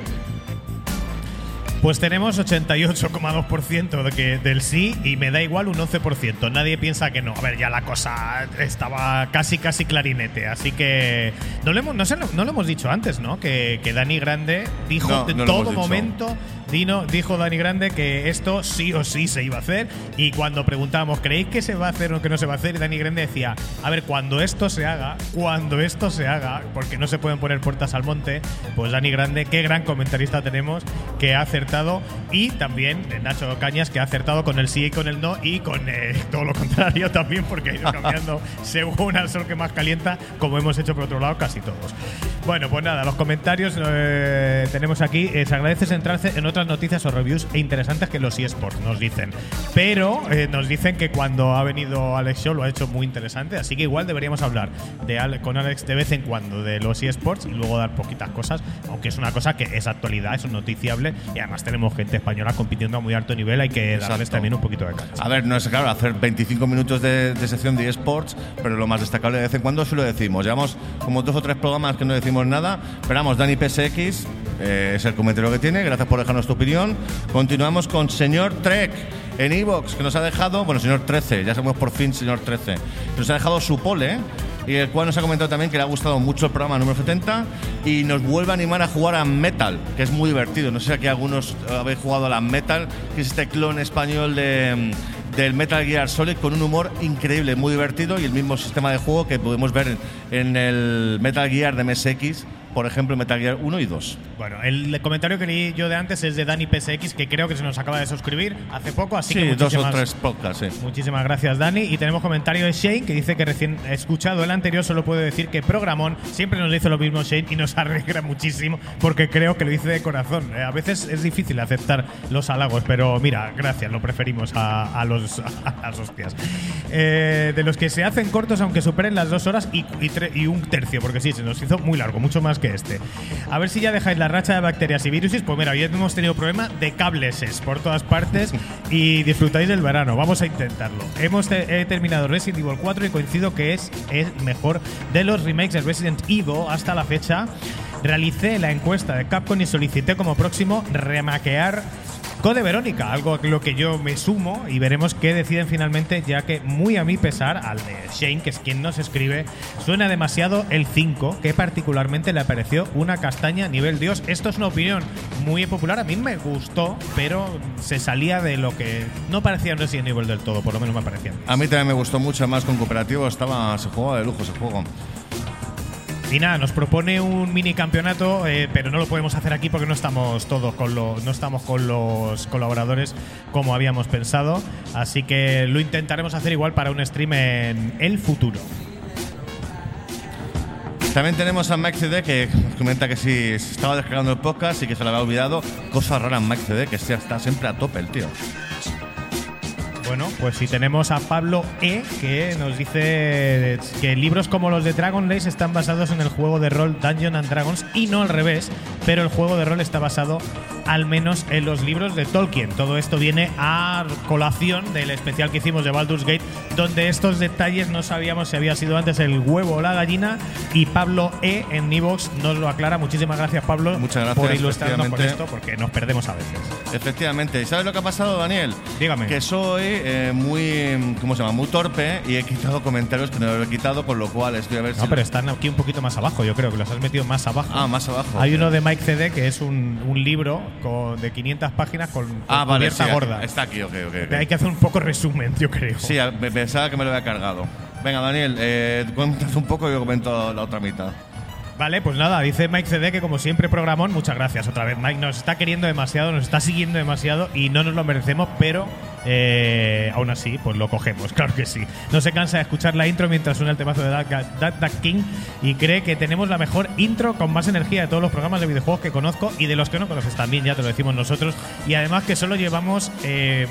Pues tenemos 88,2% de que, del sí y me da igual un 11%. Nadie piensa que no. A ver, ya la cosa estaba casi, casi clarinete. Así que no lo hemos, no sé, no lo hemos dicho antes, ¿no? Que, que Dani Grande dijo No, lo todo momento. Dino, dijo Dani Grande que esto sí o sí se iba a hacer. Y cuando preguntábamos, ¿creéis que se va a hacer o que no se va a hacer? Dani Grande decía, a ver, cuando esto se haga, cuando esto se haga, porque no se pueden poner puertas al monte, pues Dani Grande, qué gran comentarista tenemos, que ha acertado. Y también Nacho Cañas, que ha acertado con el sí y con el no, y con eh, (laughs) todo lo contrario también, porque ha ido (laughs) cambiando según al sol que más calienta, como hemos hecho por otro lado casi todos. Bueno, pues nada, los comentarios eh, tenemos aquí. Eh, se agradece centrarse en otras noticias o reviews interesantes que los eSports, nos dicen. Pero eh, nos dicen que cuando ha venido Alex Show lo ha hecho muy interesante, así que igual deberíamos hablar de Ale- con Alex de vez en cuando de los eSports y luego dar poquitas cosas, aunque es una cosa que es actualidad, es noticiable y además tenemos gente española compitiendo a muy alto nivel, hay que darles Exacto. también un poquito de cancha. A ver, no es claro hacer 25 minutos de, de sección de eSports, pero lo más destacable de vez en cuando sí lo decimos. Llevamos como dos o tres programas que no decimos nada. Esperamos, Dani PSX, eh, es el comentario que tiene. Gracias por dejarnos tu opinión. Continuamos con Señor Trek en Evox, que nos ha dejado, bueno, Señor 13, ya sabemos por fin Señor 13, nos ha dejado su pole. Y el cual nos ha comentado también que le ha gustado mucho el programa número 70 y nos vuelve a animar a jugar a Metal, que es muy divertido. No sé si aquí algunos eh, habéis jugado a la Metal, que es este clon español de, mm, del Metal Gear Solid con un humor increíble, muy divertido y el mismo sistema de juego que podemos ver en, en el Metal Gear de MSX, por ejemplo, Metal Gear 1 y 2. Bueno, el comentario que leí yo de antes es de Dani PSX, que creo que se nos acaba de suscribir hace poco, así Sí, que dos o tres podcasts, sí. Muchísimas gracias, Dani. Y tenemos comentario de Shane que dice que recién escuchado el anterior, solo puedo decir que programón siempre nos dice lo mismo Shane y nos (laughs) alegra muchísimo porque creo que lo dice de corazón. Eh, a veces es difícil aceptar los halagos, pero mira, gracias, lo preferimos a, a los, (laughs) a las hostias. Eh, de los que se hacen cortos aunque superen las dos horas y, y tre- y un tercio, porque sí, se nos hizo muy largo, mucho más este. A ver si ya dejáis la racha de bacterias y virus. Pues mira, hoy hemos tenido problema de cableses por todas partes y disfrutáis del verano. Vamos a intentarlo. Hemos he terminado Resident Evil 4 y coincido que es el mejor de los remakes de Resident Evil hasta la fecha. Realicé la encuesta de Capcom y solicité como próximo remaquear Code Verónica, algo a lo que yo me sumo y veremos qué deciden finalmente, ya que muy a mi pesar, al de Shane, que es quien nos escribe, suena demasiado el 5, que particularmente le pareció una castaña nivel Dios. Esto es una opinión muy popular, a mí me gustó, pero se salía de lo que no parecía Resident Evil del todo, por lo menos me parecía. A mí también me gustó mucho más con cooperativo, estaba, se jugaba de lujo ese juego. Y nada, nos propone un mini campeonato, eh, pero no lo podemos hacer aquí porque no estamos todos con los, no estamos con los colaboradores como habíamos pensado. Así que lo intentaremos hacer igual para un stream en el futuro. También tenemos a Mike CD que comenta que si estaba descargando el podcast y que se lo había olvidado. Cosa rara en Mike CD, que está siempre a tope el tío. Bueno, pues si tenemos a Pablo E, que nos dice que libros como los de Dragon Race están basados en el juego de rol Dungeon and Dragons y no al revés, pero el juego de rol está basado al menos en los libros de Tolkien. Todo esto viene a colación del especial que hicimos de Baldur's Gate, donde estos detalles no sabíamos si había sido antes el huevo o la gallina, y Pablo E en Nivox nos lo aclara. Muchísimas gracias, Pablo, Muchas gracias, por ilustrarnos con esto, porque nos perdemos a veces. Efectivamente. ¿Y sabes lo que ha pasado, Daniel? Dígame. Que Soe eh, muy, ¿cómo se llama? Muy torpe y he quitado comentarios que no lo he quitado, con lo cual estoy a ver No, si. pero están aquí un poquito más abajo, yo creo que los has metido más abajo. Ah, más abajo. Hay uno de Mike CD que es un, un libro con- de 500 páginas con, con Ah, vale, cubierta sí, gorda. Está aquí, ok, ok. ok. Hay que hacer un poco resumen, yo creo. Sí, pensaba que me lo había cargado. Venga, Daniel, eh, cuéntanos un poco y yo comento la otra mitad. Vale, pues nada, dice Mike CD que como siempre programón, muchas gracias otra vez. Mike nos está queriendo demasiado, nos está siguiendo demasiado y no nos lo merecemos, pero eh, aún así, pues lo cogemos, (laughs) claro que sí. No se cansa de escuchar la intro mientras suena el temazo de Dark King y cree que tenemos la mejor intro con más energía de todos los programas de videojuegos que conozco y de los que no conoces también, ya te lo decimos nosotros. Y además que solo llevamos, eh,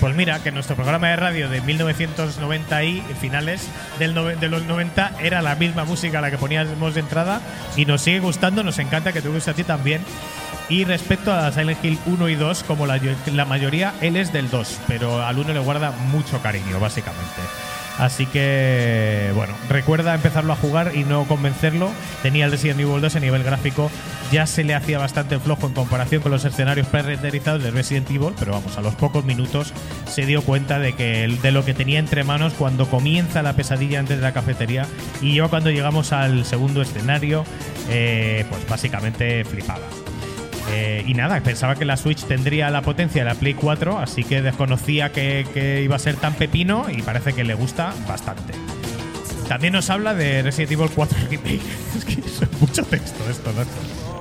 pues mira, que nuestro programa de radio de 1990 y finales del nove- de los 90 era la misma música la que poníamos de entrada y nos sigue gustando, nos encanta que te guste a ti también. Y respecto a Silent Hill 1 y 2, como la, la mayoría, él es del 2, pero al 1 le guarda mucho cariño, básicamente. Así que, bueno, recuerda empezarlo a jugar y no convencerlo. Tenía el Resident Evil 2 a nivel gráfico, ya se le hacía bastante flojo en comparación con los escenarios pre-renderizados de Resident Evil, pero vamos, a los pocos minutos se dio cuenta de que de lo que tenía entre manos cuando comienza la pesadilla antes de la cafetería y yo cuando llegamos al segundo escenario, eh, pues básicamente flipaba. Eh, y nada, pensaba que la Switch tendría la potencia de la Play 4, así que desconocía que, que iba a ser tan pepino y parece que le gusta bastante. También nos habla de Resident Evil 4 Remake. (laughs) es que es mucho texto esto, ¿no?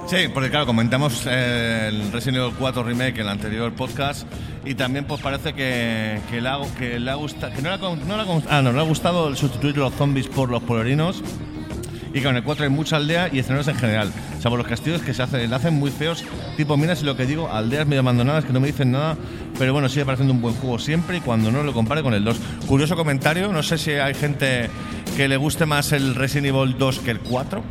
Sí, porque claro, comentamos eh, el Resident Evil 4 Remake en el anterior podcast y también pues parece que, que le ha, que ha gustado, no le ha, no ah, no, le ha gustado el sustituir los zombies por los polerinos y que en el 4 hay mucha aldea y escenarios en general. Salvo los castillos que se hacen, hacen muy feos, tipo minas y lo que digo, aldeas medio abandonadas que no me dicen nada, pero bueno, sigue pareciendo un buen juego siempre y cuando no lo compare con el 2. Curioso comentario, no sé si hay gente que le guste más el Resident Evil 2 que el 4.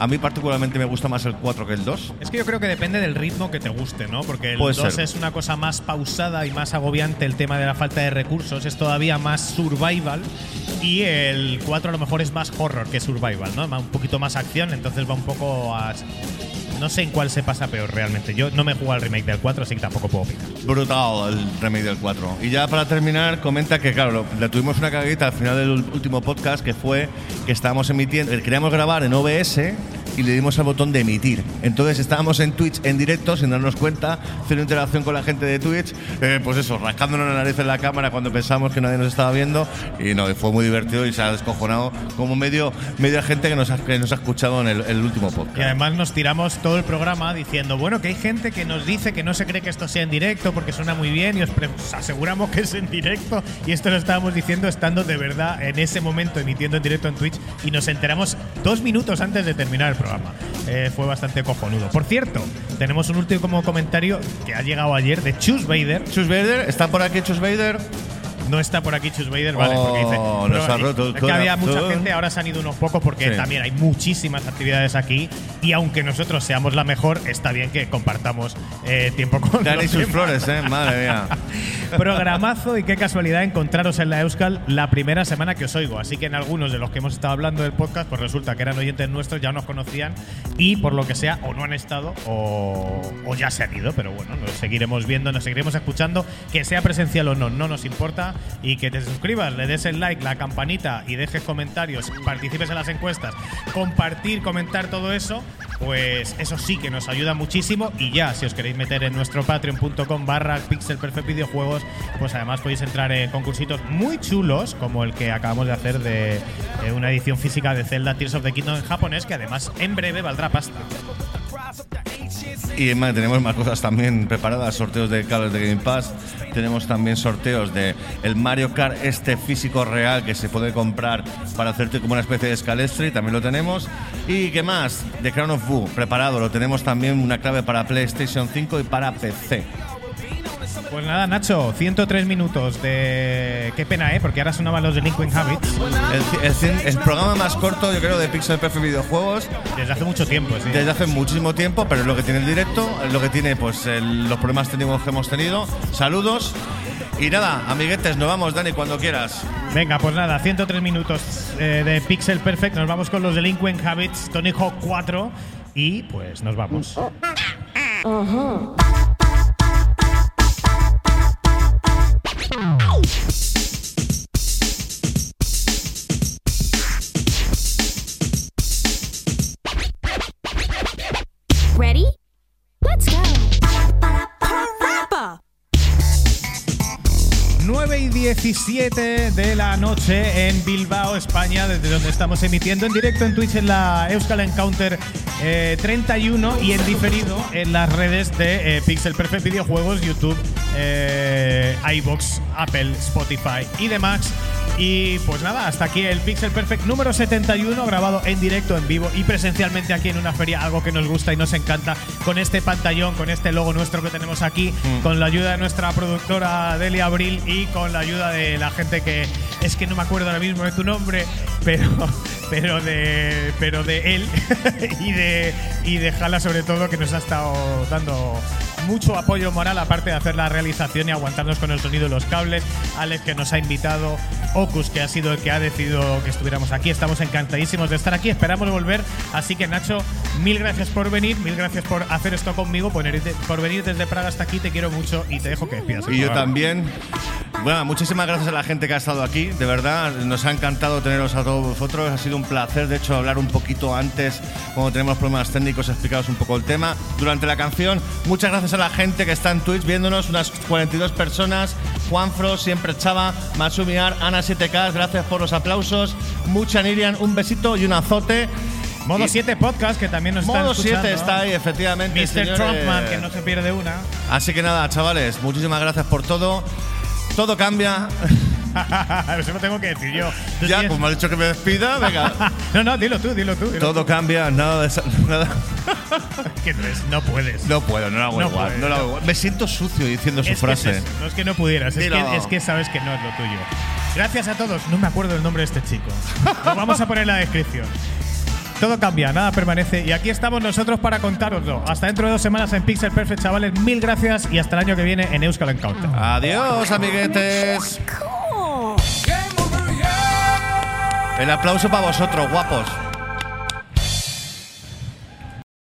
A mí particularmente me gusta más el 4 que el 2. Es que yo creo que depende del ritmo que te guste, ¿no? Porque el Puede 2 ser. es una cosa más pausada y más agobiante el tema de la falta de recursos, es todavía más survival. Y el 4 a lo mejor es más horror que survival, ¿no? Un poquito más acción, entonces va un poco a. No sé en cuál se pasa peor realmente. Yo no me he jugado al remake del 4, así que tampoco puedo opinar. Brutal el remake del 4. Y ya para terminar, comenta que, claro, le tuvimos una cagadita al final del último podcast que fue que estábamos emitiendo, eh, queríamos grabar en OBS y le dimos al botón de emitir. Entonces estábamos en Twitch en directo sin darnos cuenta, haciendo interacción con la gente de Twitch, eh, pues eso, rascándonos la nariz en la cámara cuando pensábamos que nadie nos estaba viendo. Y no, y fue muy divertido y se ha descojonado como medio, media gente que nos ha, que nos ha escuchado en el, último podcast. Y además nos tiramos todo el programa diciendo, bueno, que hay gente que nos dice que no se cree que esto sea en directo porque suena muy bien y os aseguramos que es en directo. Y esto lo estábamos diciendo estando de verdad en ese momento emitiendo en directo en Twitch y nos enteramos dos minutos antes de terminar el programa. Eh, fue bastante cojonudo. Por cierto, tenemos un último comentario que ha llegado ayer de Chus Vader. Chus Vader, ¿está por aquí Chus Vader? No está por aquí Chus Vader, vale, Oh, porque dice. nos "Pero, ha roto el es que había mucha corazón". gente, ahora se han ido unos pocos porque Sí. también hay muchísimas actividades aquí. Y aunque nosotros seamos la mejor, está bien que compartamos eh, tiempo con Dani sus demás. flores, ¿eh? Madre mía. (laughs) Programazo y qué casualidad encontraros en la Euskal la primera semana que os oigo. Así que en algunos de los que hemos estado hablando del podcast, pues resulta que eran oyentes nuestros, ya nos conocían y por lo que sea, o no han estado o, o ya se han ido. Pero bueno, nos seguiremos viendo, nos seguiremos escuchando, que sea presencial o no, no nos importa. Y que te suscribas, le des el like, la campanita y dejes comentarios, participes en las encuestas, compartir, comentar todo eso, pues eso sí que nos ayuda muchísimo. Y ya, si os queréis meter en nuestro patreon.com barra pixel perfect videojuegos, pues además podéis entrar en concursitos muy chulos, como el que acabamos de hacer de eh, una edición física de Zelda Tears of the Kingdom en japonés, que además en breve valdrá pasta. Y más, tenemos más cosas también preparadas, sorteos de cables de Game Pass. Tenemos también sorteos de el Mario Kart este físico real que se puede comprar para hacerte como una especie de Scalestri, también lo tenemos. Y qué más, de Crown of Boo, preparado, lo tenemos también una clave para PlayStation 5 y para PC. Pues nada, Nacho, 103 minutos de. Qué pena, ¿eh? Porque ahora sonaban los Delinquent Habits El, el cien- el programa más corto, yo creo, de Pixel Perfect Videojuegos desde hace mucho tiempo, sí. desde hace muchísimo tiempo, pero es lo que tiene el directo, es lo que tiene pues el- los problemas técnicos que hemos tenido. Saludos. Y nada, amiguetes, nos vamos, Dani, cuando quieras. Venga, pues nada, 103 minutos eh, de Pixel Perfect. Nos vamos con los Delinquent Habits, Tony Hawk 4. Y pues nos vamos. 17 de la noche en Bilbao, España, desde donde estamos emitiendo en directo en Twitch en la Euskal Encounter eh, 31 y en diferido en las redes de eh, Pixel Perfect Videojuegos, YouTube, eh, iBox, Apple, Spotify y demás. Y pues nada, hasta aquí el Pixel Perfect número 71, grabado en directo, en vivo y presencialmente aquí en una feria, algo que nos gusta y nos encanta, con este pantallón, con este logo nuestro que tenemos aquí, con la ayuda de nuestra productora Delia Abril y con la ayuda de la gente que es que no me acuerdo ahora mismo de tu nombre, pero pero de pero de él (laughs) y de y de Jala sobre todo que nos ha estado dando mucho apoyo moral aparte de hacer la realización y aguantarnos con el sonido de los cables. Alex que nos ha invitado, Ocus que ha sido el que ha decidido que estuviéramos aquí. Estamos encantadísimos de estar aquí, esperamos volver. Así que Nacho, mil gracias por venir, mil gracias por hacer esto conmigo, por venir, por venir desde Praga hasta aquí. Te quiero mucho y te dejo que despidas. Y yo también. Bueno, muchísimas gracias a la gente que ha estado aquí. De verdad, nos ha encantado teneros a todos vosotros. Ha sido un placer, de hecho, hablar un poquito antes, cuando tenemos problemas técnicos, explicaros un poco el tema. Durante la canción, muchas gracias a la gente que está en Twitch viéndonos, unas 42 personas. Juanfro, siempre Chava, Masumiar, Ana 7K, gracias por los aplausos. Mucha Nirian, un besito y un azote. Modo Y- 7 Podcast, que también nos Modo están 7 escuchando. está ahí, efectivamente. Mr. Trumpman, que no se pierde una. Así que nada, chavales, muchísimas gracias por todo. Todo cambia. (laughs) (laughs) Eso lo tengo que decir yo. Tú ya, tienes- como ha dicho que me despida, (laughs) venga. no, no, dilo tú, dilo tú. dilo Todo cambia, nada de (laughs) nada. tú. Que no, es, no puedes. No puedo, no lo hago No igual. puedes. no lo hago igual. Me siento sucio diciendo su Es frase. es no es que no pudieras, es que, es que sabes que no es lo tuyo. Gracias a todos. No me acuerdo el nombre de este chico. Lo vamos a poner en la descripción. Todo cambia, nada permanece. Y aquí estamos nosotros para contároslo. Hasta dentro de dos semanas en Pixel Perfect, chavales. Mil gracias y hasta el año que viene en Euskal Encounter. Adiós, amiguetes. El aplauso para vosotros, guapos.